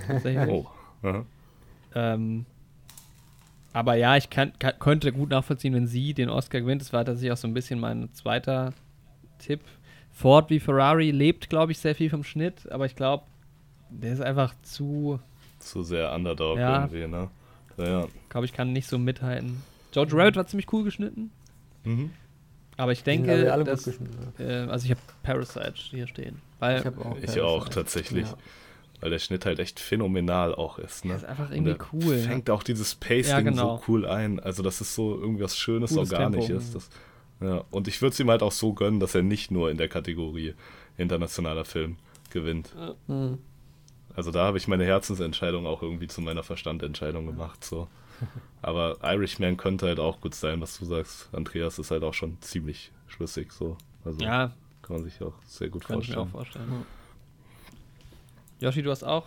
Tatsächlich. Oh. Ähm, aber ja, ich kann, kann, könnte gut nachvollziehen, wenn sie den Oscar gewinnt. Das war tatsächlich auch so ein bisschen mein zweiter Tipp. Ford wie Ferrari lebt, glaube ich, sehr viel vom Schnitt, aber ich glaube, der ist einfach zu, Zu sehr Underdog Ja. irgendwie, ne? Ja, ja. glaube ich, kann nicht so mithalten. George Rabbit war ziemlich cool geschnitten, Mhm. aber ich denke, alle, alle dass, äh, also ich habe Parasite hier stehen. Weil Ich, auch Ich auch, tatsächlich. Ja. Weil der Schnitt halt echt phänomenal auch ist, ne? das ist einfach irgendwie der cool. Fängt auch dieses Pacing Ja, genau. so cool ein. Also, das ist so irgendwas Schönes, Cooles Organisches. Tempo. Das, ja. Und ich würde es ihm halt auch so gönnen, dass er nicht nur in der Kategorie internationaler Film gewinnt. Mhm. Also da habe ich meine Herzensentscheidung auch irgendwie zu meiner Verstandentscheidung gemacht. So. Aber Irishman könnte halt auch gut sein, was du sagst. Andreas ist halt auch schon ziemlich schlüssig. So. Also Ja, kann man sich auch sehr gut könnte ich mir vorstellen. auch vorstellen. Yoshi, du hast auch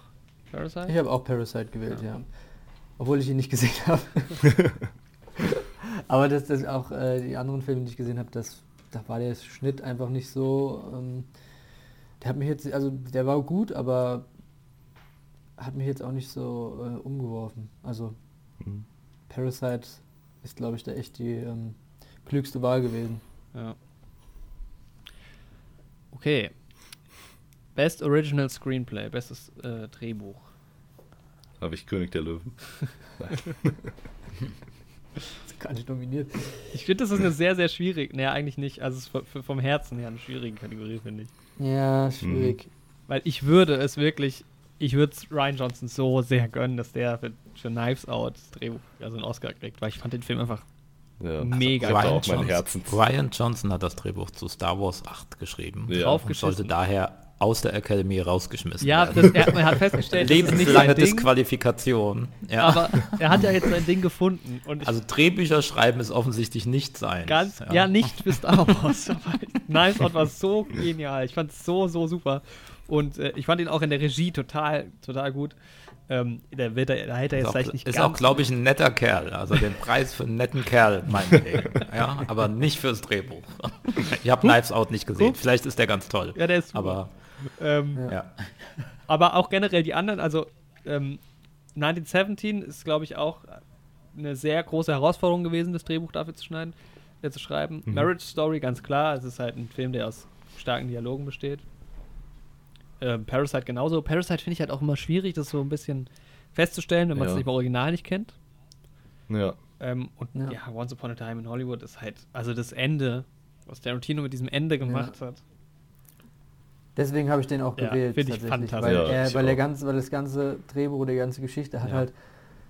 Parasite? Ich habe auch Parasite gewählt, ja. Obwohl ich ihn nicht gesehen habe. Aber das, das auch äh, die anderen Filme, die ich gesehen habe, das, da war der Schnitt einfach nicht so. Ähm, der hat mich jetzt, also der war gut, aber hat mich jetzt auch nicht so äh, umgeworfen. Also Mhm. Parasite ist, glaube ich, da echt die ähm, klügste Wahl gewesen. Ja. Okay. Best Original Screenplay, bestes äh, Drehbuch. Habe ich König der Löwen. gar nicht nominiert. Ich finde, das ist eine sehr, sehr schwierige, naja, eigentlich nicht, also es ist vom Herzen her eine schwierige Kategorie, finde ich. Ja, schwierig. Weil ich würde es wirklich, ich würde es Ryan Johnson so sehr gönnen, dass der für, für Knives Out das Drehbuch, also einen Oscar kriegt, weil ich fand den Film einfach Ja. mega Ryan geil. auch mein Herzens- Ryan Johnson hat das Drehbuch zu Star Wars 8 geschrieben Ja. Und sollte daher aus der Akademie rausgeschmissen Ja, werden. das, er, hat festgestellt, Lebenslange Disqualifikation. Ja. aber er hat ja jetzt sein Ding gefunden. Und also Drehbücher schreiben ist offensichtlich nicht sein. Ganz, ja. nicht für Star Wars. Knives Out war so genial. Ich fand es so, so super. Und äh, ich fand ihn auch in der Regie total, total gut. Ähm, da, wird er, da hätte er jetzt auch, vielleicht nicht ist auch glaube ich, ein netter Kerl. Also den Preis für einen netten Kerl, meinetwegen. ja, aber nicht fürs Drehbuch. Ich habe Knives Out nicht gesehen. Hup. Vielleicht ist der ganz toll. ja, der ist super. aber ähm, ja. aber auch generell die anderen, also ähm, 1917 ist, glaube ich, auch eine sehr große Herausforderung gewesen, das Drehbuch dafür zu schneiden, äh, zu schreiben. Marriage Story, ganz klar. Es ist halt ein Film, der aus starken Dialogen besteht. Ähm, Parasite genauso. Parasite finde ich halt auch immer schwierig, das so ein bisschen festzustellen, wenn man es Ja. nicht im Original nicht kennt. Ja. Ähm, und ja. Ja. Once Upon a Time in Hollywood ist halt, also das Ende, was Tarantino mit diesem Ende gemacht hat. Deswegen habe ich den auch Ja, gewählt, find ich tatsächlich. fantastisch. Weil, Ja, er, ich weil, der ganze, weil das ganze Drehbuch, die ganze Geschichte hat Ja. halt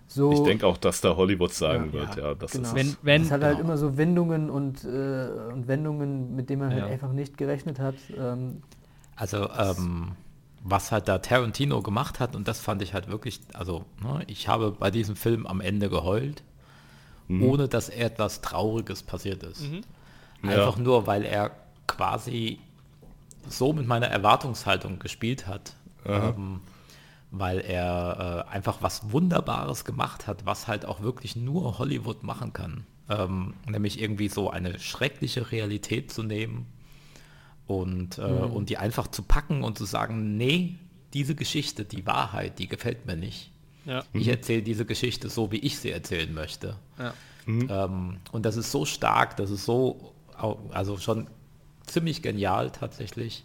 so. Ich denke auch, dass da Hollywood sagen Ja. wird, ja, das Genau. ist Wenn, es. wenn, es hat halt genau. immer so Wendungen und, äh, und Wendungen, mit denen man Ja. halt einfach nicht gerechnet hat. Ähm, Also, ähm, was halt da Tarantino gemacht hat, und das fand ich halt wirklich, also, ne, ich habe bei diesem Film am Ende geheult, Mhm. ohne dass etwas Trauriges passiert ist. Mhm. Einfach Ja. nur, weil er quasi so mit meiner Erwartungshaltung gespielt hat. Ähm, weil er äh, einfach was Wunderbares gemacht hat, was halt auch wirklich nur Hollywood machen kann. Ähm, nämlich irgendwie so eine schreckliche Realität zu nehmen und, äh, und die einfach zu packen und zu sagen, nee, diese Geschichte, die Wahrheit, die gefällt mir nicht. ja, Ich erzähle diese Geschichte so, wie ich sie erzählen möchte. ja. Ähm, und das ist so stark, das ist so, also schon ziemlich genial tatsächlich.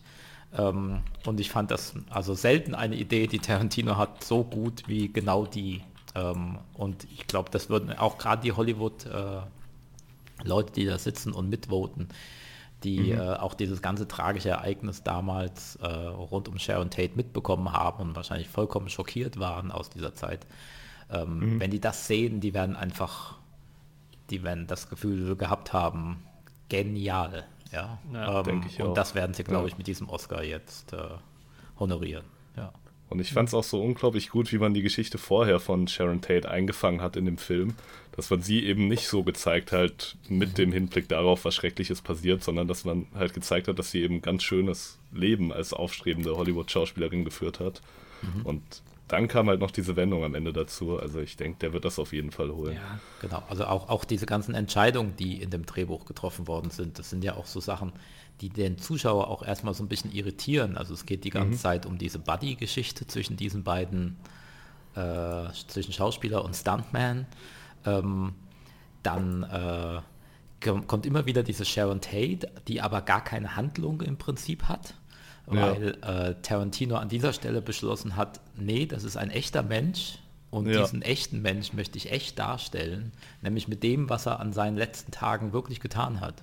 Ähm, und ich fand das also selten eine Idee, die Tarantino hat, so gut wie genau die. Ähm, und ich glaube, das würden auch gerade die Hollywood-Leute, die da sitzen und mitvoten, die äh, auch dieses ganze tragische Ereignis damals äh, rund um Sharon Tate mitbekommen haben und wahrscheinlich vollkommen schockiert waren aus dieser Zeit. Ähm, Wenn die das sehen, die werden einfach die werden das Gefühl gehabt haben, genial. Ja, Ja, ähm, denke ich und auch. das werden sie, glaube ich, mit diesem Oscar jetzt äh, honorieren. Ja. Und ich fand es auch so unglaublich gut, wie man die Geschichte vorher von Sharon Tate eingefangen hat in dem Film, dass man sie eben nicht so gezeigt hat mit dem Hinblick darauf, was Schreckliches passiert, sondern dass man halt gezeigt hat, dass sie eben ein ganz schönes Leben als aufstrebende Hollywood-Schauspielerin geführt hat. Und dann kam halt noch diese Wendung am Ende dazu. Also ich denke, der wird das auf jeden Fall holen. ja. Genau, also auch, auch diese ganzen Entscheidungen, die in dem Drehbuch getroffen worden sind, das sind ja auch so Sachen, die den Zuschauer auch erstmal so ein bisschen irritieren. Also es geht die ganze Zeit um diese Buddy-Geschichte zwischen diesen beiden, äh, zwischen Schauspieler und Stuntman. Ähm, dann äh, kom- kommt immer wieder diese Sharon Tate, die aber gar keine Handlung im Prinzip hat. Weil äh, Tarantino an dieser Stelle beschlossen hat, nee, das ist ein echter Mensch und Ja. diesen echten Mensch möchte ich echt darstellen, nämlich mit dem, was er an seinen letzten Tagen wirklich getan hat.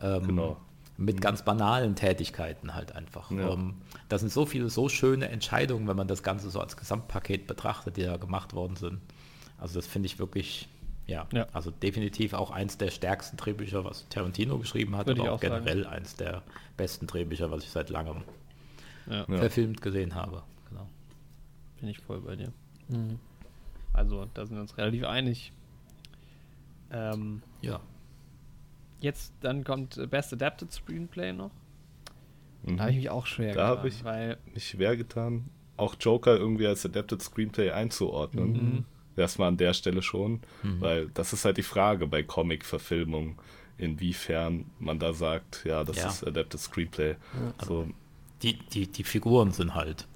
Ähm, Genau. Mit ganz banalen Tätigkeiten halt einfach. Ja. Ähm, das sind so viele so schöne Entscheidungen, wenn man das Ganze so als Gesamtpaket betrachtet, die da gemacht worden sind. Also das finde ich wirklich, ja, Ja. also definitiv auch eins der stärksten Drehbücher, was Tarantino geschrieben hat, Würde aber auch, auch generell eins der besten Drehbücher, was ich seit langem ja. Verfilmt gesehen habe. Genau. Bin ich voll bei dir. Mhm. Also, da sind wir uns relativ einig. Ähm, Ja. jetzt, dann kommt äh, Best Adapted Screenplay noch. Mhm. Da habe ich mich auch schwer Da getan, ich- weil Mich schwer getan, auch Joker irgendwie als Adapted Screenplay einzuordnen. Mhm. Erstmal an der Stelle schon, weil das ist halt die Frage bei Comic-Verfilmungen, inwiefern man da sagt, ja, das Ja. ist Adapted Screenplay. So, Die, die, die Figuren sind halt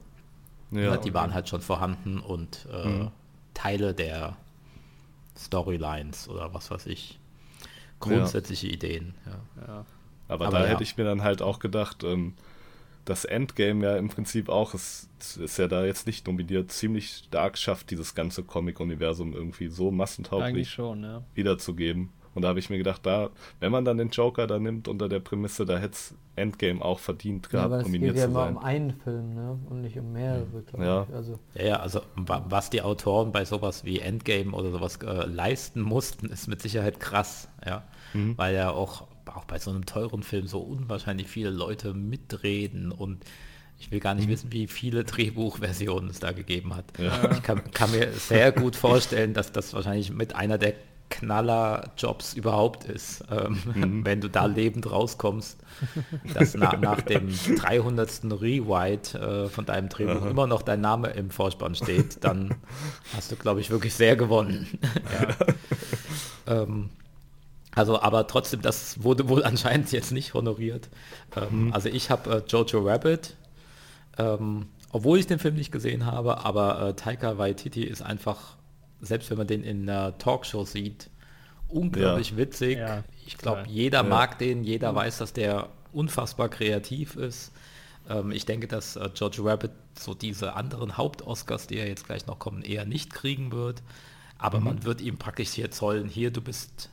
ja, Ne, die waren halt schon vorhanden und äh, Mhm. Teile der Storylines oder was weiß ich. Grundsätzliche Ideen. Ja. ja, Aber, Aber da ja. hätte ich mir dann halt auch gedacht, ähm, das Endgame ja im Prinzip auch, es ist ja da jetzt nicht nominiert, ziemlich stark schafft, dieses ganze Comic-Universum irgendwie so eigentlich massentauglich schon, ja. wiederzugeben. Und da habe ich mir gedacht, da, wenn man dann den Joker da nimmt unter der Prämisse, da hätte es Endgame auch verdient Ja, gehabt, aber es nominiert geht ja zu immer sein. um einen Film, ne? Und nicht um mehrere, glaube Ja. ich. Also, Ja, ja, also wa- was die Autoren bei sowas wie Endgame oder sowas äh, leisten mussten, ist mit Sicherheit krass, ja. Mhm. Weil ja auch, auch bei so einem teuren Film so unwahrscheinlich viele Leute mitreden und Ich will gar nicht wissen, wie viele Drehbuchversionen es da gegeben hat. Ja. Ich kann, kann, mir sehr gut vorstellen, dass das wahrscheinlich mit einer der Knaller-Jobs überhaupt ist, ähm, mhm. wenn du da lebend rauskommst, dass na, nach dem 300. Rewrite äh, von deinem Drehbuch Aha. immer noch dein Name im Vorspann steht, dann hast du, glaube ich, wirklich sehr gewonnen. ja. ähm, also, aber trotzdem, das wurde wohl anscheinend jetzt nicht honoriert. Ähm, mhm. Also ich habe äh, Jojo Rabbit, ähm, obwohl ich den Film nicht gesehen habe, aber äh, Taika Waititi ist einfach selbst wenn man den in einer Talkshow sieht, unglaublich ja. witzig. Ja, ich glaube, jeder ja. mag den, jeder weiß, dass der unfassbar kreativ ist. Ähm, ich denke, dass äh, George Rabbit so diese anderen Haupt-Oscars, die ja jetzt gleich noch kommen, eher nicht kriegen wird. Aber mhm. man wird ihm praktisch hier zollen, hier, du bist,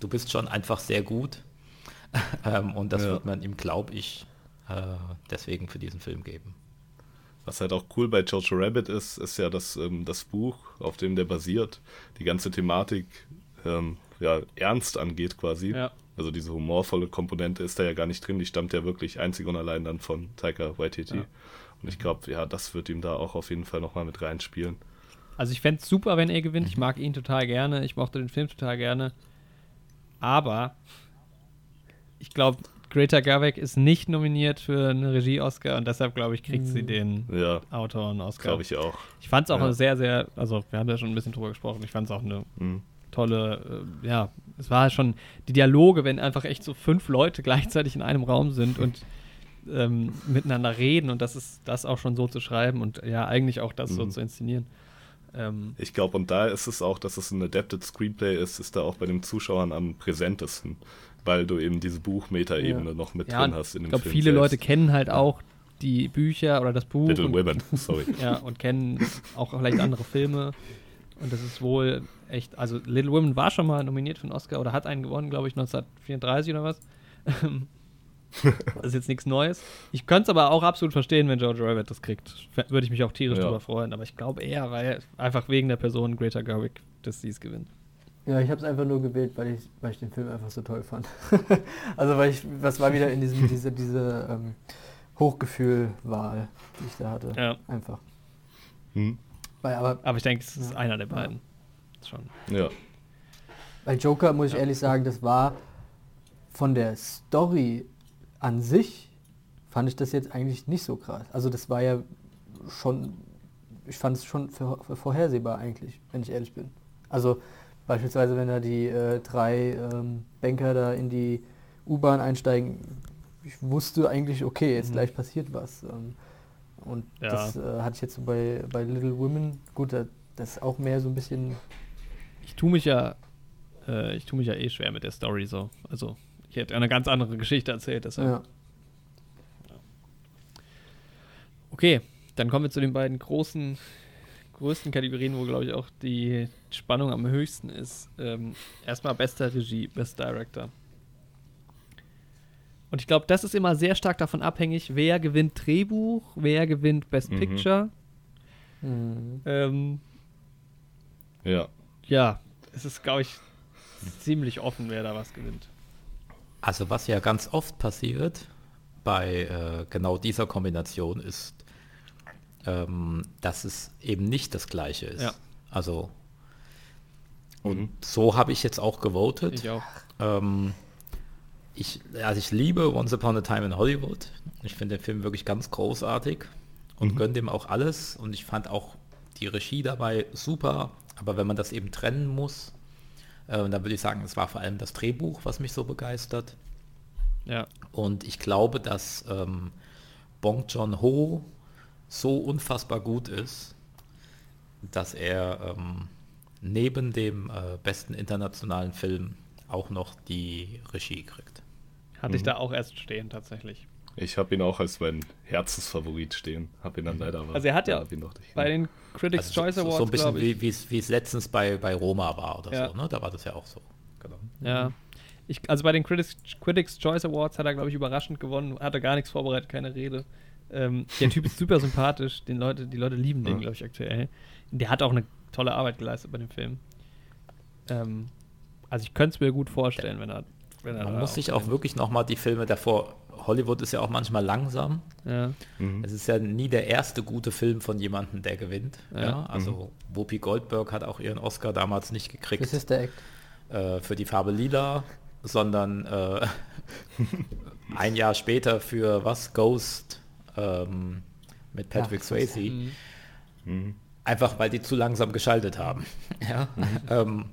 du bist schon einfach sehr gut. ähm, und das wird man ihm, glaube ich, äh, deswegen für diesen Film geben. Was halt auch cool bei Jojo Rabbit ist, ist ja, dass ähm, das Buch, auf dem der basiert, die ganze Thematik ähm, ja, ernst angeht quasi. Ja. Also diese humorvolle Komponente ist da ja gar nicht drin, die stammt ja wirklich einzig und allein dann von Taika Waititi. Ja. Und ich glaube, ja, das wird ihm da auch auf jeden Fall nochmal mit reinspielen. Also ich fände es super, wenn er gewinnt. Ich mag ihn total gerne. Ich mochte den Film total gerne. Aber ich glaube, Greta Garbeck ist nicht nominiert für einen Regie-Oscar und deshalb, glaube ich, kriegt sie mhm. den ja, Autoren-Oscar. Glaube ich auch. Ich fand es auch ja. sehr, sehr, also wir haben ja schon ein bisschen drüber gesprochen, ich fand es auch eine mhm. tolle, äh, ja, es war schon die Dialoge, wenn einfach echt so fünf Leute gleichzeitig in einem Raum sind und ähm, miteinander reden und das ist das auch schon so zu schreiben und ja, eigentlich auch das mhm. so zu inszenieren. Ähm, ich glaube, und da ist es auch, dass es ein Adapted Screenplay ist, ist da auch bei den Zuschauern am präsentesten weil du eben diese Buchmeta-Ebene ja. noch mit ja, drin hast in dem Ich glaube, viele selbst. Leute kennen halt auch die Bücher oder das Buch. Little und, Women, sorry. Ja, und kennen auch vielleicht andere Filme. Und das ist wohl echt, also Little Women war schon mal nominiert für einen Oscar oder hat einen gewonnen, glaube ich, 1934 oder was. das ist jetzt nichts Neues. Ich könnte es aber auch absolut verstehen, wenn George Rabbit das kriegt. Würde ich mich auch tierisch ja. darüber freuen. Aber ich glaube eher, weil einfach wegen der Person Greta Gerwig, dass sie es gewinnt. Ja, ich habe es einfach nur gewählt, weil ich, weil ich den Film einfach so toll fand. also weil ich, was war wieder in diesem, diese, diese ähm, Hochgefühl-Wahl, die ich da hatte. Ja. Einfach. Hm. Weil, aber, aber ich denke, es ist ja. einer der beiden. Ja. Schon. Ja. Bei Joker muss ich ehrlich sagen, das war von der Story an sich fand ich das jetzt eigentlich nicht so krass. Also das war ja schon, ich fand es schon für, für vorhersehbar eigentlich, wenn ich ehrlich bin. Also Beispielsweise, wenn da die äh, drei ähm, Banker da in die U-Bahn einsteigen, ich wusste eigentlich, okay, jetzt mhm. gleich passiert was. Ähm, und ja. das äh, hatte ich jetzt so bei, bei Little Women, gut, das ist auch mehr so ein bisschen. Ich tue mich ja, äh, ich tue mich ja eh schwer mit der Story so. Also ich hätte eine ganz andere Geschichte erzählt, deshalb. Ja. Okay, dann kommen wir zu den beiden großen größten Kategorien, wo, glaube ich, auch die Spannung am höchsten ist. Ähm, erstmal bester Regie, Best Director. Und ich glaube, das ist immer sehr stark davon abhängig, wer gewinnt Drehbuch, wer gewinnt Best mhm. Picture. Mhm. Ähm, ja. Ja, es ist, glaube ich, ziemlich offen, wer da was gewinnt. Also was ja ganz oft passiert bei äh, genau dieser Kombination ist, ähm, dass es eben nicht das gleiche ist. Ja. Also und mhm. so habe ich jetzt auch gewotet. Ich auch. Ähm, ich, also ich liebe Once Upon a Time in Hollywood. Ich finde den Film wirklich ganz großartig und mhm. gönne dem auch alles. Und ich fand auch die Regie dabei super. Aber wenn man das eben trennen muss, äh, dann würde ich sagen, es war vor allem das Drehbuch, was mich so begeistert. Ja. Und ich glaube, dass ähm, Bong Joon-ho so unfassbar gut ist, dass er ähm, neben dem äh, besten internationalen Film auch noch die Regie kriegt. Hatte mhm. ich da auch erst stehen tatsächlich. Ich habe ihn auch als mein Herzensfavorit stehen. Habe ihn dann leider aber. Also er hat ja bei den Critics also Choice Awards so, so ein bisschen wie es letztens bei, bei Roma war oder ja. so. Ne? Da war das ja auch so. Genau. Ja. Ich, also bei den Critics, Critics Choice Awards hat er glaube ich überraschend gewonnen. Hatte gar nichts vorbereitet, keine Rede. Ähm, der Typ ist super sympathisch. Den Leute, die Leute lieben den, ja. glaube ich, aktuell. Der hat auch eine tolle Arbeit geleistet bei dem Film. Ähm, also ich könnte es mir gut vorstellen, wenn er. Wenn er Man muss sich auch wirklich nochmal die Filme davor Hollywood ist ja auch manchmal langsam. Ja. Mhm. Es ist ja nie der erste gute Film von jemandem, der gewinnt. Ja. Ja. Also Whoopi Goldberg hat auch ihren Oscar damals nicht gekriegt Sister Act. äh, für die Farbe Lila, sondern äh, ein Jahr später für was? Ghost ähm, mit Patrick Ach, Swayze. Mhm. Mhm. Einfach weil die zu langsam geschaltet haben. ja. ähm,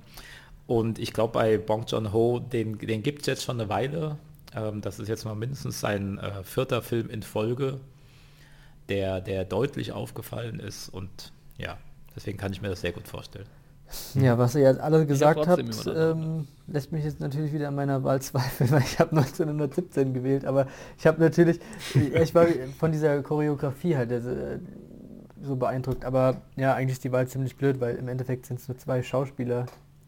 und ich glaube bei Bong Joon-ho, den, den gibt es jetzt schon eine Weile. Ähm, das ist jetzt mal mindestens sein äh, vierter Film in Folge, der, der deutlich aufgefallen ist. Und ja, deswegen kann ich mir das sehr gut vorstellen. Ja, was ihr jetzt alle gesagt habt, ähm, lässt mich jetzt natürlich wieder an meiner Wahl zweifeln, weil ich habe 1917 gewählt, aber ich habe natürlich, ich war von dieser Choreografie halt äh, so beeindruckt, aber ja, eigentlich ist die Wahl ziemlich blöd, weil im Endeffekt sind es nur zwei Schauspieler,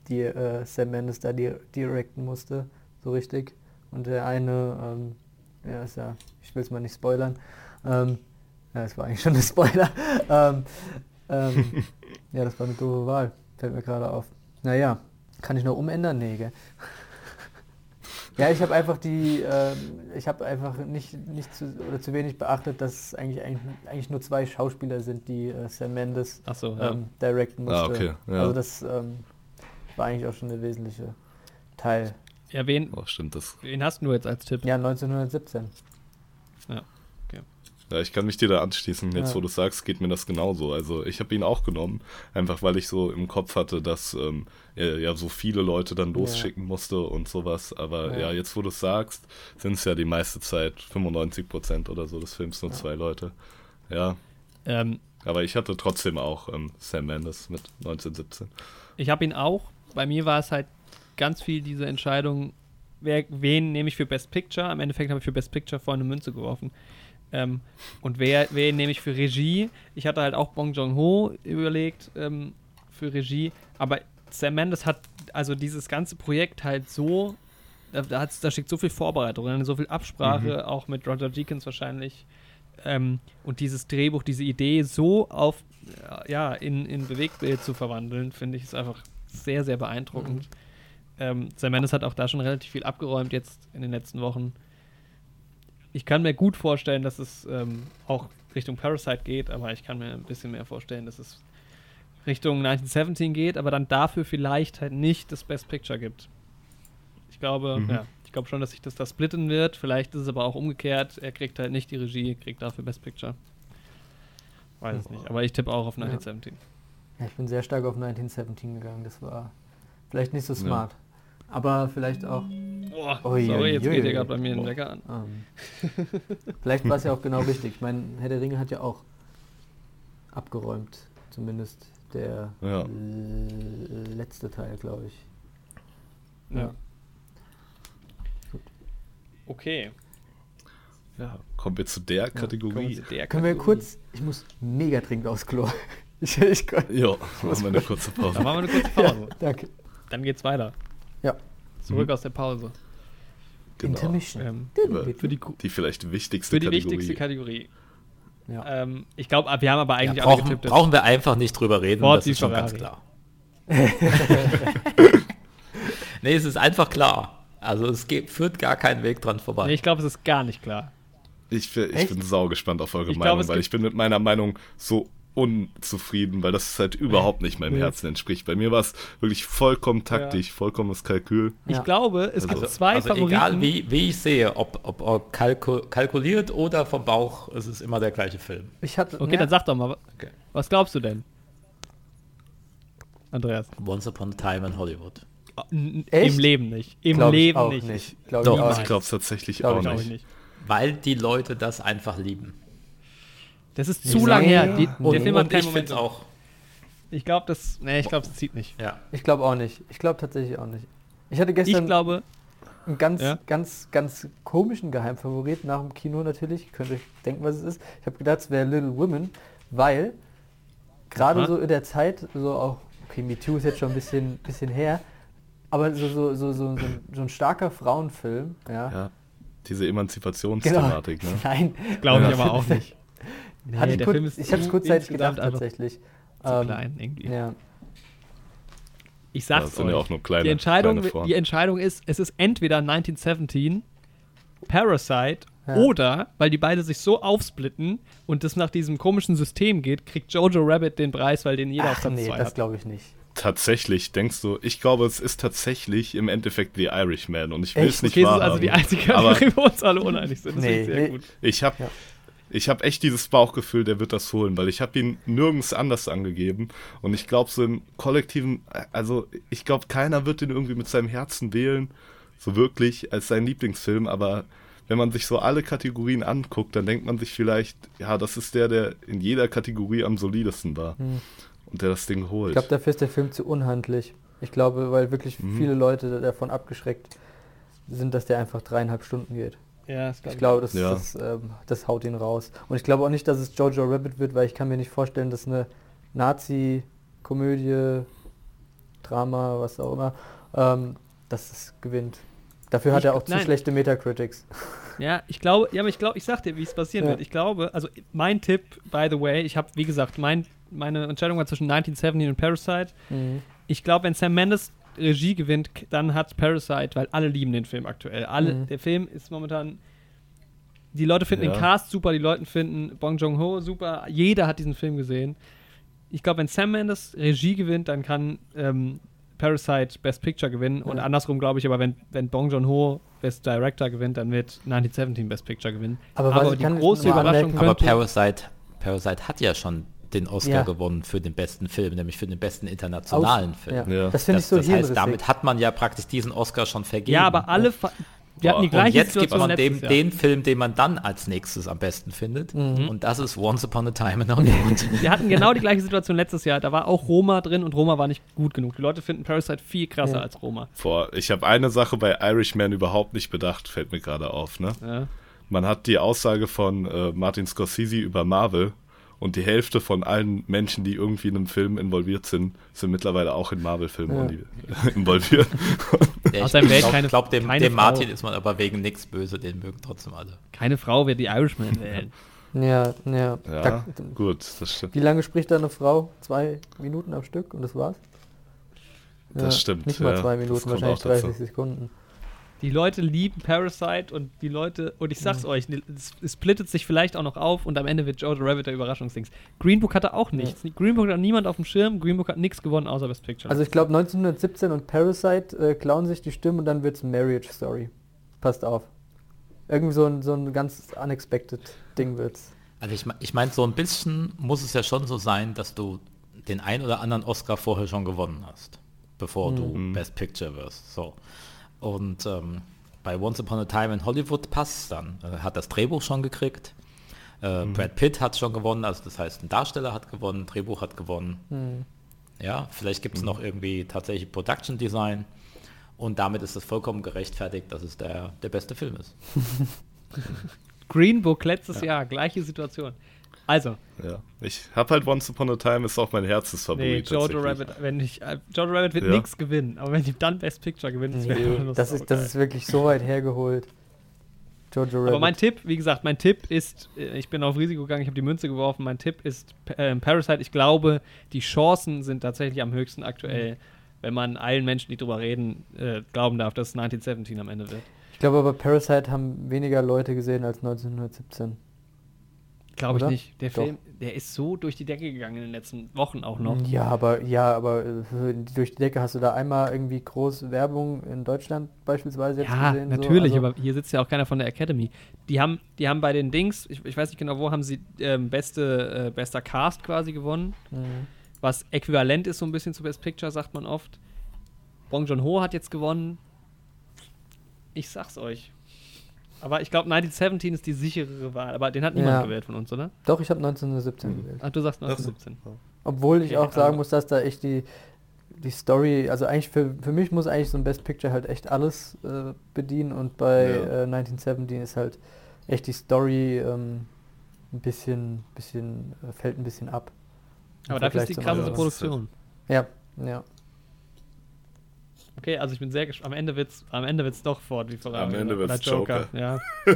die äh, Sam Mendes da di directen musste, so richtig. Und der eine, ähm, ja, ist ja, ich will es mal nicht spoilern, ähm, ja, das war eigentlich schon ein Spoiler, ähm, ähm, ja, das war eine doofe Wahl. Fällt mir gerade auf. Naja, kann ich noch umändern? Nee, gell? ja, ich habe einfach die, ähm, ich habe einfach nicht, nicht zu, oder zu wenig beachtet, dass es eigentlich, eigentlich, eigentlich nur zwei Schauspieler sind, die äh, Sam Mendes so, ja. ähm, directen musste. Ah, okay, ja. Also das ähm, war eigentlich auch schon der wesentliche Teil. ja, wen, Oh, stimmt das. wen hast du jetzt als Tipp? Ja, 1917. Ja, ich kann mich dir da anschließen. Jetzt, Ja. wo du sagst, geht mir das genauso. Also ich habe ihn auch genommen, einfach weil ich so im Kopf hatte, dass ähm, er ja so viele Leute dann losschicken musste und sowas. Aber Ja. ja, jetzt, wo du sagst, sind es ja die meiste Zeit 95 Prozent oder so des Films nur Ja. zwei Leute. Ja, Ähm, aber ich hatte trotzdem auch ähm, Sam Mendes mit 1917. ich habe ihn auch. Bei mir war es halt ganz viel diese Entscheidung, wer, wen nehme ich für Best Picture. Im Endeffekt habe ich für Best Picture vorne eine Münze geworfen. Ähm, und wer, wen nehme ich für Regie? Ich hatte halt auch Bong Joon-ho überlegt ähm, für Regie, aber Sam Mendes hat also dieses ganze Projekt halt so, da, da, da steckt so viel Vorbereitung, drin, so viel Absprache, auch mit Roger Deakins wahrscheinlich. Ähm, und dieses Drehbuch, diese Idee so auf, äh, ja, in, in Bewegtbild zu verwandeln, finde ich, ist einfach sehr, sehr beeindruckend. Ähm, Sam Mendes hat auch da schon relativ viel abgeräumt jetzt in den letzten Wochen. Ich kann mir gut vorstellen, dass es ähm, auch Richtung Parasite geht, aber ich kann mir ein bisschen mehr vorstellen, dass es Richtung 1917 geht, aber dann dafür vielleicht halt nicht das Best Picture gibt. Ich glaube, Mhm. ja, ich glaube schon, dass sich das da splitten wird. Vielleicht ist es aber auch umgekehrt. Er kriegt halt nicht die Regie, kriegt dafür Best Picture. Weiß es nicht. Aber ich tippe auch auf Ja. 1917. Ja, ich bin sehr stark auf 1917 gegangen. Das war vielleicht nicht so Ja. smart. Aber vielleicht auch. Boah, Ui, sorry, jetzt geht hier gerade bei mir ein. Wecker an. Ähm, vielleicht war es ja auch genau richtig. Ich meine, Herr der Ringe hat ja auch abgeräumt. Zumindest der Ja. letzte Teil, glaube ich. Ja. Okay. Ja, kommen wir zu der Kategorie. Sie der Können wir Kategorie. kurz. Ich muss mega dringend aufs Klo. Ich, ich kann, Ja, machen wir eine kurze Dann Pause. machen wir eine kurze Pause. danke. Dann geht's weiter. Ja. Zurück Mhm. aus der Pause. Genau. Intermission. Ähm, für die, Die vielleicht wichtigste für die Kategorie. wichtigste Kategorie. Ja. Ähm, ich glaube, wir haben aber Ja, eigentlich alle brauchen, getippt. brauchen wir einfach nicht drüber reden, Ford das ist schon Ferrari. ganz klar. nee, es ist einfach klar. Also es geht, führt gar keinen Weg dran vorbei. Nee, ich glaube, es ist gar nicht klar. Ich, bin- ich bin saugespannt auf eure Ich Meinung, glaub, weil ich bin mit meiner Meinung so unzufrieden, weil das halt überhaupt nicht meinem Nee. Herzen entspricht. Bei mir war es wirklich vollkommen taktisch, vollkommenes Kalkül. Ich Ja. glaube, es Also- gibt zwei also Favoriten. egal wie, wie ich sehe, ob, ob, ob kalku kalkuliert oder vom Bauch, es ist immer der gleiche Film. Ich hatte. Okay, ja, dann sag doch mal, Okay. was glaubst du denn? Andreas. Once Upon a Time in Hollywood. N- Echt? Im Leben nicht. Im glaub ich Leben auch nicht. nicht. Glaub Doch, ich auch glaube es tatsächlich Glaub auch nicht. ich nicht. Weil die Leute das einfach lieben. Das ist zu Nee. lang her. Die, Und, der Film hat keinen ich finde Moment. es auch. Ich glaube, das. Nee, ich glaube, es zieht nicht. Ja. Ich glaube auch nicht. Ich glaube tatsächlich auch nicht. Ich hatte Ich gestern glaube, einen ganz, Ja. ganz, ganz komischen Geheimfavorit nach dem Kino natürlich. Ihr könnt euch denken, was es ist. Ich habe gedacht, es wäre Little Women, weil gerade so in der Zeit, so auch, okay, MeToo ist jetzt schon ein bisschen, bisschen her, aber so, so, so, so, so, ein, so ein starker Frauenfilm, ja. Ja, diese Emanzipationsthematik, ne? Nein, glaube ich aber auch nicht. Hatte Nee, ich, der kurz, Film ist ich habe es zu kurzzeitig gedacht tatsächlich. Zu Ähm, klein irgendwie. Ja. Ich Das sag's sind euch. ja auch nur kleine, die, Entscheidung, die Entscheidung ist, es ist entweder 1917, Parasite Ja. Oder, weil die beide sich so aufsplitten und es nach diesem komischen System geht, kriegt Jojo Rabbit den Preis, weil den jeder auf Ach Platz nee, 2 das glaube ich nicht. Tatsächlich, denkst du, ich glaube, es ist tatsächlich im Endeffekt The Irishman und ich will es nicht Okay, das ist wahrhaben. also die einzige aber wo uns alle uneinig sind. Das Nee, ich sehr nee. gut. ich habe Ja. Ich habe echt dieses Bauchgefühl, der wird das holen, weil ich habe ihn nirgends anders angegeben und ich glaube so im kollektiven, also ich glaube keiner wird ihn irgendwie mit seinem Herzen wählen, so wirklich als sein Lieblingsfilm, aber wenn man sich so alle Kategorien anguckt, dann denkt man sich vielleicht, ja, das ist der, der in jeder Kategorie am solidesten war und der das Ding holt. Ich glaube, dafür ist der Film zu unhandlich. Ich glaube, weil wirklich Mhm. viele Leute davon abgeschreckt sind, dass der einfach dreieinhalb Stunden geht. Ja, das Ich glaube, das, Ja. das, ähm, das haut ihn raus. Und ich glaube auch nicht, dass es Jojo Rabbit wird, weil ich kann mir nicht vorstellen, dass eine Nazi-Komödie, Drama, was auch immer, ähm, dass es gewinnt. Dafür hat Ich- er auch zu nein. schlechte Metacritics. Ja, ich glaube, ja, aber ich glaube, ich sag dir, wie es passieren Ja. wird. Ich glaube, also mein Tipp, by the way, ich habe, wie gesagt, mein, meine Entscheidung war zwischen 1917 und Parasite. Mhm. Ich glaube, wenn Sam Mendes Regie gewinnt, dann hat Parasite, weil alle lieben den Film aktuell. Alle, Mhm. der Film ist momentan. Die Leute finden Ja. den Cast super, die Leute finden Bong Joon-ho super. Jeder hat diesen Film gesehen. Ich glaube, wenn Sam Mendes Regie gewinnt, dann kann ähm, Parasite Best Picture gewinnen. Und Ja. andersrum glaube ich, aber wenn, wenn Bong Joon-ho Best Director gewinnt, dann wird 1917 Best Picture gewinnen. Aber was ich die kann große Überraschung anmerken- Aber könnte. Parasite, Parasite hat ja schon den Oscar Ja. gewonnen für den besten Film, nämlich für den besten internationalen Aus- Film. Ja. Ja. Das finde ich so das heißt, damit hat man ja praktisch diesen Oscar schon vergeben. ja, aber alle. Fa- Wir hatten die Und gleiche jetzt gibt Situation man dem letztes Jahr. den Film, den man dann als nächstes am besten findet. Mhm. Und das ist Once Upon a Time in Hollywood. Wir hatten genau die gleiche Situation letztes Jahr. Da war auch Roma drin und Roma war nicht gut genug. Die Leute finden Parasite viel krasser Ja. als Roma. Boah, ich habe eine Sache bei Irishman überhaupt nicht bedacht, fällt mir gerade auf, ne? Ja. Man hat die Aussage von äh, Martin Scorsese über Marvel und die Hälfte von allen Menschen, die irgendwie in einem Film involviert sind, sind mittlerweile auch in Marvel-Filmen Ja. involvi- involviert. Ja, seinem Welt glaub, dem, keine dem. Martin ist man aber wegen nichts böse, den mögen trotzdem alle. Keine Frau wird die Irishman wählen. Ja, ja. Ja, Da, gut, das stimmt. wie lange spricht da eine Frau? Zwei Minuten am Stück und das war's? Das stimmt, Nicht mal ja. zwei Minuten, wahrscheinlich auch dazu. 30 Sekunden. Die Leute lieben Parasite und die Leute, und ich sag's euch, es, es splittet sich vielleicht auch noch auf und am Ende wird Jojo Rabbit der Überraschungsdings. Green Book hatte auch nichts. Green Book hat niemand auf dem Schirm, Green Book hat nichts gewonnen außer Best Picture. Also ich glaube 1917 und Parasite äh, klauen sich die Stimmen und dann wird's Marriage Story. Passt auf. Irgendwie so ein, so ein ganz unexpected Ding wird's. Also ich, ich meine, so ein bisschen muss es ja schon so sein, dass du den ein oder anderen Oscar vorher schon gewonnen hast, bevor du Best Picture wirst. So. Und ähm, bei Once Upon a Time in Hollywood passt dann. Er hat das Drehbuch schon gekriegt. Äh, Brad Pitt hat schon gewonnen, also das heißt, ein Darsteller hat gewonnen, Drehbuch hat gewonnen. Hm. Ja, vielleicht gibt es noch irgendwie tatsächlich Production Design. Und damit ist es vollkommen gerechtfertigt, dass es der, der beste Film ist. Green Book letztes Jahr, gleiche Situation. Also, Ja. Ich habe halt Once Upon a Time, ist auch mein Herzensfavorit. nee, Jojo. Rabbit, wenn ich, äh, Jojo Rabbit wird Ja. nichts gewinnen, aber wenn die dann Best Picture gewinnt, das wäre Nee, das, ist, das ist wirklich so weit hergeholt. Jojo Rabbit. Aber mein Tipp, wie gesagt, mein Tipp ist, äh, ich bin auf Risiko gegangen, ich habe die Münze geworfen, mein Tipp ist äh, Parasite. Ich glaube, die Chancen sind tatsächlich am höchsten aktuell, wenn man allen Menschen, die drüber reden, äh, glauben darf, dass es 1917 am Ende wird. ich glaube aber Parasite haben weniger Leute gesehen als 1917. Glaube ich nicht. Der Doch. Film, der ist so durch die Decke gegangen in den letzten Wochen auch noch. Ja, aber ja, aber äh, durch die Decke hast du da einmal irgendwie groß Werbung in Deutschland beispielsweise jetzt Ja, gesehen. so? natürlich, Also- aber hier sitzt ja auch keiner von der Academy. Die haben, die haben bei den Dings, ich, ich weiß nicht genau wo, haben sie ähm, beste, äh, bester Cast quasi gewonnen. Mhm. was äquivalent ist so ein bisschen zu Best Picture, sagt man oft. Bong Joon-ho hat jetzt gewonnen. Ich sag's euch. Aber ich glaube, 1917 ist die sicherere Wahl. Aber den hat niemand Ja. gewählt von uns, oder? Doch, ich habe 1917 gewählt. Ach, du sagst 1917. Obwohl ich Okay, auch sagen also- muss, dass da echt die, die Story, also eigentlich für, für mich muss eigentlich so ein Best Picture halt echt alles äh, bedienen und bei Ja. äh, 1917 ist halt echt die Story ähm, ein bisschen, bisschen, äh, fällt ein bisschen ab. Aber dafür ist die krasseste. Produktion. Ja, ja. Okay, also ich bin sehr gespannt. Am Ende wird's, am Ende wird's doch Ford wie Ferrari. Am Ende oder wird's Joker. Joker. Ja.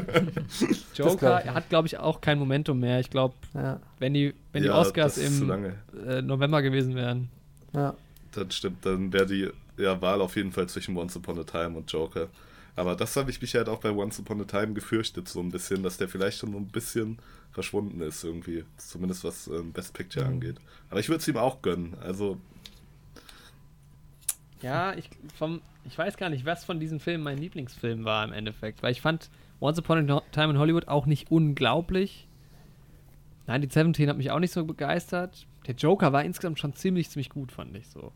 glaub Joker auch. hat, glaube ich, auch kein Momentum mehr. Ich glaube, Ja, wenn die, wenn die Ja, Oscars ist zu im lange. äh, November gewesen wären. ja. Das stimmt, dann wäre die ja, Wahl auf jeden Fall zwischen Once Upon a Time und Joker. Aber das habe ich mich halt auch bei Once Upon a Time gefürchtet, so ein bisschen, dass der vielleicht schon so ein bisschen verschwunden ist irgendwie. Zumindest was ähm, Best Picture Mhm. angeht. Aber ich würde es ihm auch gönnen. Also, Ja, ich, vom, ich weiß gar nicht, was von diesen Filmen mein Lieblingsfilm war im Endeffekt, weil ich fand Once Upon a Time in Hollywood auch nicht unglaublich. Nein, die 17 hat mich auch nicht so begeistert. Der Joker war insgesamt schon ziemlich, ziemlich gut, fand ich so.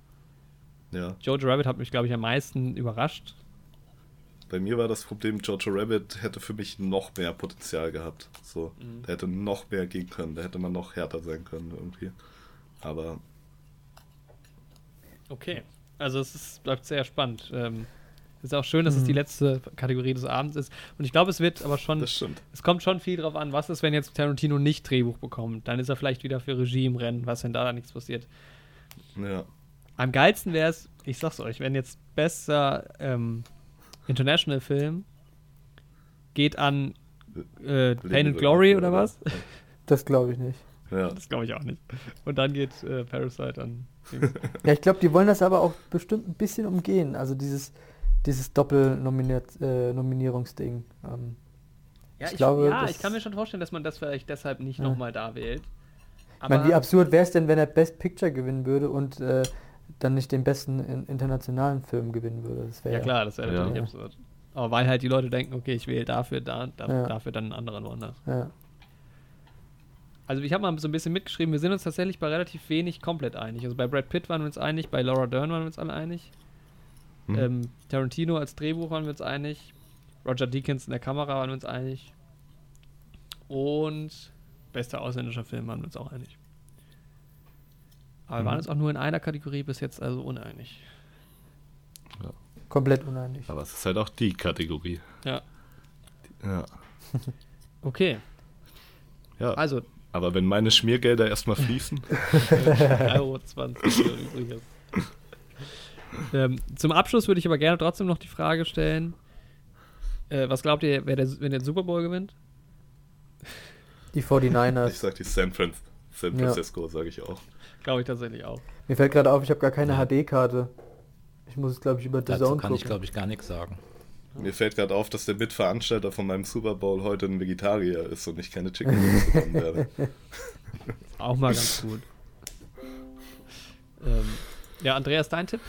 ja. Jojo Rabbit hat mich, glaube ich, am meisten überrascht. Bei mir war das Problem, Jojo Rabbit hätte für mich noch mehr Potenzial gehabt. So, Mhm. der hätte noch mehr gehen können, da hätte man noch härter sein können irgendwie. Aber Okay. Also es ist, bleibt sehr spannend. Ähm, ist auch schön, dass es die letzte Kategorie des Abends ist. Und ich glaube, es wird aber schon, das stimmt. es kommt schon viel drauf an, was ist, wenn jetzt Tarantino nicht Drehbuch bekommt. Dann ist er vielleicht wieder für Regie im Rennen, was wenn da nichts passiert. Ja. Am geilsten wäre es, ich sag's euch, wenn jetzt bester ähm, International Film geht an äh, Pain and Glory oder was? Das glaube ich nicht. Ja. Das glaube ich auch nicht. Und dann geht äh, Parasite an. Ja, ich glaube, die wollen das aber auch bestimmt ein bisschen umgehen. Also dieses, dieses Doppel-Nominierungsding. Ähm, Ja, Ich ich, glaube, ja, ich kann mir schon vorstellen, dass man das vielleicht deshalb nicht Ja. nochmal da wählt. ich meine, wie absurd wäre es denn, wenn er Best Picture gewinnen würde und äh, dann nicht den besten in, internationalen Film gewinnen würde? Das wäre Ja klar, das wäre Ja. natürlich absurd. Aber weil halt die Leute denken, okay, ich wähle dafür, da, da Ja. dafür dann einen anderen woanders. Ja. Also ich habe mal so ein bisschen mitgeschrieben, wir sind uns tatsächlich bei relativ wenig komplett einig. Also bei Brad Pitt waren wir uns einig, bei Laura Dern waren wir uns alle einig. Hm. Ähm, Tarantino als Drehbuch waren wir uns einig. Roger Deakins in der Kamera waren wir uns einig. Und bester ausländischer Film waren wir uns auch einig. Aber wir waren Mhm. uns auch nur in einer Kategorie bis jetzt also uneinig. Komplett uneinig. Aber es ist halt auch die Kategorie. Ja. Ja. Okay, ja. also Aber wenn meine Schmiergelder erstmal fließen, 3,20 Euro übrig ist. Ähm, zum Abschluss würde ich aber gerne trotzdem noch die Frage stellen: äh, Was glaubt ihr, wer der, wenn der Super Bowl gewinnt? Die ich 49ers. sag die San, Fran San Ja. Francisco, sage ich auch. Glaube ich tatsächlich auch. Mir fällt gerade auf, ich habe gar keine HD-Karte. Ich muss es, glaube ich, über The Dazu Zone kann ich, gucken. glaube ich, gar nichts sagen. Mir fällt gerade auf, dass der Mitveranstalter von meinem Super Bowl heute ein Vegetarier ist und ich keine Chicken Wings bekommen werde. Auch mal ganz gut. Ähm, ja, Andreas, dein Tipp?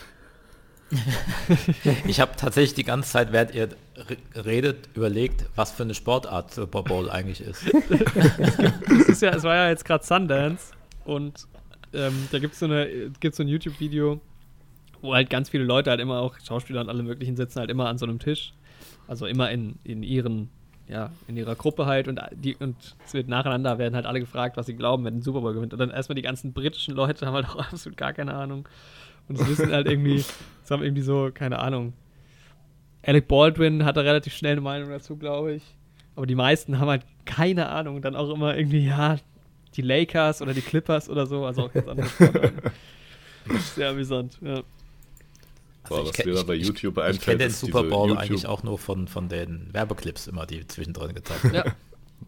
Ich habe tatsächlich die ganze Zeit, während ihr re- redet, überlegt, was für eine Sportart Super Bowl eigentlich ist. Es, ist ja, es war ja jetzt gerade Sundance und ähm, da gibt so es gibt's so ein YouTube-Video, wo halt ganz viele Leute halt immer auch, Schauspieler und alle möglichen sitzen halt immer an so einem Tisch. Also immer in, in ihren, ja, in ihrer Gruppe halt und die und es wird nacheinander werden halt alle gefragt, was sie glauben, wenn ein Super Bowl gewinnt. Und dann erstmal die ganzen britischen Leute haben halt auch absolut gar keine Ahnung. Und es wissen halt irgendwie, es haben irgendwie so, keine Ahnung. Alec Baldwin hatte relativ schnell eine Meinung dazu, glaube ich. Aber die meisten haben halt keine Ahnung. Dann auch immer irgendwie, ja, die Lakers oder die Clippers oder so. Also auch ganz andere Sportarten. Sehr amüsant, ja. Boah, ich was kenn- ich- bei ich- YouTube Ich einfällt, kenne den Super Bowl YouTube- eigentlich auch nur von, von den Werbeclips immer, die zwischendrin gezeigt werden. Ja,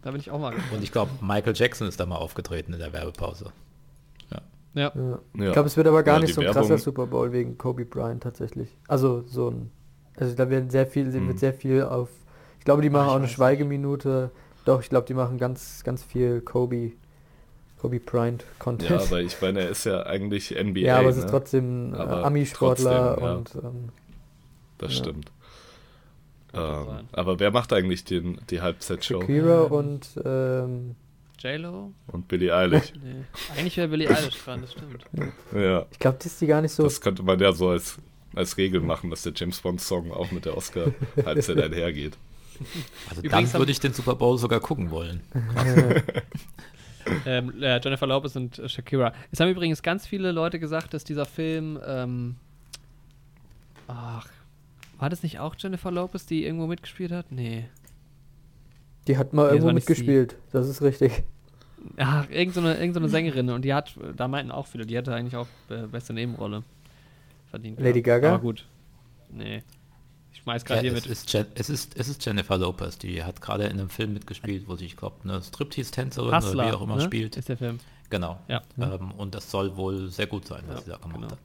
da bin ich auch mal Und gespannt. ich glaube, Michael Jackson ist da mal aufgetreten in der Werbepause. Ja. Ja. Ja. Ich glaube, es wird aber gar Ja, nicht so ein Werbung- krasser Super Bowl wegen Kobe Bryant tatsächlich. Also so ein, also da werden sehr viel, Mhm. wird sehr viel auf. Ich glaube, die machen ich auch eine. Schweigeminute. Doch, ich glaube, die machen ganz, ganz viel Kobe, Kobe Bryant Ja, Content. aber ich meine, er ist ja eigentlich NBA. Ja, aber es ne? ist trotzdem äh, Ami-Sportler ja. und ähm, Das Ja. stimmt. Ähm, aber wer macht eigentlich den, die Halbzeitshow? Shakira und ähm, J-Lo? Und Billie Eilish. Nee. Eigentlich wäre Billie Eilish dran, das stimmt. ja, ich glaube, das ist die gar nicht so. das könnte man ja so als, als Regel machen, dass der James Bond-Song auch mit der Oscar-Halbzeit einhergeht. Also Übrigens dann würde ich den Super Bowl sogar gucken wollen. ähm, äh, Jennifer Lopez und äh, Shakira. Es haben übrigens ganz viele Leute gesagt, dass dieser Film, ähm, ach, war das nicht auch Jennifer Lopez, die irgendwo mitgespielt hat? Nee. Die hat mal Nee, irgendwo nicht sie. mitgespielt. Das ist richtig. Ach, irgendeine so eine, irgend so eine Sängerin und die hat, da meinten auch viele, die hatte eigentlich auch äh, beste Nebenrolle verdient. Lady gehabt. Gaga? Aber gut. Nee. Schmeiß Ja, gerade hier es, mit. ist Jen, es, ist, es ist Jennifer Lopez, die hat gerade in einem Film mitgespielt, wo sie, ich glaube, eine Striptease-Tänzerin oder wie auch immer ne? spielt. Ist der Film. Genau. Ja. Ähm, und das soll wohl sehr gut sein, was Ja, sie da gemacht genau. hat.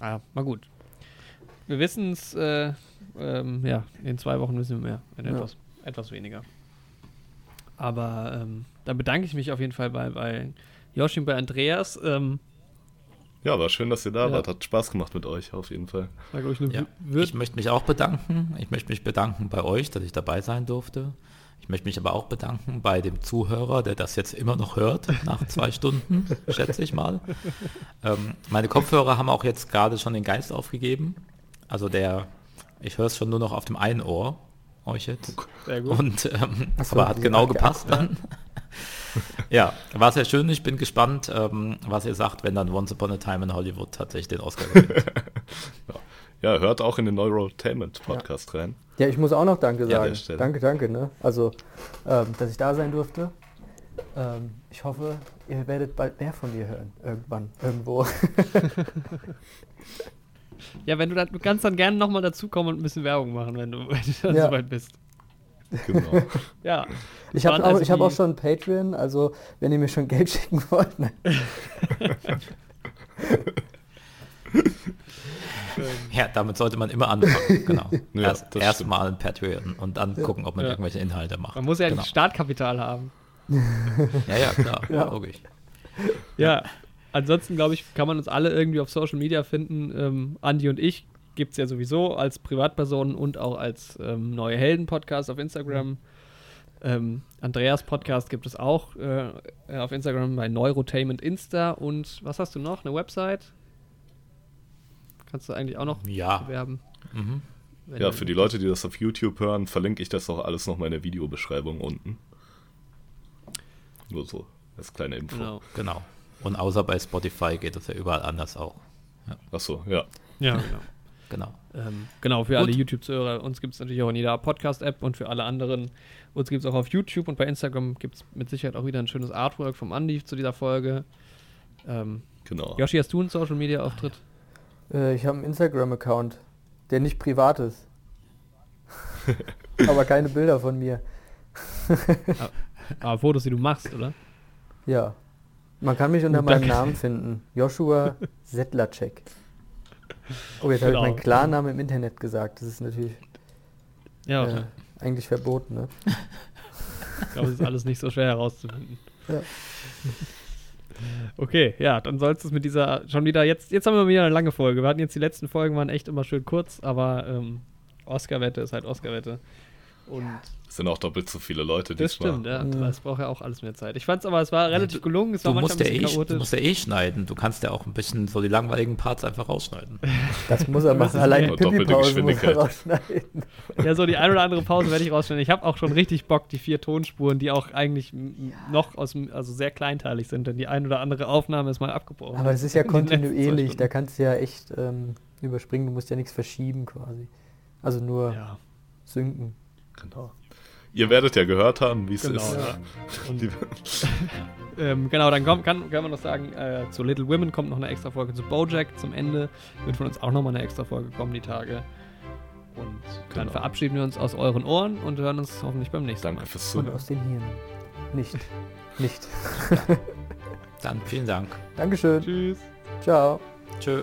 Ah, mal gut. wir wissen es, äh, ähm, ja, in zwei Wochen wissen wir mehr, in Ja. etwas, etwas weniger. Aber ähm, da bedanke ich mich auf jeden Fall bei, bei Yoshi und bei Andreas. Ähm, Ja, war schön, dass ihr da Ja. wart. Hat Spaß gemacht mit euch, auf jeden Fall. Ja, ich möchte mich auch bedanken. Ich möchte mich bedanken bei euch, dass ich dabei sein durfte. Ich möchte mich aber auch bedanken bei dem Zuhörer, der das jetzt immer noch hört, nach zwei Stunden, schätze ich mal. Ähm, meine Kopfhörer haben auch jetzt gerade schon den Geist aufgegeben. Also der, ich höre es schon nur noch auf dem einen Ohr, euch jetzt. Sehr gut. Und ähm, so, aber hat genau gepasst dann. ja, war sehr schön. Ich bin gespannt, ähm, was ihr sagt, wenn dann Once Upon a Time in Hollywood tatsächlich den Oscar gewinnt. Ja, hört auch in den Neurotainment Podcast rein. Ja, ich muss auch noch Danke Ja, an sagen. Stelle. danke, danke, ne? Also, ähm, dass ich da sein durfte. Ähm, ich hoffe, ihr werdet bald mehr von mir hören. Irgendwann, irgendwo. Ja, wenn du, da, du kannst dann gerne nochmal dazukommen und ein bisschen Werbung machen, wenn du, wenn du dann Ja. soweit bist. Genau. Ja. Ich habe auch, also ich hab auch schon ein Patreon, also wenn ihr mir schon Geld schicken wollt. Ne? Ja, damit sollte man immer anfangen. Genau. Ja, Erst das erstmal ein Patreon und dann gucken, ob man Ja. irgendwelche Inhalte macht. Man muss ja genau. ein Startkapital haben. Ja, ja, klar, Ja. logisch. Ja. Ansonsten, glaube ich, kann man uns alle irgendwie auf Social Media finden. Ähm, Andi und ich gibt es ja sowieso als Privatpersonen und auch als ähm, neue Helden-Podcast auf Instagram. Ähm, Andreas Podcast gibt es auch äh, auf Instagram bei Neurotainment Insta. Und was hast du noch? Eine Website? Kannst du eigentlich auch noch Ja. bewerben? Mhm. Ja, für die Leute, die das auf YouTube hören, verlinke ich das auch alles nochmal in der Videobeschreibung unten. Nur so, als kleine Info. Genau. Genau. Und außer bei Spotify geht es ja überall anders auch. Achso, ja. Ja, genau. Genau. Ähm, genau, für Gut. alle YouTube-Zuhörer. Uns gibt es natürlich auch in jeder Podcast-App und für alle anderen. Uns gibt es auch auf YouTube und bei Instagram gibt es mit Sicherheit auch wieder ein schönes Artwork vom Andi zu dieser Folge. Ähm, Genau. Yoshi, hast du einen Social-Media-Auftritt? Äh, ich habe einen Instagram-Account, der nicht privat ist. Aber keine Bilder von mir. Ah, Fotos, die du machst, oder? Ja. Man kann mich unter Gut, meinem danke. Namen finden. Joshua Settlercheck. Oh, jetzt habe Genau. ich meinen Klarnamen im Internet gesagt. Das ist natürlich Ja, äh, eigentlich verboten. Ne? ich glaube, es ist alles nicht so schwer herauszufinden. Ja. Okay, ja, dann soll es mit dieser schon wieder jetzt, jetzt haben wir wieder eine lange Folge. Wir hatten jetzt die letzten Folgen waren echt immer schön kurz, aber ähm, Oscar-Wette ist halt Oscar-Wette. Und Es sind auch doppelt so viele Leute Das diesmal. stimmt, ja. Das braucht ja auch alles mehr Zeit. Ich fand es aber, es war relativ du- gelungen. Es Du war musst, ja ein eh, bisschen du musst ja eh schneiden. Du kannst ja auch ein bisschen so die langweiligen Parts einfach rausschneiden. Das muss er Das machen. Allein Pipi-Pause muss er rausschneiden. Ja, so die eine oder andere Pause werde ich rausstellen. Ich habe auch schon richtig Bock, die vier Tonspuren, die auch eigentlich noch aus dem, also sehr kleinteilig sind, denn die eine oder andere Aufnahme ist mal abgebrochen. Aber das ist ja kontinuierlich. Da kannst du ja echt ähm, überspringen. Du musst ja nichts verschieben quasi. Also nur Ja, synken. Genau. Ihr werdet ja gehört haben, wie es Genau, ist. ja. Und- ähm, genau, dann kommt, kann, kann man noch sagen, äh, zu Little Women kommt noch eine extra Folge zu Bojack. Zum Ende wird von uns auch nochmal eine extra Folge kommen, die Tage. Und dann Genau. verabschieden wir uns aus euren Ohren und hören uns hoffentlich beim nächsten Danke Mal. fürs Und Zuhören. aus den Hirn. Nicht. Nicht. Dann vielen Dank. Dankeschön. Tschüss. Ciao. Tschö.